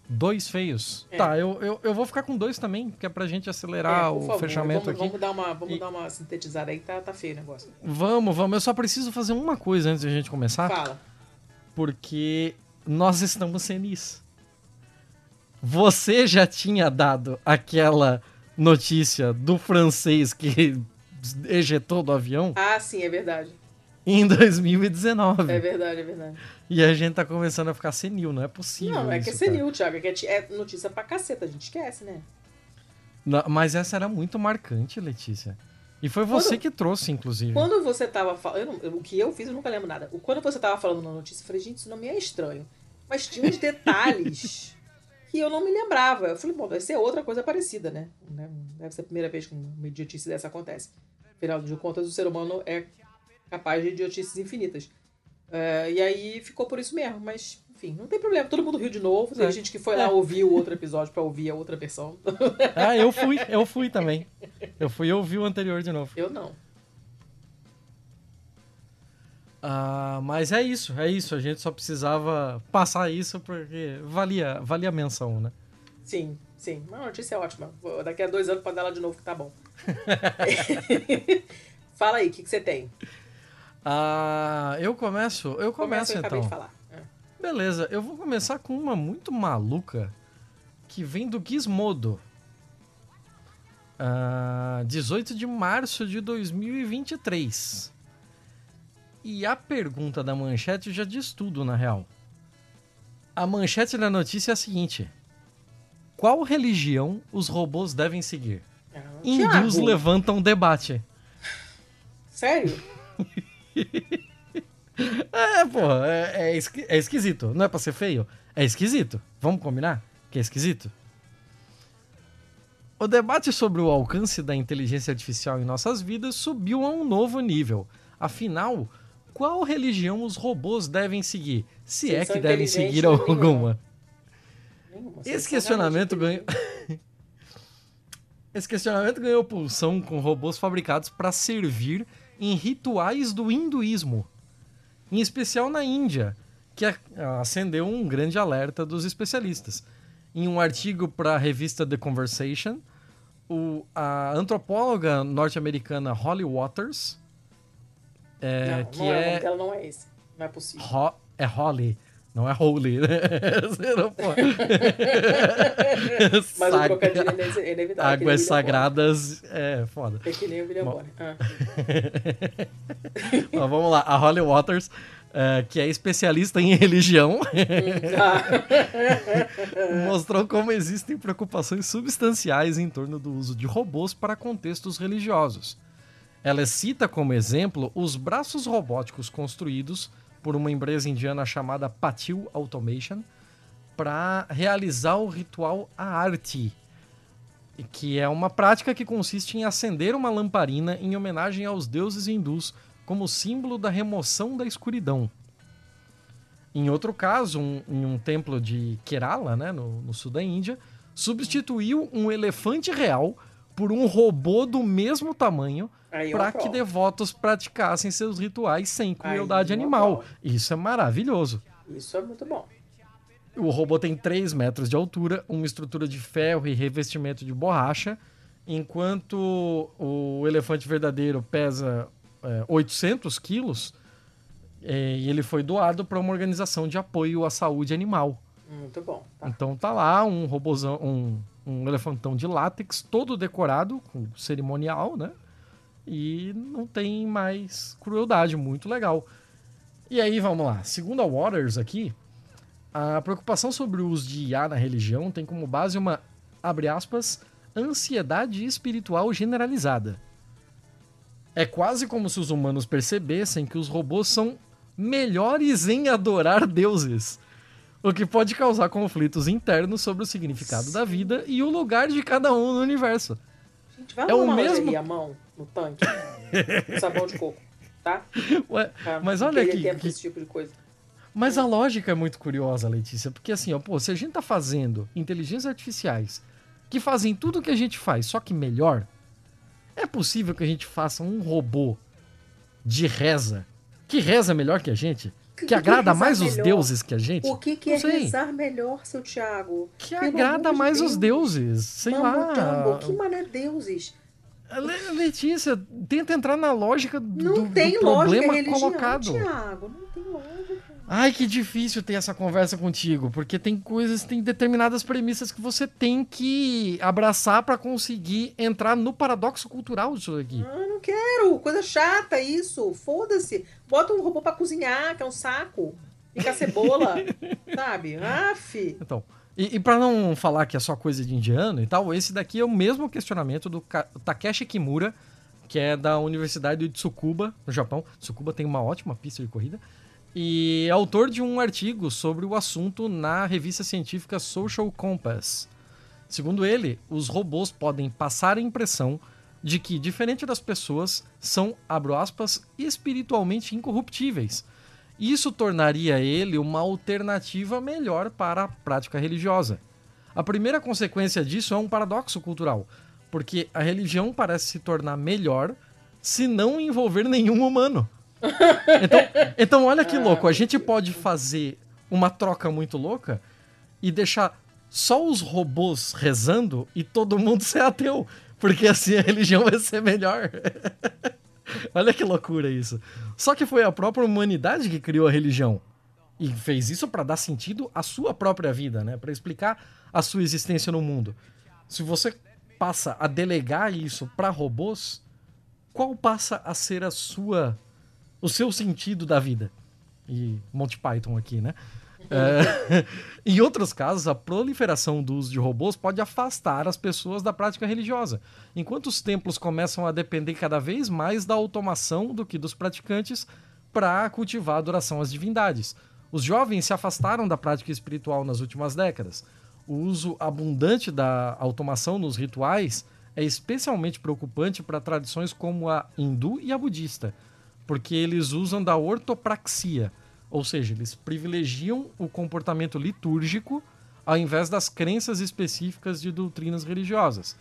S1: Dois feios? É. Tá, eu, eu, eu vou ficar com dois também, que é pra gente acelerar é, o favor, fechamento
S2: vamos,
S1: aqui.
S2: Vamos dar uma, vamos e... dar uma sintetizada aí, tá, tá feio o negócio.
S1: Vamos, vamos. Eu só preciso fazer uma coisa antes de a gente começar.
S2: Fala.
S1: Porque nós estamos senis. Você já tinha dado aquela notícia do francês que ejetou do avião?
S2: Ah, sim, é verdade.
S1: Em 2019.
S2: É verdade, é verdade.
S1: E a gente tá começando a ficar senil, não é possível.
S2: Não, é que é senil, Thiago. É, que é, é notícia pra caceta, a gente esquece, né?
S1: Não, mas essa era muito marcante, Letícia. E foi você quando, que trouxe, inclusive.
S2: Quando você tava falando. O que eu fiz, eu nunca lembro nada. Quando você tava falando na notícia, eu falei, gente, isso não me é estranho. Mas tinha uns detalhes que eu não me lembrava. Eu falei, bom, deve ser outra coisa parecida, né? né? Deve ser a primeira vez que uma idiotice dessa acontece. Afinal de contas, o ser humano é capaz de idiotices infinitas. Uh, e aí ficou por isso mesmo, mas enfim, não tem problema. Todo mundo riu de novo. Tem é. gente que foi lá é. ouvir o outro episódio para ouvir a outra versão.
S1: Ah, eu fui, eu fui também. Eu fui ouvir o anterior de novo.
S2: Eu não.
S1: Ah, mas é isso, é isso. A gente só precisava passar isso porque valia, valia a menção, né?
S2: Sim, sim. Uma notícia é ótima. Daqui a dois anos para dar ela de novo que tá bom. Fala aí, o que, que você tem?
S1: Ah, eu começo? Eu começo Começa, então.
S2: Eu de falar. É.
S1: Beleza, eu vou começar com uma muito maluca que vem do Gizmodo. Ah, 18 de março de 2023. E a pergunta da manchete já diz tudo, na real. A manchete da notícia é a seguinte: Qual religião os robôs devem seguir? Ah, Hindus levantam debate.
S2: Sério?
S1: é, pô, é, é, esqui é esquisito. Não é pra ser feio? É esquisito. Vamos combinar? Que é esquisito? O debate sobre o alcance da inteligência artificial em nossas vidas subiu a um novo nível. Afinal, qual religião os robôs devem seguir, se, é que devem seguir alguma. Nenhuma. Esse questionamento ganhou. Esse questionamento ganhou pulsão com robôs fabricados para servir em rituais do hinduísmo, em especial na Índia, que acendeu um grande alerta dos especialistas. Em um artigo para a revista The Conversation, o, a antropóloga norte-americana Holly Waters é,
S2: não,
S1: que
S2: não
S1: é,
S2: é... não é esse. Não é possível.
S1: Ho é Holly. Não é Holy, né? Você não pode.
S2: Mas o trocadilho é inevitável.
S1: Águas sagradas é foda.
S2: É que nem o William Bonner. Ah.
S1: Bom, vamos lá. A Holly Waters, uh, que é especialista em religião, mostrou como existem preocupações substanciais em torno do uso de robôs para contextos religiosos. Ela cita como exemplo os braços robóticos construídos por uma empresa indiana chamada Patil Automation para realizar o ritual Aarti, que é uma prática que consiste em acender uma lamparina em homenagem aos deuses hindus como símbolo da remoção da escuridão. Em outro caso, um, em um templo de Kerala, né, no, no sul da Índia, substituiu um elefante real por um robô do mesmo tamanho para que devotos praticassem seus rituais sem crueldade animal. Isso é maravilhoso.
S2: Isso é muito bom.
S1: O robô tem 3 metros de altura, uma estrutura de ferro e revestimento de borracha, enquanto o elefante verdadeiro pesa é, 800 quilos é, e ele foi doado para uma organização de apoio à saúde animal.
S2: Muito bom.
S1: Tá. Então tá lá um robôzão, um um elefantão de látex, todo decorado, com cerimonial, né? E não tem mais crueldade, muito legal. E aí, vamos lá. Segundo a Waters aqui, a preocupação sobre o uso de IA na religião tem como base uma, abre aspas, ansiedade espiritual generalizada. É quase como se os humanos percebessem que os robôs são melhores em adorar deuses, o que pode causar conflitos internos sobre o significado Sim. da vida e o lugar de cada um no universo.
S2: Gente, vai é o mesmo a mão no tanque, sabão de coco, tá?
S1: Ué, mas olha aqui,
S2: que... esse tipo de coisa.
S1: Mas a lógica é muito curiosa, Letícia, porque assim, ó, pô, se a gente tá fazendo inteligências artificiais que fazem tudo o que a gente faz, só que melhor, é possível que a gente faça um robô de reza que reza melhor que a gente? Que, que agrada que mais melhor? os deuses que a gente?
S2: O que, que é rezar melhor, seu Thiago?
S1: Que Pelo agrada mais Deus. os deuses. Sei lá.
S2: Que mané deuses?
S1: Letícia, tenta entrar na lógica do, não tem do problema lógica, colocado.
S2: Thiago, não tem lógica.
S1: Ai, que difícil ter essa conversa contigo, porque tem coisas, tem determinadas premissas que você tem que abraçar para conseguir entrar no paradoxo cultural disso aqui.
S2: Ah, não quero, coisa chata isso, foda-se. Bota um robô para cozinhar, que é um saco. Fica cebola, sabe? Aff.
S1: Então, e, e para não falar que é só coisa de indiano e tal, esse daqui é o mesmo questionamento do Takeshi Kimura, que é da Universidade de Tsukuba, no Japão. Tsukuba tem uma ótima pista de corrida e é autor de um artigo sobre o assunto na revista científica Social Compass. Segundo ele, os robôs podem passar a impressão de que, diferente das pessoas, são, abro aspas, espiritualmente incorruptíveis. Isso tornaria ele uma alternativa melhor para a prática religiosa. A primeira consequência disso é um paradoxo cultural, porque a religião parece se tornar melhor se não envolver nenhum humano. Então, então olha que louco, a gente pode fazer uma troca muito louca e deixar só os robôs rezando e todo mundo ser ateu, porque assim a religião vai ser melhor. olha que loucura isso. Só que foi a própria humanidade que criou a religião e fez isso para dar sentido à sua própria vida, né? Para explicar a sua existência no mundo. Se você passa a delegar isso para robôs, qual passa a ser a sua o seu sentido da vida. E Monty Python aqui, né? É, em outros casos, a proliferação do uso de robôs pode afastar as pessoas da prática religiosa, enquanto os templos começam a depender cada vez mais da automação do que dos praticantes para cultivar a adoração às divindades. Os jovens se afastaram da prática espiritual nas últimas décadas. O uso abundante da automação nos rituais é especialmente preocupante para tradições como a hindu e a budista porque eles usam da ortopraxia, ou seja, eles privilegiam o comportamento litúrgico ao invés das crenças específicas de doutrinas religiosas.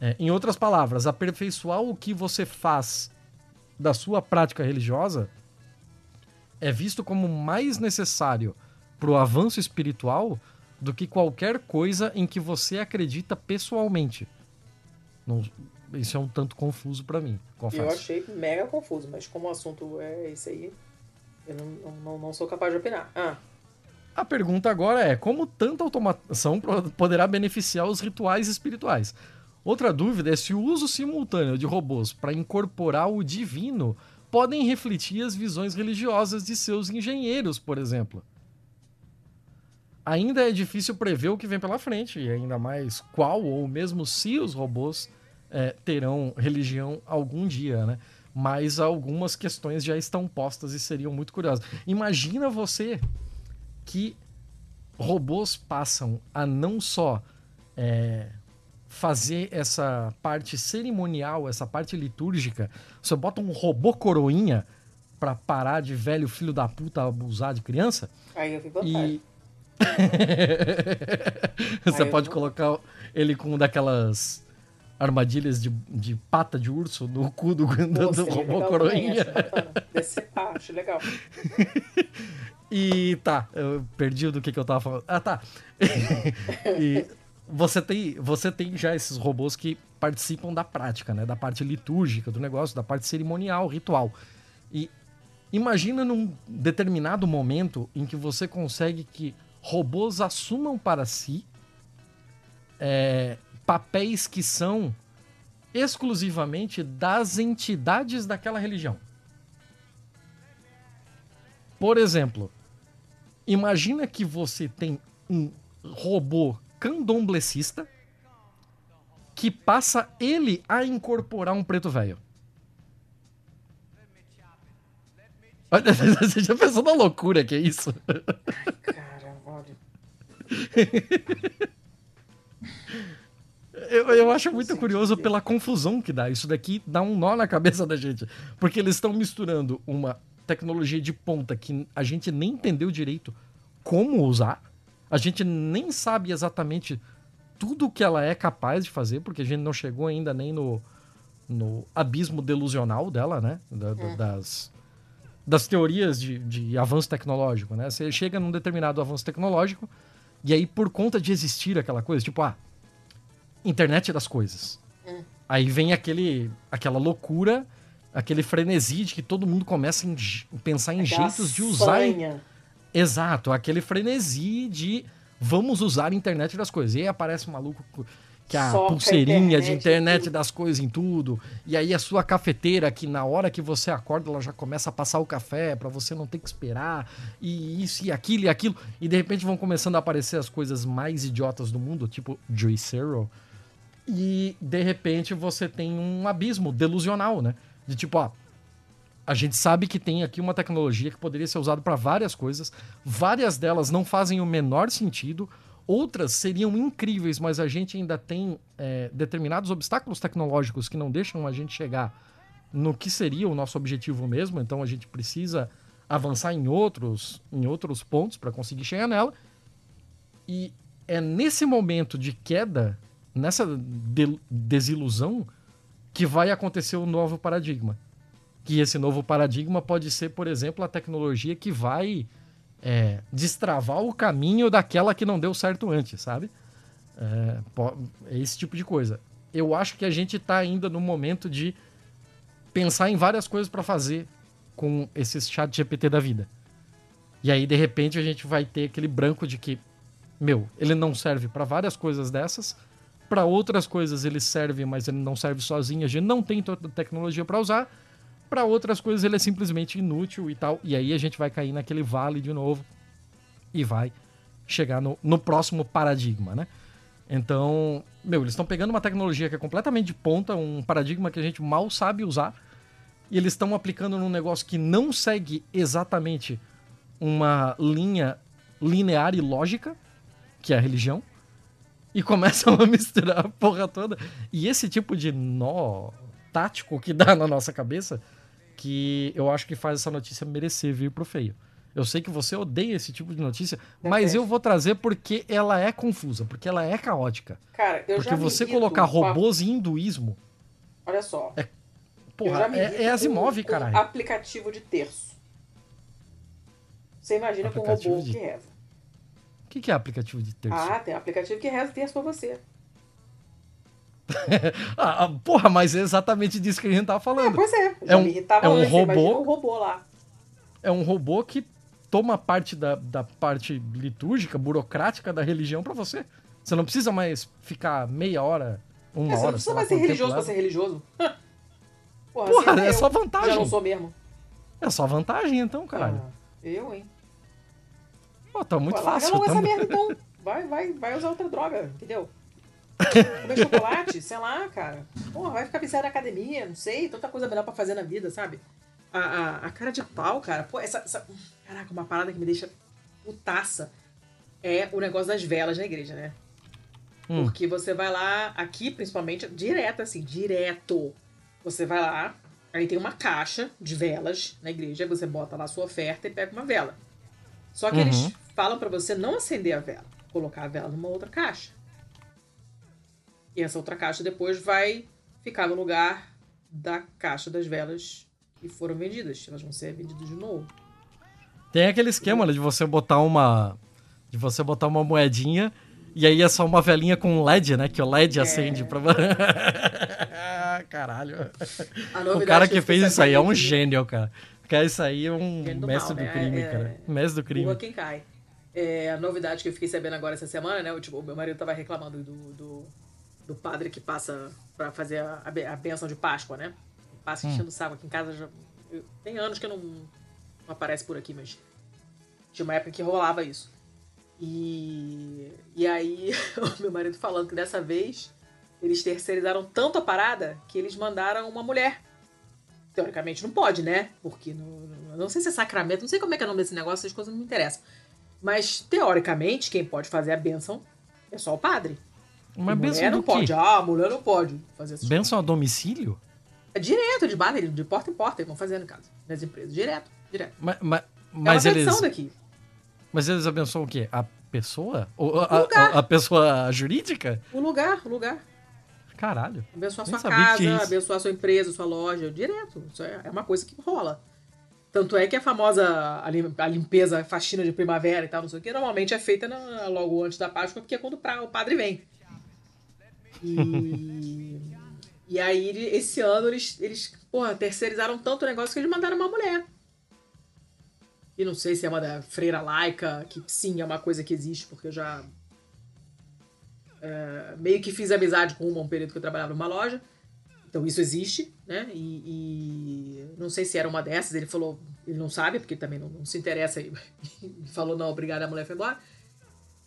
S1: É, em outras palavras, aperfeiçoar o que você faz da sua prática religiosa é visto como mais necessário para o avanço espiritual do que qualquer coisa em que você acredita pessoalmente. Não, isso é um tanto confuso para mim, confesso.
S2: Eu achei mega confuso, mas como o assunto é esse aí, eu não, não, não sou capaz de opinar. Ah.
S1: A pergunta agora é: como tanta automação poderá beneficiar os rituais espirituais? Outra dúvida é se o uso simultâneo de robôs para incorporar o divino podem refletir as visões religiosas de seus engenheiros, por exemplo. Ainda é difícil prever o que vem pela frente, e ainda mais qual ou mesmo se os robôs é, terão religião algum dia, né? Mas algumas questões já estão postas e seriam muito curiosas. Imagina você que robôs passam a não só é, fazer essa parte cerimonial, essa parte litúrgica. Você bota um robô coroinha para parar de velho filho da puta abusar de criança.
S2: Aí eu fico e...
S1: Você Aí pode colocar ele com um daquelas armadilhas de, de pata de urso no cu do, do, do robô coroinha.
S2: Decepar, acho legal.
S1: e tá, eu perdi do que, que eu tava falando. Ah, tá. e você tem, você tem já esses robôs que participam da prática, né? Da parte litúrgica do negócio, da parte cerimonial, ritual. E imagina num determinado momento em que você consegue que robôs assumam para si é, papéis que são exclusivamente das entidades daquela religião. Por exemplo, imagina que você tem um robô candomblecista que passa ele a incorporar um preto velho. Você já pensou na loucura que é isso?
S2: Cara, olha.
S1: Eu, eu acho muito curioso pela confusão que dá. Isso daqui dá um nó na cabeça da gente. Porque eles estão misturando uma tecnologia de ponta que a gente nem entendeu direito como usar. A gente nem sabe exatamente tudo que ela é capaz de fazer, porque a gente não chegou ainda nem no, no abismo delusional dela, né? Da, é. Das, das teorias de, de avanço tecnológico, né? Você chega num determinado avanço tecnológico e aí, por conta de existir aquela coisa, tipo, ah, internet das coisas. Hum. Aí vem aquele, aquela loucura, aquele frenesi de que todo mundo começa a pensar em aquela jeitos de usar.
S2: Sanha.
S1: Exato, aquele frenesi de vamos usar a internet das coisas. E aí aparece um maluco que a Soca pulseirinha a de internet das coisas em tudo. E aí a sua cafeteira, que na hora que você acorda, ela já começa a passar o café para você não ter que esperar. E isso e aquilo e aquilo. E de repente vão começando a aparecer as coisas mais idiotas do mundo, tipo Joy Zero. E de repente você tem um abismo delusional, né? De tipo, ó, a gente sabe que tem aqui uma tecnologia que poderia ser usada para várias coisas. Várias delas não fazem o menor sentido. Outras seriam incríveis, mas a gente ainda tem é, determinados obstáculos tecnológicos que não deixam a gente chegar no que seria o nosso objetivo mesmo. Então a gente precisa avançar em outros, em outros pontos para conseguir chegar nela. E é nesse momento de queda, nessa de desilusão, que vai acontecer o novo paradigma. Que esse novo paradigma pode ser, por exemplo, a tecnologia que vai é, destravar o caminho daquela que não deu certo antes, sabe? É, é esse tipo de coisa. Eu acho que a gente está ainda no momento de pensar em várias coisas para fazer com esses chat GPT da vida. E aí, de repente, a gente vai ter aquele branco de que, meu, ele não serve para várias coisas dessas, para outras coisas ele serve, mas ele não serve sozinho, a gente não tem toda a tecnologia para usar, para outras coisas ele é simplesmente inútil e tal. E aí a gente vai cair naquele vale de novo e vai chegar no, no próximo paradigma, né? Então, meu, eles estão pegando uma tecnologia que é completamente de ponta, um paradigma que a gente mal sabe usar, e eles estão aplicando num negócio que não segue exatamente uma linha linear e lógica, que é a religião, e começam a misturar a porra toda. E esse tipo de nó tático que dá na nossa cabeça que eu acho que faz essa notícia merecer vir pro feio. Eu sei que você odeia esse tipo de notícia, mas eu vou trazer porque ela é confusa, porque ela é caótica.
S2: Cara, eu
S1: porque
S2: já
S1: você colocar robôs e hinduísmo.
S2: Olha só.
S1: É, porra, é, é Asimov, caralho.
S2: aplicativo de terço. Você imagina com um robô de... que reza.
S1: O que, que é aplicativo de terço?
S2: Ah, tem aplicativo que reza terço pra você.
S1: Ah, ah, porra, mas é exatamente disso que a gente tava falando.
S2: É, pois é, é um,
S1: é um robô.
S2: Um robô lá.
S1: É um robô que toma parte da, da parte litúrgica, burocrática da religião para você. Você não precisa mais ficar meia hora, uma é,
S2: hora.
S1: Você
S2: não precisa mais ser religioso pra ser religioso.
S1: Porra, Porra é, é só vantagem. Já
S2: não sou mesmo.
S1: É só vantagem, então, caralho. Ah,
S2: eu, hein?
S1: Pô, tá muito
S2: Pô,
S1: fácil.
S2: Larga logo essa merda, então. Vai, vai, vai usar outra droga, entendeu? Comer chocolate, sei lá, cara. Porra, vai ficar viciado na academia, não sei, tanta coisa melhor pra fazer na vida, sabe? A, a, a cara de pau, cara. Pô, essa, essa. Caraca, uma parada que me deixa putaça é o negócio das velas na igreja, né? Hum. Porque você vai lá, aqui principalmente, direto assim, direto. Você vai lá, aí tem uma caixa de velas na igreja, você bota lá a sua oferta e pega uma vela. Só que uhum. eles falam para você não acender a vela, colocar a vela numa outra caixa. E essa outra caixa depois vai ficar no lugar da caixa das velas que foram vendidas. Elas vão ser vendidas de novo.
S1: Tem aquele esquema né, de você botar uma. De você botar uma moedinha e aí é só uma velinha com LED, né? Que o LED é. acende pra. Caralho. O cara que fez isso aí é um gênio, cara. Cara, isso aí é um mestre do, mal, do né? crime, é, cara. Mestre do crime.
S2: quem cai. É, a novidade que eu fiquei sabendo agora essa semana, né? O, tipo, o meu marido tava reclamando do, do, do padre que passa para fazer a, a benção de Páscoa, né? Passa hum. enchendo o saco aqui em casa. Já, eu, tem anos que não, não aparece por aqui, mas tinha uma época que rolava isso. E, e aí, o meu marido falando que dessa vez eles terceirizaram tanto a parada que eles mandaram uma mulher. Teoricamente não pode, né? Porque não, não sei se é sacramento, não sei como é que é o nome desse negócio, essas coisas não me interessam. Mas, teoricamente, quem pode fazer a benção é só o padre.
S1: Uma benção mulher
S2: não pode. Ah, a mulher não pode fazer
S1: essas Benção a domicílio?
S2: É direto, de bar, de porta em porta, eles vão fazendo em casa, nas empresas. Direto, direto.
S1: Mas, mas, mas
S2: é
S1: uma eles...
S2: daqui.
S1: Mas eles abençoam o quê? A pessoa? Ou, a, a, a, pessoa jurídica?
S2: O lugar, o lugar.
S1: Caralho.
S2: Abençoar sua casa, abençoar sua empresa, sua loja, direto. Isso é, é uma coisa que rola. Tanto é que a famosa a limpeza, a faxina de primavera e tal, não sei o que, normalmente é feita na, logo antes da Páscoa, porque é quando o padre vem. E, e aí, esse ano, eles, eles porra, terceirizaram tanto o negócio que eles mandaram uma mulher. E não sei se é uma da freira laica, que sim, é uma coisa que existe, porque eu já é, meio que fiz amizade com uma um período que eu trabalhava numa loja. Então isso existe, né? E, e, não sei se era uma dessas, ele falou, ele não sabe, porque também não, não se interessa. E falou, não, obrigada, a mulher foi embora.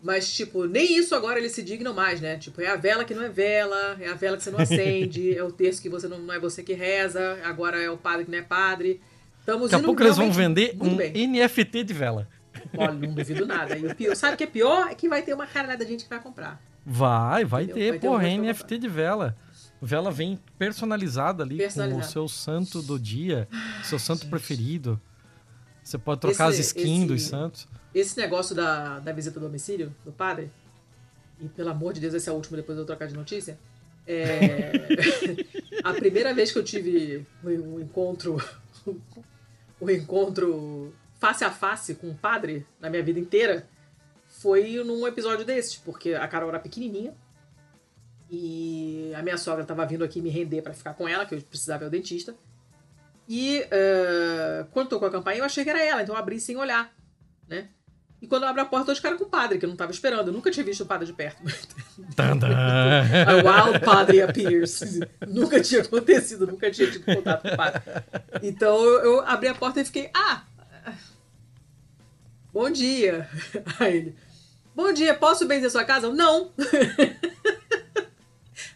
S2: Mas, tipo, nem isso agora eles se dignam mais, né? Tipo, é a vela que não é vela, é a vela que você não acende, é o texto que você não, não é você que reza, agora é o padre que não é padre.
S1: Estamos Daqui a pouco eles vão vender um bem. NFT de vela.
S2: Olha, não duvido nada. E o pior, sabe o que é pior? É que vai ter uma caralhada de gente que vai comprar.
S1: Vai, vai Entendeu? ter, vai ter porra, um NFT de vela. Vela vem personalizada ali com o seu santo do dia, seu santo preferido. Você pode trocar esse, as skins esse, dos santos.
S2: Esse negócio da, da visita do domicílio, do padre, e pelo amor de Deus, esse é o último, depois eu trocar de notícia. É... a primeira vez que eu tive um encontro o encontro face a face com o padre na minha vida inteira foi num episódio desses, porque a Carol era pequenininha e a minha sogra estava vindo aqui me render para ficar com ela, que eu precisava ir ao dentista. E uh, quando tocou a campainha, eu achei que era ela, então eu abri sem olhar, né? E quando eu abro a porta, eu cara com o padre, que eu não tava esperando. Eu nunca tinha visto o padre de perto. a wild padre appears. nunca tinha acontecido, nunca tinha tido contato com o padre. Então eu, eu abri a porta e fiquei, ah, bom dia. Aí ele, bom dia, posso benzer sua casa? Não.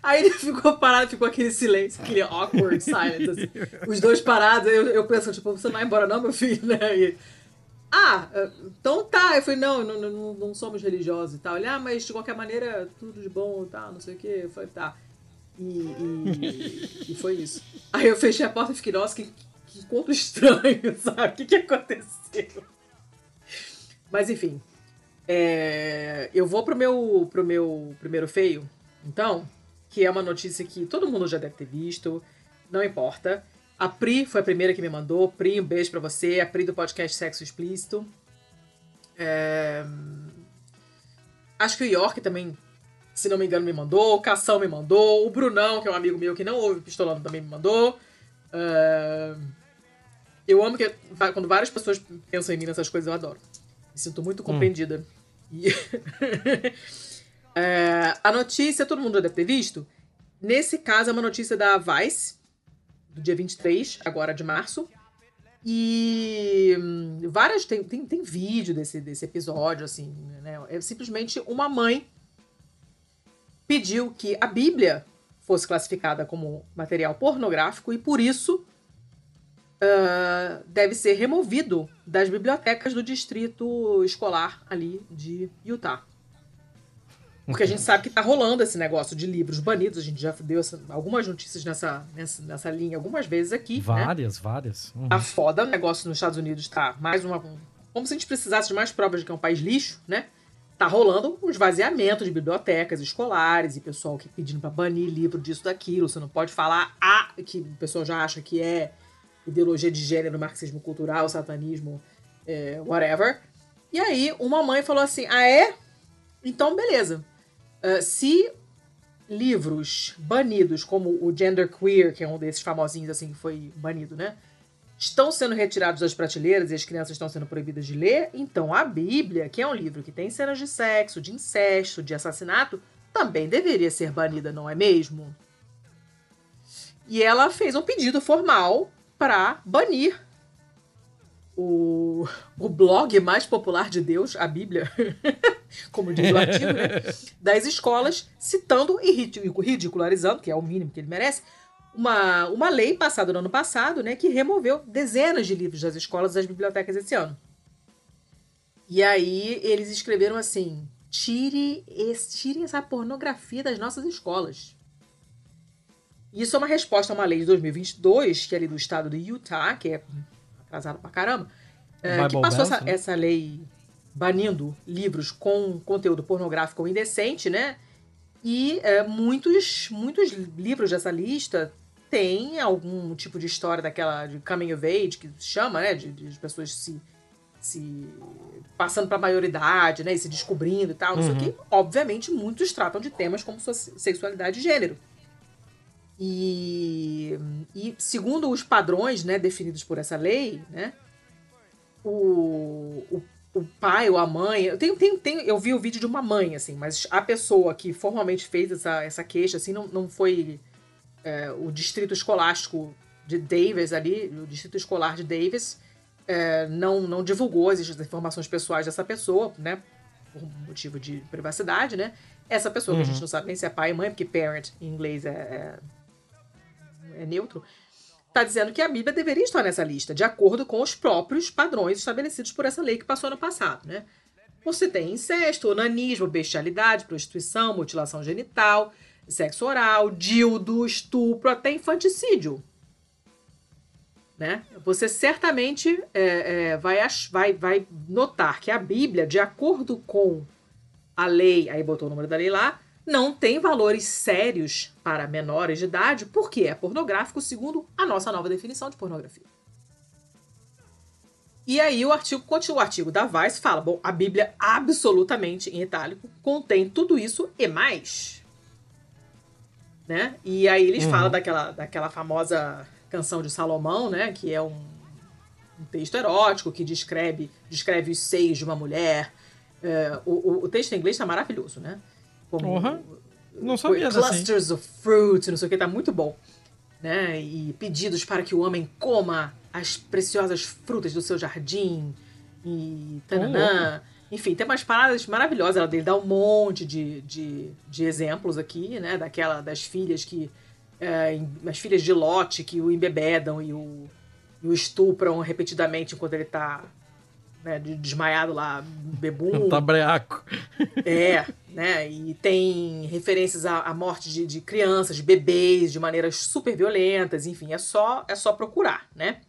S2: Aí ele ficou parado, ficou aquele silêncio, aquele awkward silence. Assim. Os dois parados, eu, eu penso, tipo, você não vai embora não, meu filho, né? E, ah, então tá. Eu falei, não, não, não, não somos religiosos e tal. Ele, ah, mas de qualquer maneira, tudo de bom e tal, não sei o quê. Eu falei, tá. E, e, e, foi isso. Aí eu fechei a porta e fiquei, nossa, que, que encontro estranho, sabe? O que, que aconteceu? Mas enfim. É, eu vou pro meu, pro meu primeiro feio, então, que é uma notícia que todo mundo já deve ter visto, não importa. A Pri foi a primeira que me mandou. Pri, um beijo pra você. A Pri do podcast Sexo Explícito. É... Acho que o York também, se não me engano, me mandou. O Cação me mandou. O Brunão, que é um amigo meu que não ouve Pistolando, também me mandou. É... Eu amo que quando várias pessoas pensam em mim nessas coisas, eu adoro. Me sinto muito hum. compreendida. Hum. E... é... A notícia, todo mundo já deve ter visto. Nesse caso, é uma notícia da Vice do dia 23, agora de março. E hum, várias. Tem, tem, tem vídeo desse, desse episódio, assim, né? É simplesmente uma mãe pediu que a Bíblia fosse classificada como material pornográfico e por isso uh, deve ser removido das bibliotecas do distrito escolar ali de Utah. Porque a gente sabe que tá rolando esse negócio de livros banidos. A gente já deu essa, algumas notícias nessa, nessa, nessa linha algumas vezes aqui. Né?
S1: Várias, né? várias.
S2: Uhum. Tá foda. O negócio nos Estados Unidos tá mais uma. Como se a gente precisasse de mais provas de que é um país lixo, né? Tá rolando um esvaziamento de bibliotecas escolares e pessoal que pedindo para banir livro disso, daquilo. Você não pode falar A, que o pessoal já acha que é ideologia de gênero, marxismo cultural, satanismo, é, whatever. E aí, uma mãe falou assim: Ah, é? Então, beleza. Uh, se livros banidos, como o Gender Queer, que é um desses famosinhos assim que foi banido, né? estão sendo retirados das prateleiras e as crianças estão sendo proibidas de ler, então a Bíblia, que é um livro que tem cenas de sexo, de incesto, de assassinato, também deveria ser banida, não é mesmo? E ela fez um pedido formal para banir o, o blog mais popular de Deus, a Bíblia, como diz o artigo, né, das escolas, citando e ridicularizando, que é o mínimo que ele merece, uma, uma lei passada no ano passado, né, que removeu dezenas de livros das escolas e das bibliotecas esse ano. E aí eles escreveram assim: tire, esse, tire essa pornografia das nossas escolas. Isso é uma resposta a uma lei de 2022, que é ali do estado do Utah, que é atrasado pra caramba, é, que passou essa, né? essa lei banindo livros com conteúdo pornográfico ou indecente, né? E é, muitos, muitos livros dessa lista têm algum tipo de história daquela de coming of age, que se chama, né? De, de pessoas se, se passando para a maioridade, né? E se descobrindo e tal, não uhum. sei o uhum. quê. Obviamente, muitos tratam de temas como sexualidade e gênero. E, e segundo os padrões né, definidos por essa lei, né, o, o, o pai ou a mãe. Eu, tenho, tenho, tenho, eu vi o vídeo de uma mãe, assim, mas a pessoa que formalmente fez essa, essa queixa assim, não, não foi é, o distrito escolástico de Davis ali, o distrito escolar de Davis. É, não, não divulgou as informações pessoais dessa pessoa, né? Por motivo de privacidade, né? Essa pessoa, uhum. que a gente não sabe nem se é pai e mãe, porque parent em inglês é, é é neutro, está dizendo que a Bíblia deveria estar nessa lista, de acordo com os próprios padrões estabelecidos por essa lei que passou no passado, né? Você tem incesto, onanismo, bestialidade, prostituição, mutilação genital, sexo oral, dildo, estupro, até infanticídio. Né? Você certamente é, é, vai, vai, vai notar que a Bíblia, de acordo com a lei, aí botou o número da lei lá, não tem valores sérios para menores de idade, porque é pornográfico, segundo a nossa nova definição de pornografia. E aí o artigo continua, o artigo da Vice fala, bom, a Bíblia absolutamente em itálico contém tudo isso e mais. Né? E aí eles uhum. falam daquela, daquela famosa canção de Salomão, né, que é um, um texto erótico que descreve, descreve os seios de uma mulher. É, o, o, texto em inglês está maravilhoso, né?
S1: Como uhum. Não sabia
S2: Clusters assim. of fruit, não sei o que, tá muito bom. Né? E pedidos para que o homem coma as preciosas frutas do seu jardim. E tananã. Oh. Enfim, tem umas paradas maravilhosas. Ela dele dá um monte de, de, de exemplos aqui, né? Daquela das filhas que. É, as filhas de Lote que o embebedam e o, e o estupram repetidamente enquanto ele tá né, desmaiado lá, bebum.
S1: Tá breaco.
S2: É, né? E tem referências à, à morte de, de, crianças, de bebês, de maneiras super violentas, enfim, é só, é só procurar, né?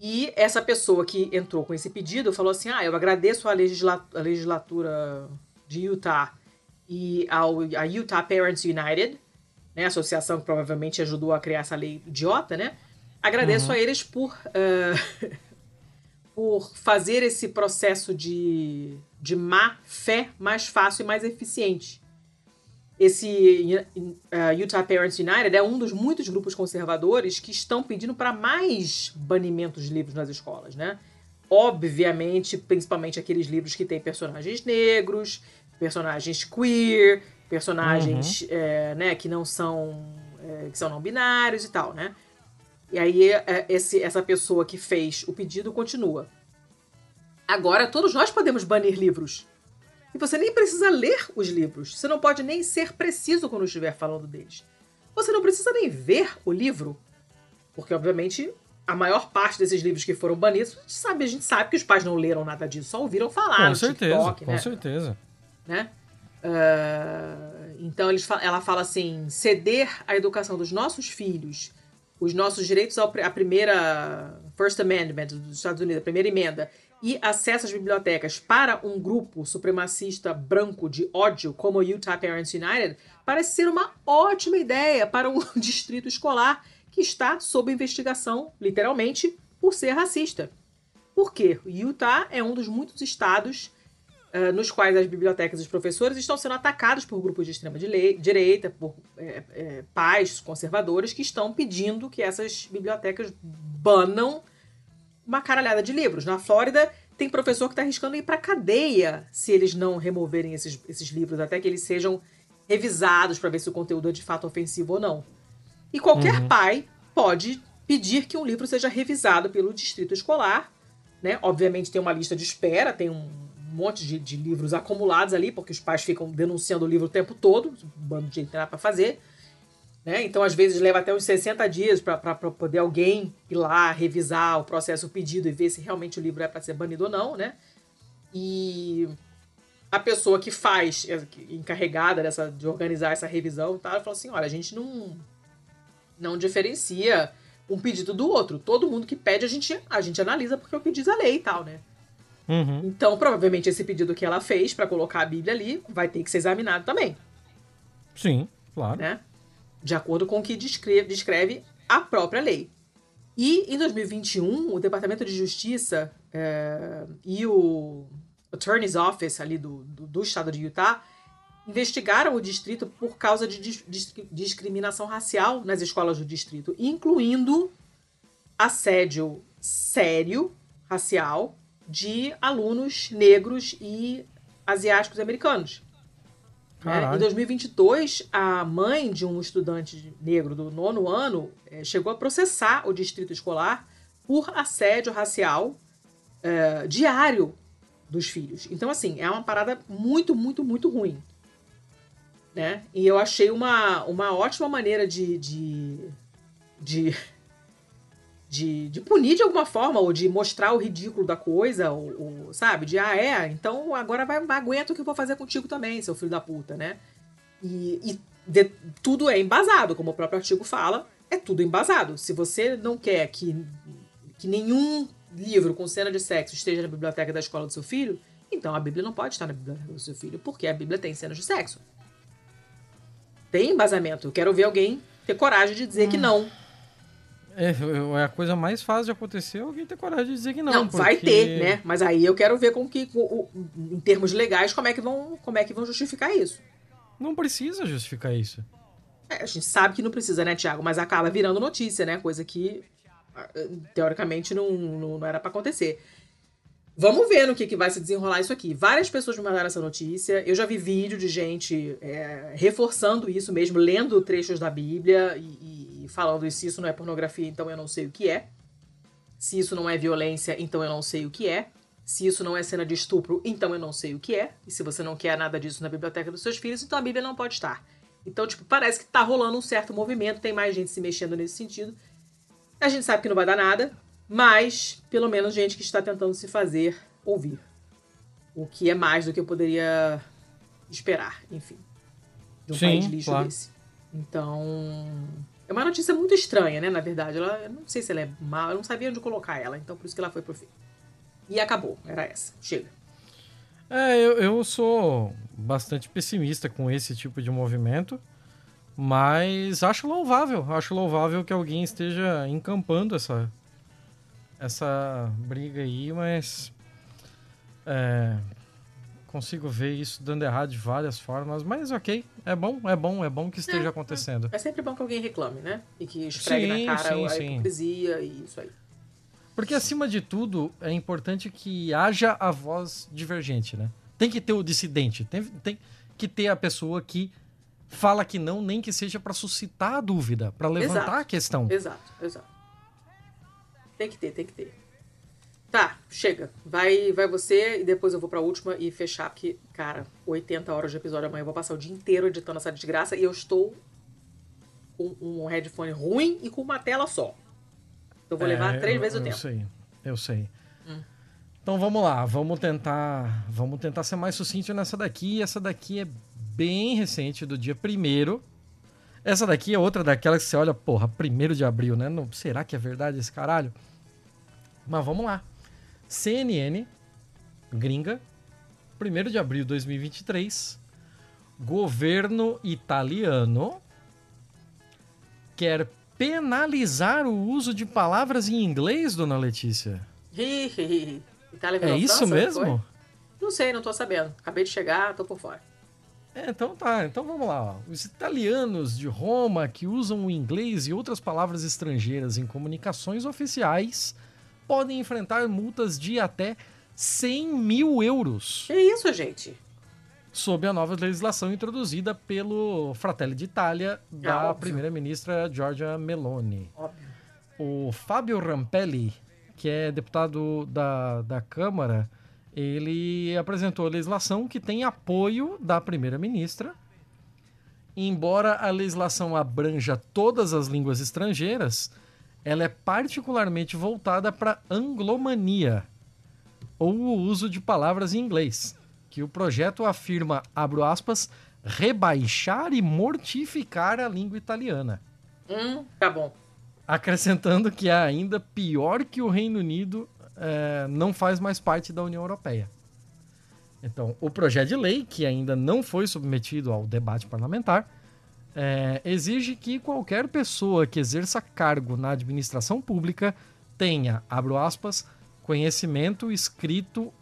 S2: E essa pessoa que entrou com esse pedido falou assim: ah, eu agradeço a, legisla legislatura de Utah e ao, a Utah Parents United, né, a associação que provavelmente ajudou a criar essa lei idiota, né? Agradeço uhum. a eles por. Uh, por fazer esse processo de, de má fé mais fácil e mais eficiente. Esse uh, Utah Parents United é um dos muitos grupos conservadores que estão pedindo para mais banimentos de livros nas escolas, né? Obviamente, principalmente aqueles livros que têm personagens negros, personagens queer, personagens uhum. é, né, que não são é, que são não binários e tal, né? E aí é, esse, essa pessoa que fez o pedido continua. Agora todos nós podemos banir livros. E você nem precisa ler os livros. Você não pode nem ser preciso quando estiver falando deles. Você não precisa nem ver o livro. Porque, obviamente, a maior parte desses livros que foram banidos, a gente sabe, a gente sabe que os pais não leram nada disso, só ouviram falar
S1: com no certeza, TikTok, com né? certeza.
S2: Né? Uh, então eles, ela fala assim: ceder a educação dos nossos filhos os nossos direitos à primeira First Amendment dos Estados Unidos, a primeira emenda, e acesso às bibliotecas para um grupo supremacista branco de ódio como o Utah Parents United parece ser uma ótima ideia para um distrito escolar que está sob investigação, literalmente, por ser racista. Por quê? Utah é um dos muitos estados uh, nos quais as bibliotecas e os professores estão sendo atacados por grupos de extrema direita, por é, é, pais conservadores que estão pedindo que essas bibliotecas banam uma caralhada de livros. Na Flórida, tem professor que está arriscando ir para cadeia se eles não removerem esses, esses livros, até que eles sejam revisados para ver se o conteúdo é de fato ofensivo ou não. E qualquer uhum. pai pode pedir que um livro seja revisado pelo distrito escolar. Né? Obviamente tem uma lista de espera, tem um monte de, de livros acumulados ali, porque os pais ficam denunciando o livro o tempo todo, bando de gente para fazer. Né? Então, às vezes, leva até uns 60 dias para poder alguém ir lá revisar o processo, o pedido e ver se realmente o livro é para ser banido ou não, né? E a pessoa que faz, é, encarregada dessa, de organizar essa revisão, tá, falou assim: olha, a gente não, não diferencia um pedido do outro. Todo mundo que pede, a gente, a gente analisa porque é o que diz a lei e tal, né?
S1: Uhum.
S2: Então, provavelmente, esse pedido que ela fez para colocar a Bíblia ali vai ter que ser examinado também.
S1: Sim, claro.
S2: Né? de acordo com o que descreve, descreve a própria lei. E em 2021, o Departamento de Justiça é, e o Attorney's Office ali do, do, do, estado de Utah investigaram o distrito por causa de dis, dis, discriminação racial nas escolas do distrito, incluindo assédio sério racial de alunos negros e asiáticos americanos. Né? Em 2022, a mãe de um estudante negro do nono ano é, chegou a processar o distrito escolar por assédio racial é, diário dos filhos. Então, assim, é uma parada muito, muito, muito ruim. Né? E eu achei uma, uma ótima maneira de, de, de de, de punir de alguma forma, ou de mostrar o ridículo da coisa, ou, ou sabe? De, ah, é, então agora vai, aguenta o que eu vou fazer contigo também, seu filho da puta, né? E, e de, tudo é embasado, como o próprio artigo fala, é tudo embasado. Se você não quer que, que nenhum livro com cena de sexo esteja na biblioteca da escola do seu filho, então a Bíblia não pode estar na biblioteca do seu filho, porque a Bíblia tem cenas de sexo. Tem embasamento. Eu quero ver alguém ter coragem de dizer hum. que não.
S1: É, é a coisa mais fácil de acontecer alguém ter coragem de dizer que não.
S2: Não, porque... vai ter, né? Mas aí eu quero ver com que, com, em termos legais, como é que vão, como é que vão justificar isso.
S1: Não precisa justificar isso.
S2: É, a gente sabe que não precisa, né, Tiago? Mas acaba virando notícia, né? Coisa que, teoricamente, não, não, não era para acontecer. Vamos ver no que, que vai se desenrolar isso aqui. Várias pessoas me mandaram essa notícia. Eu já vi vídeo de gente é, reforçando isso mesmo, lendo trechos da Bíblia e, e falando se isso não é pornografia, então eu não sei o que é. Se isso não é violência, então eu não sei o que é. Se isso não é cena de estupro, então eu não sei o que é. E se você não quer nada disso na biblioteca dos seus filhos, então a Bíblia não pode estar. Então, tipo, parece que tá rolando um certo movimento, tem mais gente se mexendo nesse sentido. A gente sabe que não vai dar nada, mas pelo menos gente que está tentando se fazer ouvir. O que é mais do que eu poderia esperar, enfim. De um Sim, país lixo claro. desse. Então, é uma notícia muito estranha, né? Na verdade, ela, eu não sei se ela é mal, eu não sabia onde colocar ela, então por isso que ela foi pro fim. E acabou, era essa. Chega.
S1: É, eu, eu sou bastante pessimista com esse tipo de movimento, mas acho louvável, acho louvável que alguém esteja encampando essa essa briga aí, mas é, consigo ver isso dando errado de várias formas, mas ok, é bom, é bom, é bom que esteja é, acontecendo.
S2: É, sempre bom que alguém reclame, né? E que esfregue sim, na cara sim, a sim. hipocrisia e isso aí.
S1: Porque acima de tudo, é importante que haja a voz divergente, né? Tem que ter o dissidente, tem, tem que ter a pessoa que fala que não, nem que seja para suscitar a dúvida, para levantar exato, a questão.
S2: Exato, exato. Tem que ter, tem que ter. Tá, chega. Vai vai você e depois eu vou pra última e fechar, porque, cara, 80 horas de episódio amanhã. Eu vou passar o dia inteiro editando essa desgraça e eu estou com um headphone ruim e com uma tela só. Eu vou é, levar três eu, vezes o tempo.
S1: Eu sei, eu sei. Hum. Então vamos lá, vamos tentar, vamos tentar ser mais sucinto nessa daqui. Essa daqui é bem recente, do dia primeiro. Essa daqui é outra daquelas que você olha, porra, primeiro de abril, né? Não, será que é verdade esse caralho? Mas vamos lá. CNN, gringa, 1 de abril de 2023, governo italiano quer penalizar o uso de palavras em inglês, dona Letícia.
S2: Itália
S1: é isso
S2: França,
S1: mesmo?
S2: Foi? Não sei, não tô sabendo. Acabei de chegar, tô por fora.
S1: É, então tá, então vamos lá. Ó. Os italianos de Roma que usam o inglês e outras palavras estrangeiras em comunicações oficiais podem enfrentar multas de até 100 mil euros.
S2: Que isso, gente?
S1: Sob a nova legislação introduzida pelo Fratelli d'Italia da
S2: Ah,
S1: primeira-ministra Giorgia Meloni.
S2: Óbvio.
S1: O Fábio Rampelli, que é deputado da, da Câmara, ele apresentou a legislação que tem apoio da primeira-ministra. Embora a legislação abranja todas as línguas estrangeiras, ela é particularmente voltada para anglomania, ou o uso de palavras em inglês, que o projeto afirma, abro aspas, rebaixar e mortificar a língua italiana
S2: Hum, tá bom.
S1: acrescentando que é ainda pior que o Reino Unido eh, não faz mais parte da União Europeia. Então, o projeto de lei, que ainda não foi submetido ao debate parlamentar, eh, exige que qualquer pessoa que exerça cargo na administração pública tenha, abro aspas, conhecimento escrito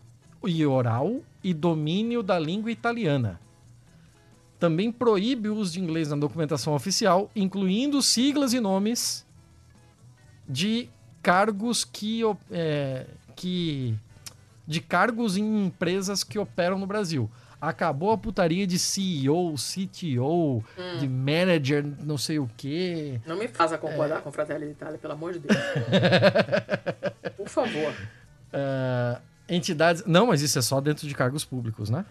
S1: e oral e domínio da língua italiana. Também proíbe o uso de inglês na documentação oficial, incluindo siglas e nomes de cargos que, é, que de cargos em empresas que operam no Brasil. Acabou a putaria de CEO, CTO, de manager, não sei o quê.
S2: Não me faça
S1: É.
S2: concordar com o Fratelli d'Italia, pelo amor de Deus. Por favor.
S1: Ah, entidades. Não, mas isso é só dentro de cargos públicos, né?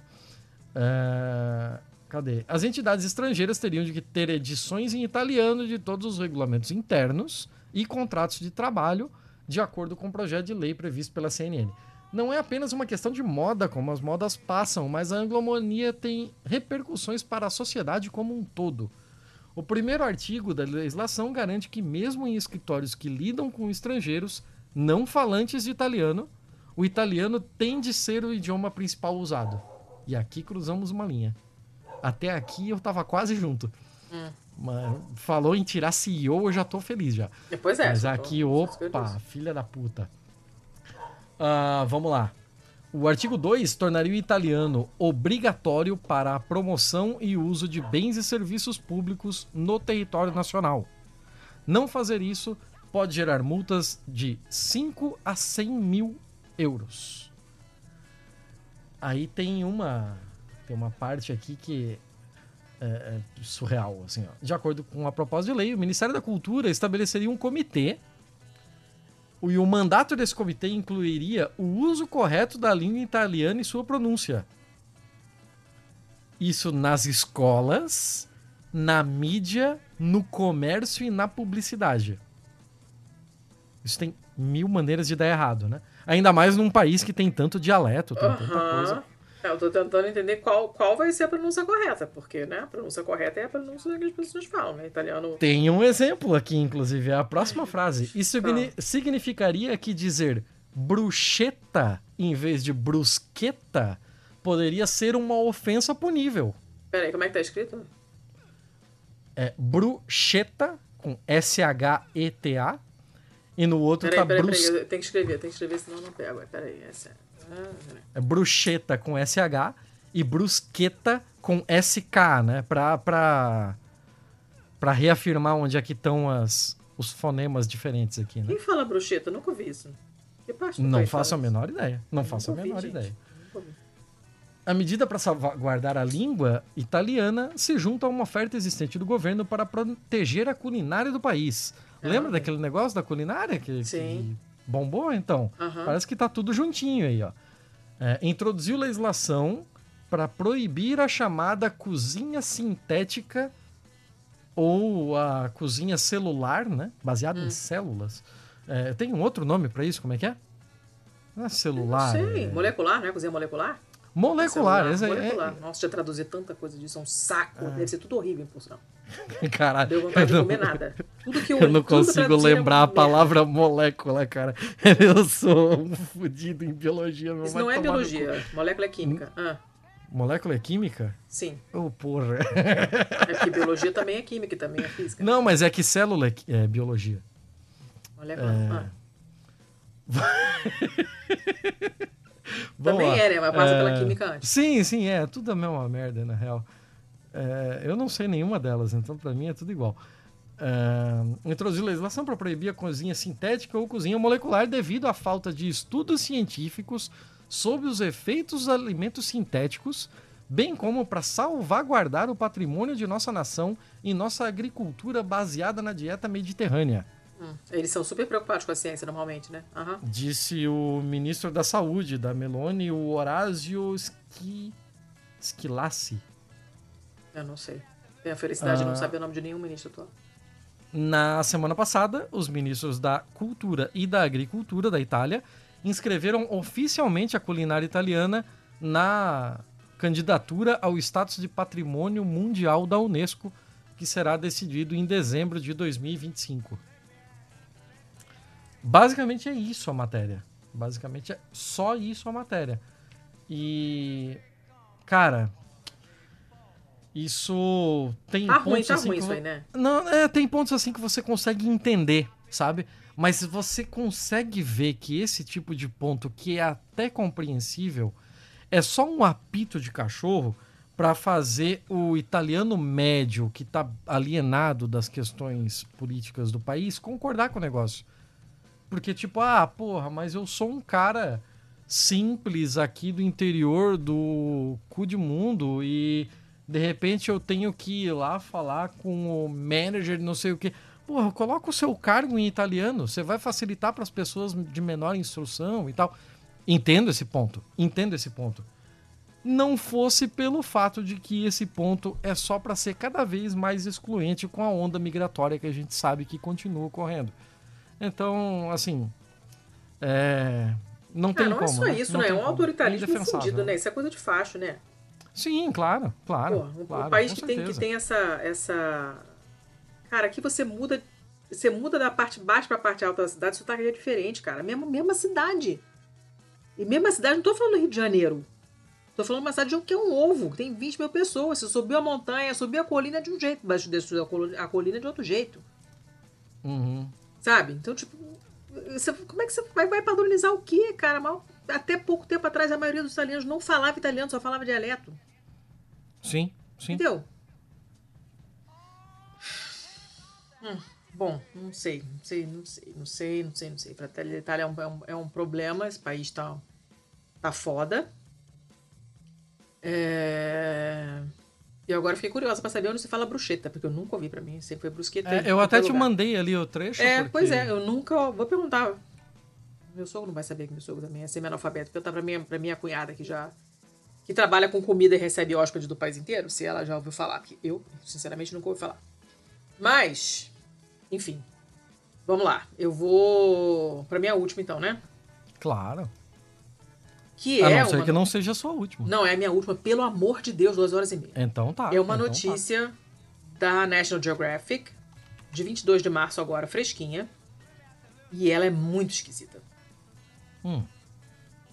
S1: Ah, cadê? As entidades estrangeiras teriam de ter edições em italiano de todos os regulamentos internos e contratos de trabalho, de acordo com o projeto de lei previsto pela CNN. Não é apenas uma questão de moda, como as modas passam, mas a anglomonia tem repercussões para a sociedade como um todo. O primeiro artigo da legislação garante que, mesmo em escritórios que lidam com estrangeiros não falantes de italiano, o italiano tem de ser o idioma principal usado. E aqui cruzamos uma linha. Até aqui eu tava quase junto.
S2: Hum.
S1: Mas falou em tirar CEO, eu já tô feliz já.
S2: Depois é.
S1: Mas aqui, opa, filha da puta. Ah, vamos lá. O artigo 2 tornaria o italiano obrigatório para a promoção e uso de bens e serviços públicos no território nacional. Não fazer isso pode gerar multas de 5 a 100 mil euros. Aí tem uma tem uma parte aqui que é, é surreal, assim, ó. De acordo com a proposta de lei, o Ministério da Cultura estabeleceria um comitê e o mandato desse comitê incluiria o uso correto da língua italiana e sua pronúncia. Isso nas escolas, na mídia, no comércio e na publicidade. Isso tem mil maneiras de dar errado, né? Ainda mais num país que tem tanto dialeto, tem tanta coisa.
S2: É, eu tô tentando entender qual, qual vai ser a pronúncia correta, porque, né, a pronúncia correta é a pronúncia que as pessoas falam, né? Italiano.
S1: Tem um exemplo aqui, inclusive, é a próxima frase. Isso signi- significaria que dizer bruschetta em vez de brusqueta poderia ser uma ofensa punível.
S2: Peraí, como é que tá escrito?
S1: É bruschetta com S-H-E-T-A e no outro
S2: Peraí,
S1: tá
S2: peraí,
S1: brus...
S2: peraí, tenho que escrever, tenho que escrever, senão eu não pego. Peraí, essa. Ah, peraí.
S1: É bruschetta com S-H e brusqueta com S-K, né? Pra, pra, pra reafirmar onde é que estão as, os fonemas diferentes aqui, né?
S2: Quem fala bruxeta? Eu nunca ouvi isso.
S1: Não faço a menor ideia. Não faço a menor
S2: gente.
S1: ideia. A medida para salvaguardar a língua italiana se junta a uma oferta existente do governo para proteger a culinária do país. Lembra
S2: Ah,
S1: daquele negócio da culinária que,
S2: Sim.
S1: que bombou? Então,
S2: Aham.
S1: parece que tá tudo juntinho aí, ó. É, introduziu legislação para proibir a chamada cozinha sintética ou a cozinha celular, né? Baseada
S2: Hum.
S1: em células. É, tem um outro nome para isso? Como é que é? Não é celular.
S2: Não sei.
S1: é-
S2: Molecular, né? Cozinha molecular?
S1: Molecular,
S2: Celular,
S1: é-
S2: molecular. Nossa, já traduzir tanta coisa disso é um saco. Deve ser tudo horrível, por sinal.
S1: Caralho,
S2: Deu vontade de
S1: eu
S2: comer
S1: não,
S2: nada. Tudo que eu,
S1: eu não
S2: que
S1: consigo
S2: é
S1: lembrar a palavra molécula, cara. Eu sou um fudido em biologia. meu,
S2: Isso não é biologia. Molécula é química.
S1: Hum.
S2: Ah,
S1: Molécula é química?
S2: sim.
S1: Ô, porra.
S2: É porque biologia também é química também é física.
S1: Não, mas é que célula é, é biologia.
S2: Molécula.
S1: É.
S2: Ah, também
S1: lá.
S2: é, né? Mas passa pela
S1: É,
S2: química antes.
S1: Sim, sim, é. Tudo a mesma merda, na real. É, eu não sei nenhuma delas, então para mim é tudo igual. É, introduziu legislação para proibir a cozinha sintética ou cozinha molecular devido à falta de estudos científicos sobre os efeitos dos alimentos sintéticos, bem como para salvaguardar o patrimônio de nossa nação e nossa agricultura baseada na dieta mediterrânea.
S2: Hum, eles são super preocupados com a ciência normalmente, né? Uhum.
S1: Disse o ministro da Saúde da Meloni, o Horácio Schilassi.
S2: Eu não sei. Tenho a felicidade ah. de não ah. saber o nome de nenhum ministro atual.
S1: Na semana passada, os ministros da Cultura e da Agricultura da Itália inscreveram oficialmente a culinária italiana na candidatura ao status de patrimônio mundial da Unesco, que será decidido em dezembro de 2025. Basicamente é isso a matéria. Basicamente é só isso a matéria. E. Cara. Isso tem
S2: tá
S1: pontos
S2: ruim, tá
S1: assim.
S2: Ruim isso aí, né?
S1: Não, é, tem pontos assim que você consegue entender, sabe? Mas você consegue ver que esse tipo de ponto, que é até compreensível, é só um apito de cachorro para fazer o italiano médio, que está alienado das questões políticas do país, concordar com o negócio. Porque, tipo, ah, porra, mas eu sou um cara simples aqui do interior do cu de mundo e de repente eu tenho que ir lá falar com o manager, não sei o que. Porra, coloca o seu cargo em italiano, você vai facilitar para as pessoas de menor instrução e tal. Entendo esse ponto, entendo esse ponto. Não fosse pelo fato de que esse ponto é só para ser cada vez mais excluente com a onda migratória que a gente sabe que continua ocorrendo. Então, assim. É... Não tem
S2: não
S1: como.
S2: Não é só
S1: né?
S2: isso, não né? É um autoritarismo fundido, né? Isso é coisa de facho, né?
S1: Sim, claro, claro.
S2: Pô, um,
S1: claro,
S2: país que tem, que tem essa, essa. Cara, aqui você muda. Você muda da parte baixa pra parte alta da cidade, o sotaque é diferente, cara. Mesma, mesma cidade. E mesma cidade, não tô falando do Rio de Janeiro. Tô falando uma cidade que é um ovo, que tem 20 mil pessoas. Você subiu a montanha, subiu a colina de um jeito, mas desceu a colina de outro jeito.
S1: Uhum.
S2: Sabe? Então, tipo, você, como é que você vai, vai padronizar o quê, cara? Mal, até pouco tempo atrás, a maioria dos italianos não falava italiano, só falava dialeto.
S1: Sim, sim.
S2: Entendeu? Hum, bom, não sei, não sei, não sei, não sei, não sei, não sei. Pra Itália é um, é um, é um problema, esse país tá, tá foda. É... E agora fiquei curiosa pra saber onde se fala bruxeta, porque eu nunca ouvi pra mim, sempre foi brusqueta.
S1: É, eu até te lugar. mandei ali o trecho.
S2: É,
S1: porque...
S2: pois é, eu nunca. Vou perguntar. Meu sogro não vai saber que meu sogro também é semi-analfabeto. Perguntar pra minha, pra minha cunhada que já. Que trabalha com comida e recebe hóspedes do país inteiro, se ela já ouviu falar. Porque eu, sinceramente, nunca ouvi falar. Mas, enfim. Vamos lá. Eu vou. pra minha última, então, né?
S1: Claro.
S2: Que
S1: a
S2: é
S1: não ser
S2: uma...
S1: que não seja a sua última.
S2: Não, é a minha última, pelo amor de Deus, duas horas e meia.
S1: Então tá.
S2: É uma
S1: então
S2: notícia
S1: tá.
S2: da National Geographic, de 22 de março agora, fresquinha. E ela é muito esquisita.
S1: Hum.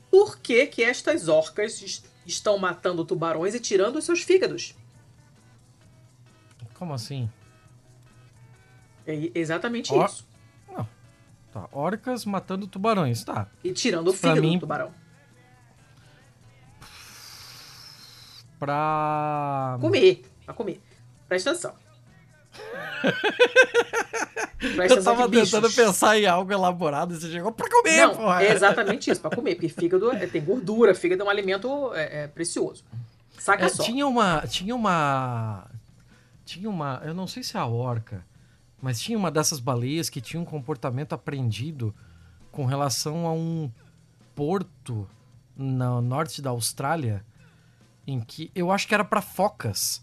S2: Por que que estas orcas estão matando tubarões e tirando os seus fígados?
S1: Como assim?
S2: É exatamente
S1: Or...
S2: isso.
S1: Não. Tá. Orcas matando tubarões, tá.
S2: E tirando o fígado
S1: mim...
S2: do tubarão.
S1: pra.
S2: Comer. Pra comer. Presta atenção.
S1: Eu tava tentando pensar em algo elaborado e você chegou pra comer,
S2: Não,
S1: porra.
S2: É exatamente isso, pra comer. Porque fígado é, tem gordura, fígado é um alimento é, é precioso. Saca
S1: é,
S2: só.
S1: Tinha uma. Tinha uma. Tinha uma. Eu não sei se é a orca, mas tinha uma dessas baleias que tinha um comportamento aprendido com relação a um porto no norte da Austrália em que eu acho que era para focas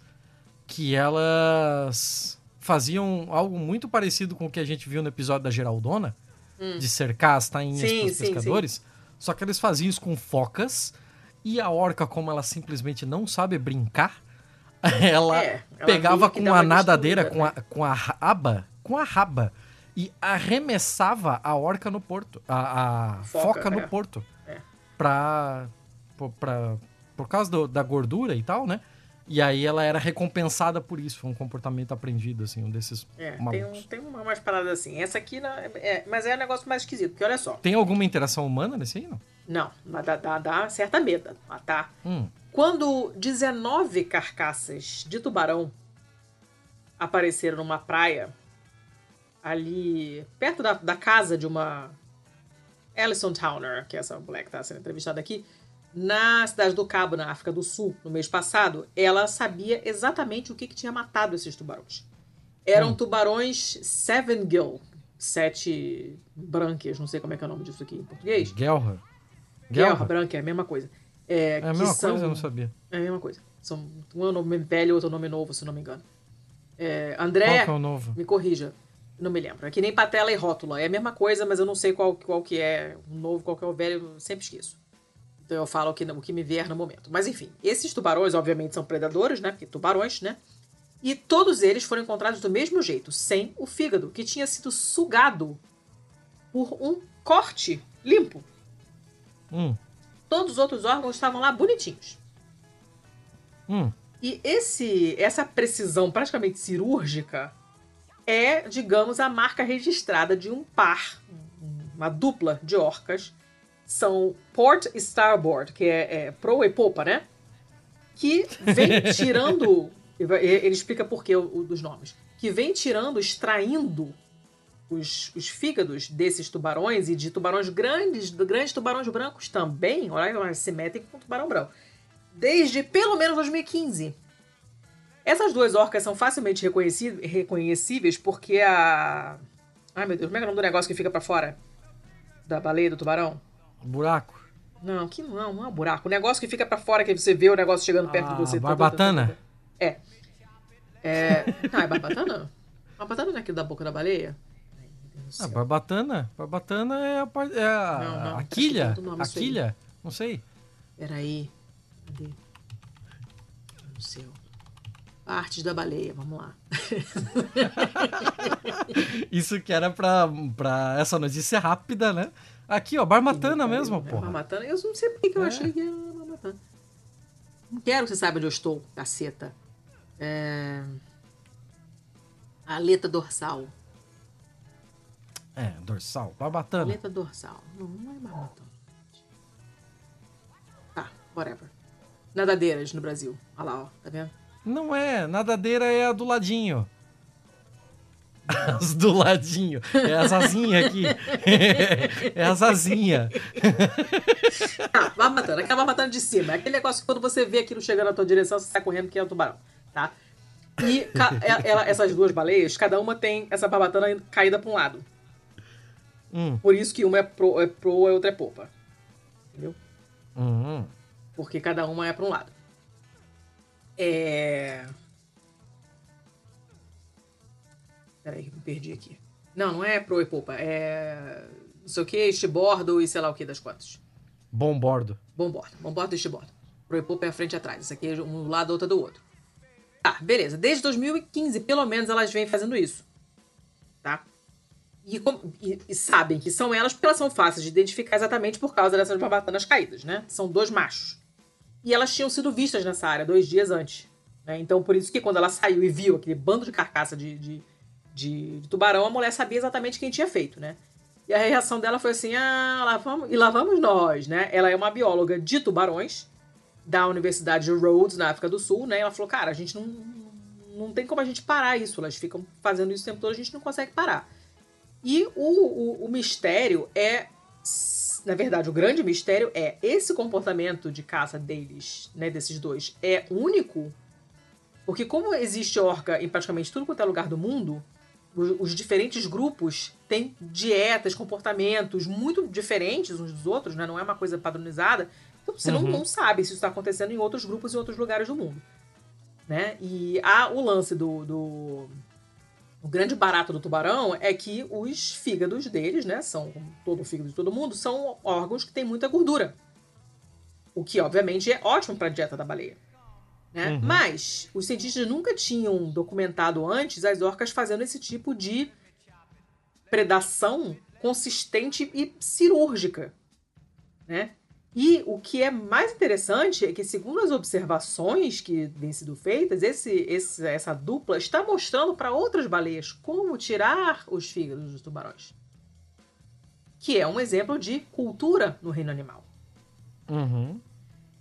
S1: que elas faziam algo muito parecido com o que a gente viu no episódio da Geraldona, hum. de cercar as tainhas sim, pros pescadores. Sim. Só que eles faziam isso com focas e a orca, como ela simplesmente não sabe brincar, ela, é, ela pegava com a nadadeira, com, a, com a raba, com a raba, e arremessava a orca no porto, a, a foca, foca, no é. porto, é. pra, pra, por causa do, da gordura e tal, né? E aí ela era recompensada por isso, foi um comportamento aprendido, assim, um desses
S2: é, Tem, um, tem umas paradas assim. Essa aqui, não, é, mas é um negócio mais esquisito, porque olha só.
S1: Tem alguma interação humana nesse aí, não?
S2: Não, mas dá, dá, dá certa medo, tá?
S1: Hum.
S2: Quando 19 carcaças de tubarão apareceram numa praia ali perto da, da casa de uma Alison Towner, que é essa mulher que está sendo entrevistada aqui, na cidade do Cabo, na África do Sul, no mês passado, ela sabia exatamente o que, que tinha matado esses tubarões. Eram hum. tubarões Seven Gill, sete brânquias, não sei como é que é o nome disso aqui em português.
S1: Guelra.
S2: Guelra, branquia, é a mesma coisa.
S1: É, é a mesma são... coisa, eu não sabia.
S2: É a mesma coisa. São, um é um nome velho, outro é nome novo, se não me engano. É, André,
S1: qual é o novo?
S2: me corrija. Não me lembro. É que nem patela e rótula. É a mesma coisa, mas eu não sei qual, qual que é o novo, qual que é o velho, eu sempre esqueço. Então eu falo o que, o que me vier no momento. Mas enfim, esses tubarões, obviamente, são predadores, né? Porque tubarões, né? E todos eles foram encontrados do mesmo jeito, sem o fígado, que tinha sido sugado por um corte limpo.
S1: Hum.
S2: Todos os outros órgãos estavam lá bonitinhos.
S1: Hum.
S2: E esse, essa precisão praticamente cirúrgica é, digamos, a marca registrada de um par, uma dupla de orcas. São Port e Starboard, que é, é proa e popa, né? Que vem tirando. ele explica por que dos nomes. Que vem tirando, extraindo os, os, fígados desses tubarões e de tubarões grandes, grandes tubarões brancos também. Olha, se metem com tubarão branco. Desde pelo menos 2015. Essas duas orcas são facilmente reconhecíveis porque a. Ai meu Deus, como é, é o nome do negócio que fica para fora? Da baleia do tubarão?
S1: Buraco.
S2: Não, que não, não é um buraco. O negócio que fica para fora, que você vê o negócio chegando perto ah, de você.
S1: Barbatana?
S2: É. é. Não, é barbatana? Barbatana não é aquilo da boca da baleia?
S1: Ah, barbatana? Barbatana é a, é a, não, não, a quilha. A quilha? Não sei.
S2: Peraí. Cadê? No céu. Artes da baleia, vamos lá.
S1: Isso que era pra, pra essa notícia rápida, né? Aqui, ó, Barmatana mesmo, é, porra.
S2: Barmatana, eu não sei por que eu é. achei que era Barmatana. Não quero que você saiba onde eu estou, caceta. É... Aleta dorsal.
S1: É, dorsal. Barbatana.
S2: Aleta dorsal. Não, não é barbatana. Tá, whatever. Nadadeiras no Brasil. Olha lá, ó, tá vendo?
S1: Não é, nadadeira é a do ladinho. As do ladinho. É as asinhas aqui. é as asinhas.
S2: Ah, vai matando. Aquela vai matando de cima. É aquele negócio que quando você vê aquilo chegando na tua direção, você sai correndo que é o tubarão, tá? E é, ela, essas duas baleias, cada uma tem essa barbatana caída para um lado.
S1: Hum.
S2: Por isso que uma é pro, é pro e outra é popa. Entendeu?
S1: Uhum.
S2: Porque cada uma é para um lado. É. Peraí, me perdi aqui. Não, não é pro e popa. É. Não sei o que, estibordo e sei lá o que das quantas.
S1: Bombordo.
S2: Bombordo. Bombordo e estibordo. Pro e popa é a frente e atrás. Isso aqui é um lado, outra do outro. Tá, beleza. Desde 2015, pelo menos, elas vêm fazendo isso. Tá? E, e, e, sabem que são elas porque elas são fáceis de identificar exatamente por causa dessas barbatanas caídas, né? São dois machos. E elas tinham sido vistas nessa área dois dias antes. Né? Então, por isso que quando ela saiu e viu aquele bando de carcaça de, de, de, de tubarão, a mulher sabia exatamente quem tinha feito, né? E a reação dela foi assim: ah, lá vamos, e lá vamos nós, né? Ela é uma bióloga de tubarões da Universidade de Rhodes, na África do Sul, né? Ela falou: cara, a gente não, não tem como a gente parar isso. Elas ficam fazendo isso o tempo todo, a gente não consegue parar. E o, o, o mistério é na verdade, o grande mistério é esse comportamento de caça deles, né, desses dois, é único? Porque como existe orca em praticamente tudo quanto é lugar do mundo, os, os diferentes grupos têm dietas, comportamentos muito diferentes uns dos outros, né? Não é uma coisa padronizada. Então você uhum. não, não sabe se isso está acontecendo em outros grupos e outros lugares do mundo. Né? E há o lance do, do o grande barato do tubarão é que os fígados deles, né, são todo o fígado de todo mundo, são órgãos que têm muita gordura. O que, obviamente, é ótimo para a dieta da baleia. Né? Uhum. Mas os cientistas nunca tinham documentado antes as orcas fazendo esse tipo de predação consistente e cirúrgica. Né? E o que é mais interessante é que, segundo as observações que vêm sido feitas, esse, esse, essa dupla está mostrando para outras baleias como tirar os fígados dos tubarões. Que é um exemplo de cultura no reino animal.
S1: Uhum.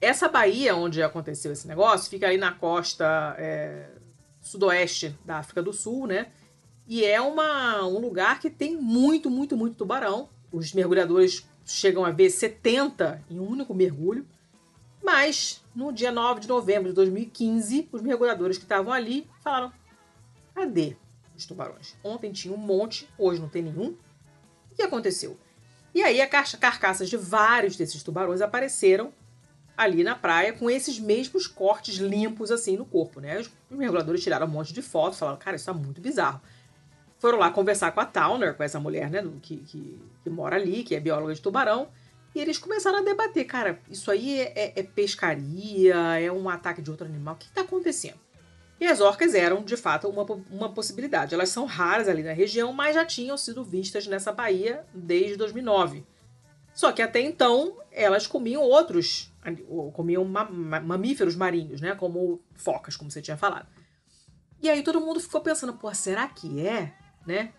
S2: essa baía onde aconteceu esse negócio fica aí na costa é, sudoeste da África do Sul, né? E é uma, um lugar que tem muito, muito, muito tubarão. Os mergulhadores chegam a ver 70 em um único mergulho. Mas, no dia 9 de novembro de 2015, os mergulhadores que estavam ali falaram: cadê os tubarões? Ontem tinha um monte, hoje não tem nenhum. O que aconteceu? E aí, as carcaças de vários desses tubarões apareceram ali na praia com esses mesmos cortes limpos assim no corpo, né? Os mergulhadores tiraram um monte de fotos, falaram: cara, isso tá muito bizarro foram lá conversar com a Towner, com essa mulher, né, que, que, que, mora ali, que é bióloga de tubarão, e eles começaram a debater, cara, isso aí é, é, é pescaria, é um ataque de outro animal, o que está acontecendo? E as orcas eram, de fato, uma, uma possibilidade. Elas são raras ali na região, mas já tinham sido vistas nessa baía desde 2009. Só que até então, elas comiam outros, comiam mamíferos marinhos, né, como focas, como você tinha falado. E aí todo mundo ficou pensando, pô, será que é? Né?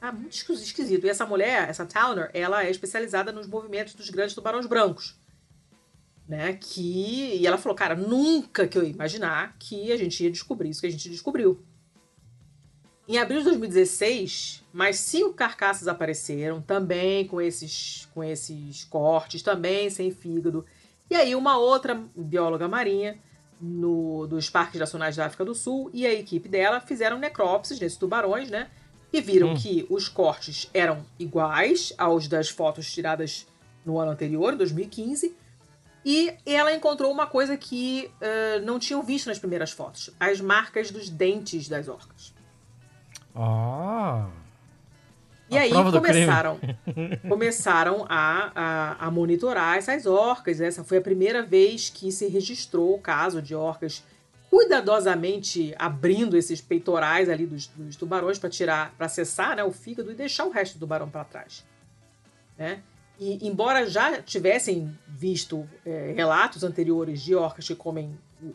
S2: Ah, muito esquisito. E essa mulher, essa Towner, ela é especializada nos movimentos dos grandes tubarões brancos. Né? Que... E ela falou, cara, nunca que eu ia imaginar que a gente ia descobrir isso que a gente descobriu. Em abril de 2016, mais cinco carcaças apareceram, também com esses, com esses cortes, também sem fígado. E aí uma outra bióloga marinha no, dos Parques Nacionais da África do Sul e a equipe dela fizeram necrópsias nesses tubarões, né? E viram hum. que os cortes eram iguais aos das fotos tiradas no ano anterior, 2015. E ela encontrou uma coisa que uh, não tinham visto nas primeiras fotos: as marcas dos dentes das orcas.
S1: Ah!
S2: E aí começaram, começaram a, a, a, monitorar essas orcas. Essa foi a primeira vez que se registrou o caso de orcas cuidadosamente abrindo esses peitorais ali dos, dos tubarões para tirar, para acessar né, o fígado e deixar o resto do tubarão para trás. Né? E embora já tivessem visto é, relatos anteriores de orcas que comem o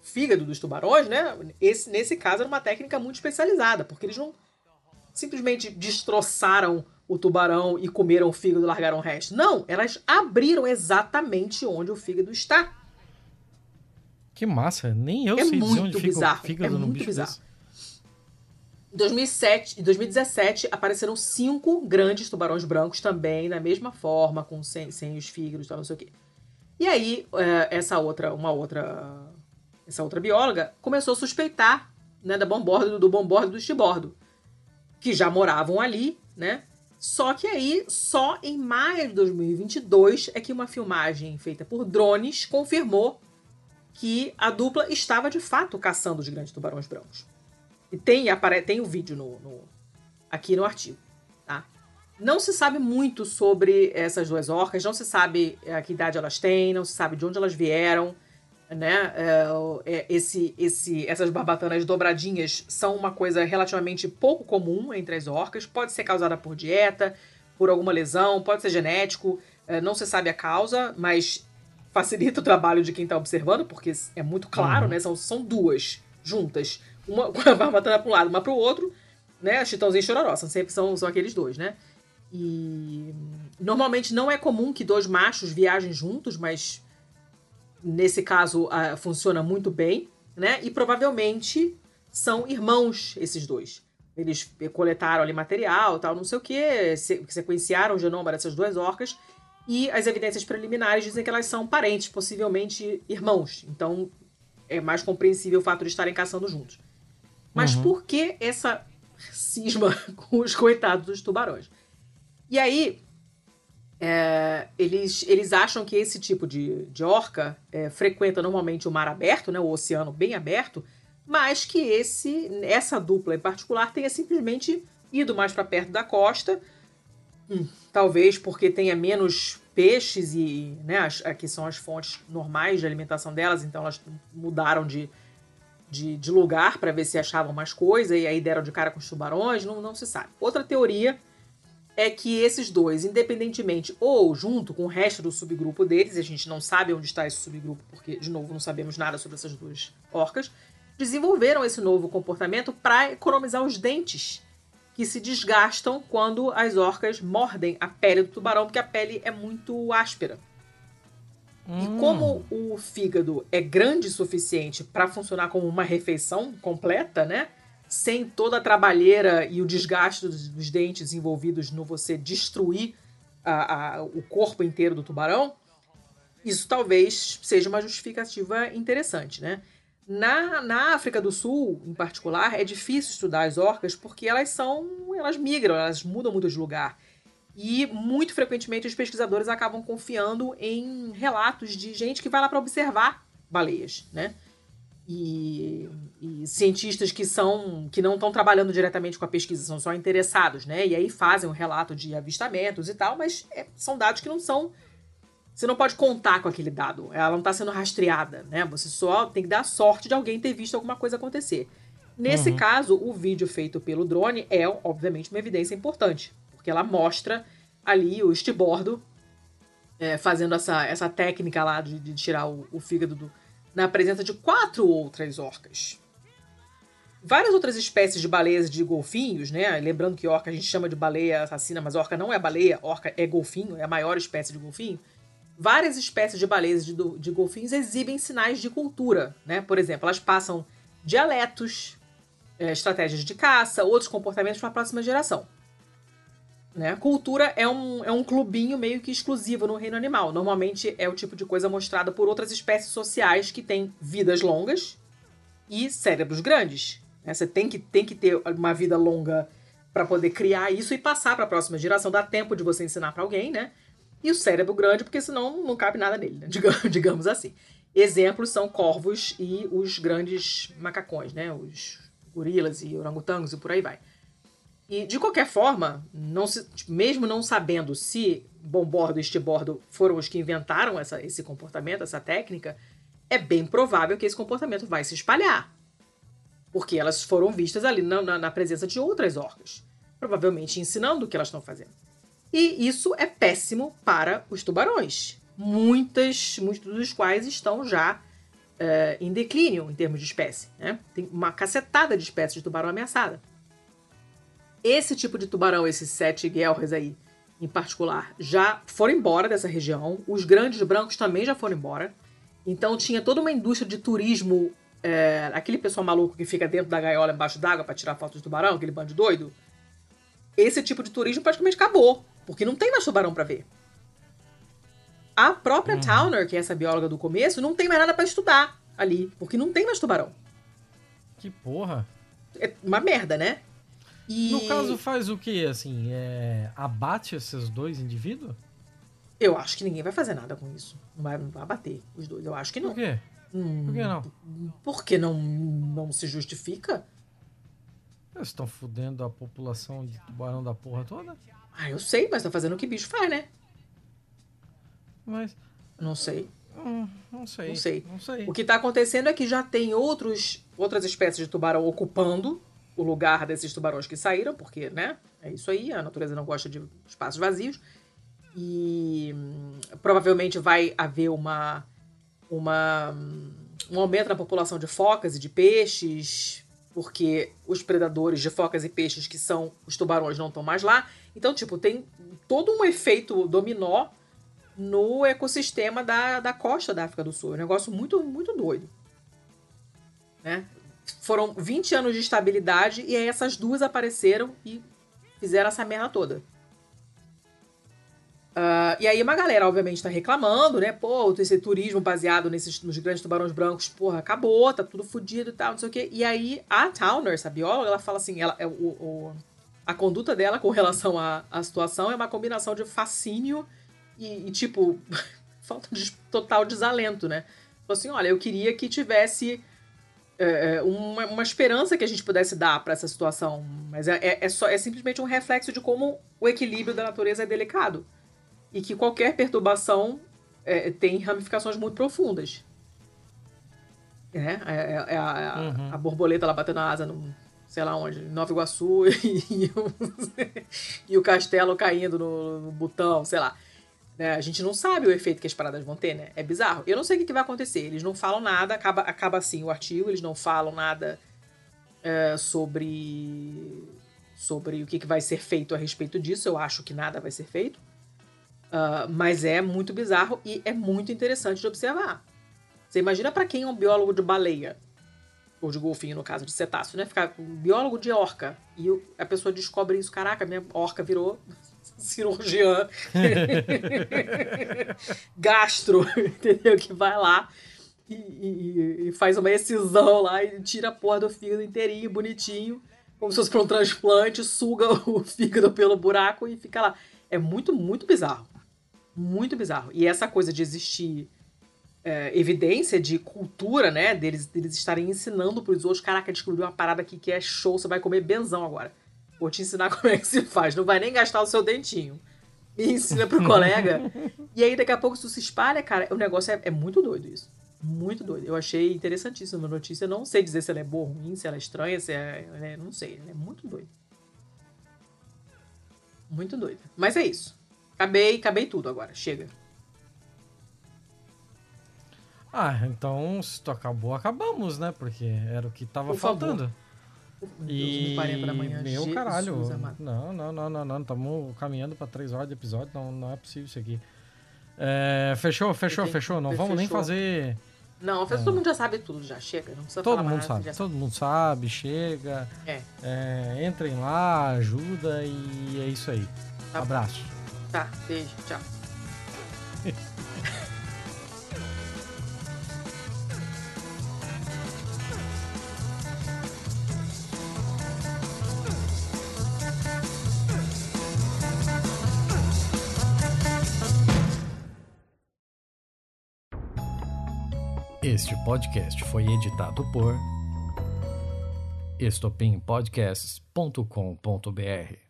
S2: fígado dos tubarões, né? Esse, nesse caso era uma técnica muito especializada, porque eles não simplesmente destroçaram o tubarão e comeram o fígado e largaram o resto. Não, elas abriram exatamente onde o fígado está.
S1: Que massa, nem eu é sei dizer onde bizarro, fica o fígado é no bicho bizarro. Desse.
S2: Em 2007, 2017 apareceram cinco grandes tubarões brancos também, da mesma forma, com sem, sem os fígados, tal, não sei o quê. E aí, é, essa outra, uma outra, essa outra bióloga começou a suspeitar né, da bombordo, do bombordo e do estibordo, que já moravam ali, né? Só que aí, só em maio de 2022 é que uma filmagem feita por drones confirmou que a dupla estava de fato caçando os grandes tubarões brancos. E tem, apare, tem o vídeo no, no, aqui no artigo. Tá? Não se sabe muito sobre essas duas orcas, não se sabe a que idade elas têm, não se sabe de onde elas vieram. Né? É, é, esse, esse, essas barbatanas dobradinhas são uma coisa relativamente pouco comum entre as orcas. Pode ser causada por dieta, por alguma lesão, pode ser genético, não se sabe a causa, mas facilita o trabalho de quem está observando, porque é muito claro, uhum. né? São, são duas juntas, uma com a barbatana para um lado, uma para o outro, né? Chitãozinho e Chororó, são sempre são, são aqueles dois, né? E normalmente não é comum que dois machos viajem juntos, mas nesse caso uh, funciona muito bem, né? E provavelmente são irmãos esses dois. Eles coletaram ali material, tal, não sei o que, sequenciaram o genoma dessas duas orcas e as evidências preliminares dizem que elas são parentes, possivelmente irmãos. Então é mais compreensível o fato de estarem caçando juntos. Mas uhum. por que essa cisma com os coitados dos tubarões? E aí, é, eles, eles acham que esse tipo de, de orca é, frequenta normalmente o mar aberto, né, o oceano bem aberto, mas que esse essa dupla em particular tenha simplesmente ido mais para perto da costa talvez porque tenha menos peixes e, né, as, aqui são as fontes normais de alimentação delas, então elas mudaram de, de, de lugar para ver se achavam mais coisa e aí deram de cara com os tubarões, não, não se sabe. Outra teoria é que esses dois, independentemente ou junto com o resto do subgrupo deles, a gente não sabe onde está esse subgrupo, porque, de novo, não sabemos nada sobre essas duas orcas, desenvolveram esse novo comportamento para economizar os dentes que se desgastam quando as orcas mordem a pele do tubarão, porque a pele é muito áspera. Hum. E como o fígado é grande o suficiente para funcionar como uma refeição completa, né? Sem toda a trabalheira e o desgaste dos, dos dentes envolvidos no você destruir a, a, o corpo inteiro do tubarão, isso talvez seja uma justificativa interessante, né? Na, na África do Sul, em particular, é difícil estudar as orcas porque elas são. elas migram, elas mudam muito de lugar. E muito frequentemente os pesquisadores acabam confiando em relatos de gente que vai lá para observar baleias, né? E, e, cientistas que são que não estão trabalhando diretamente com a pesquisa, são só interessados, né? E aí fazem um relato de avistamentos e tal, mas é, são dados que não são você não pode contar com aquele dado. Ela não está sendo rastreada, né? Você só tem que dar sorte de alguém ter visto alguma coisa acontecer. Nesse uhum. caso, o vídeo feito pelo drone é, obviamente, uma evidência importante, porque ela mostra ali o estibordo é, fazendo essa, essa técnica lá de, de tirar o, o fígado do, na presença de quatro outras orcas. Várias outras espécies de baleias de golfinhos, né? Lembrando que orca a gente chama de baleia assassina, mas orca não é baleia, orca é golfinho, é a maior espécie de golfinho várias espécies de baleias de, de golfinhos exibem sinais de cultura, né? Por exemplo, elas passam dialetos, é, estratégias de caça, outros comportamentos para a próxima geração. Né? Cultura é um, é um clubinho meio que exclusivo no reino animal. Normalmente é o tipo de coisa mostrada por outras espécies sociais que têm vidas longas e cérebros grandes. Né? Você tem que, tem que ter uma vida longa para poder criar isso e passar para a próxima geração. Dá tempo de você ensinar para alguém, né? E o cérebro grande, porque senão não cabe nada nele, né? digamos assim. Exemplos são corvos e os grandes macacões, né? Os gorilas e orangotangos e por aí vai. E de qualquer forma, não se, mesmo não sabendo se bombordo e estibordo foram os que inventaram essa, esse comportamento, essa técnica, é bem provável que esse comportamento vai se espalhar. Porque elas foram vistas ali na, na, na presença de outras orcas, provavelmente ensinando o que elas estão fazendo. E isso é péssimo para os tubarões, muitas, muitos dos quais estão já é, em declínio em termos de espécie. Né? Tem uma cacetada de espécies de tubarão ameaçada. Esse tipo de tubarão, esses sete guelras aí, em particular, já foram embora dessa região. Os grandes brancos também já foram embora. Então tinha toda uma indústria de turismo. É, aquele pessoal maluco que fica dentro da gaiola embaixo d'água para tirar foto de tubarão, aquele bando doido. Esse tipo de turismo praticamente acabou. Porque não tem mais tubarão para ver. A própria uhum. Towner, que é essa bióloga do começo, não tem mais nada para estudar ali, porque não tem mais tubarão.
S1: Que porra.
S2: É uma merda, né?
S1: E... No caso, faz o que, assim? É... Abate esses dois indivíduos?
S2: Eu acho que ninguém vai fazer nada com isso. Não vai, não vai abater os dois. Eu acho que não.
S1: Por quê? Hum, Por que não?
S2: Porque não, não se justifica.
S1: Eles estão fudendo a população de tubarão da porra toda?
S2: Ah, eu sei, mas tá fazendo o que bicho faz, né?
S1: Mas.
S2: Não sei.
S1: Hum, não sei.
S2: Não sei.
S1: Não sei.
S2: O que tá acontecendo é que já tem outros, outras espécies de tubarão ocupando o lugar desses tubarões que saíram, porque, né? É isso aí, a natureza não gosta de espaços vazios. E hum, provavelmente vai haver uma, uma, um aumento na população de focas e de peixes, porque os predadores de focas e peixes, que são os tubarões, não estão mais lá. Então, tipo, tem todo um efeito dominó no ecossistema da, da costa da África do Sul. É um negócio muito, muito doido. Né? Foram 20 anos de estabilidade e aí essas duas apareceram e fizeram essa merda toda. Uh, e aí uma galera, obviamente, tá reclamando, né? Pô, esse turismo baseado nesses, nos grandes tubarões brancos, porra, acabou, tá tudo fodido e tal, não sei o quê. E aí a Towner, essa bióloga, ela fala assim, ela, é, o, o, a conduta dela com relação à, à situação é uma combinação de fascínio e, e tipo, falta de total desalento, né? Falou assim, olha, eu queria que tivesse é, uma, uma, esperança que a gente pudesse dar para essa situação, mas é, é, é, só, é simplesmente um reflexo de como o equilíbrio da natureza é delicado e que qualquer perturbação é, tem ramificações muito profundas. Né? É, é, é a, a, uhum. a, borboleta lá batendo a asa no, sei lá onde, Nova Iguaçu e, e, o, e o castelo caindo no, no botão, sei lá. Né? A gente não sabe o efeito que as paradas vão ter, né? É bizarro. Eu não sei o que, que vai acontecer. Eles não falam nada, acaba, acaba assim o artigo, eles não falam nada é, sobre sobre o que, que vai ser feito a respeito disso. Eu acho que nada vai ser feito. Uh, mas é muito bizarro e é muito interessante de observar. Você imagina para quem é um biólogo de baleia, ou de golfinho, no caso, de cetáceo, né? Ficar um biólogo de orca. E a pessoa descobre isso, caraca, minha orca virou cirurgiã gastro, entendeu? Que vai lá e, e, e, faz uma excisão lá e tira a porra do fígado inteirinho, bonitinho, como se fosse para um transplante, suga o fígado pelo buraco e fica lá. É muito, muito bizarro. Muito bizarro. E essa coisa de existir é, evidência de cultura, né? Deles, deles estarem ensinando pros outros. Caraca, descobriu uma parada aqui que é show, você vai comer benzão agora. Vou te ensinar como é que se faz. Não vai nem gastar o seu dentinho. E ensina pro colega. E aí, daqui a pouco, isso se espalha, cara. O negócio é, é muito doido isso. Muito doido. Eu achei interessantíssima a notícia. Não sei dizer se ela é boa ou ruim, se ela é estranha, se é. é não sei. É muito doido. Muito doido. Mas é isso. Acabei, acabei tudo agora. Chega.
S3: Ah, então se tu acabou, acabamos, né? Porque era o que tava Por faltando. E da manhã, meu Jesus caralho. Não, não, não, não, não. Estamos caminhando para três horas de episódio. Não, não é possível isso aqui. É, fechou, fechou, fechou. Não vamos fechou. nem fazer.
S2: Não, é. todo mundo já sabe tudo, já chega. Não precisa
S3: todo
S2: mundo
S3: sabe, todo sabe. mundo sabe, chega. É. é. Entrem lá, ajuda e é isso aí. Tá Abraço.
S2: Tá, beijo, tchau.
S3: Este podcast foi editado por estopimpodcasts.com.br.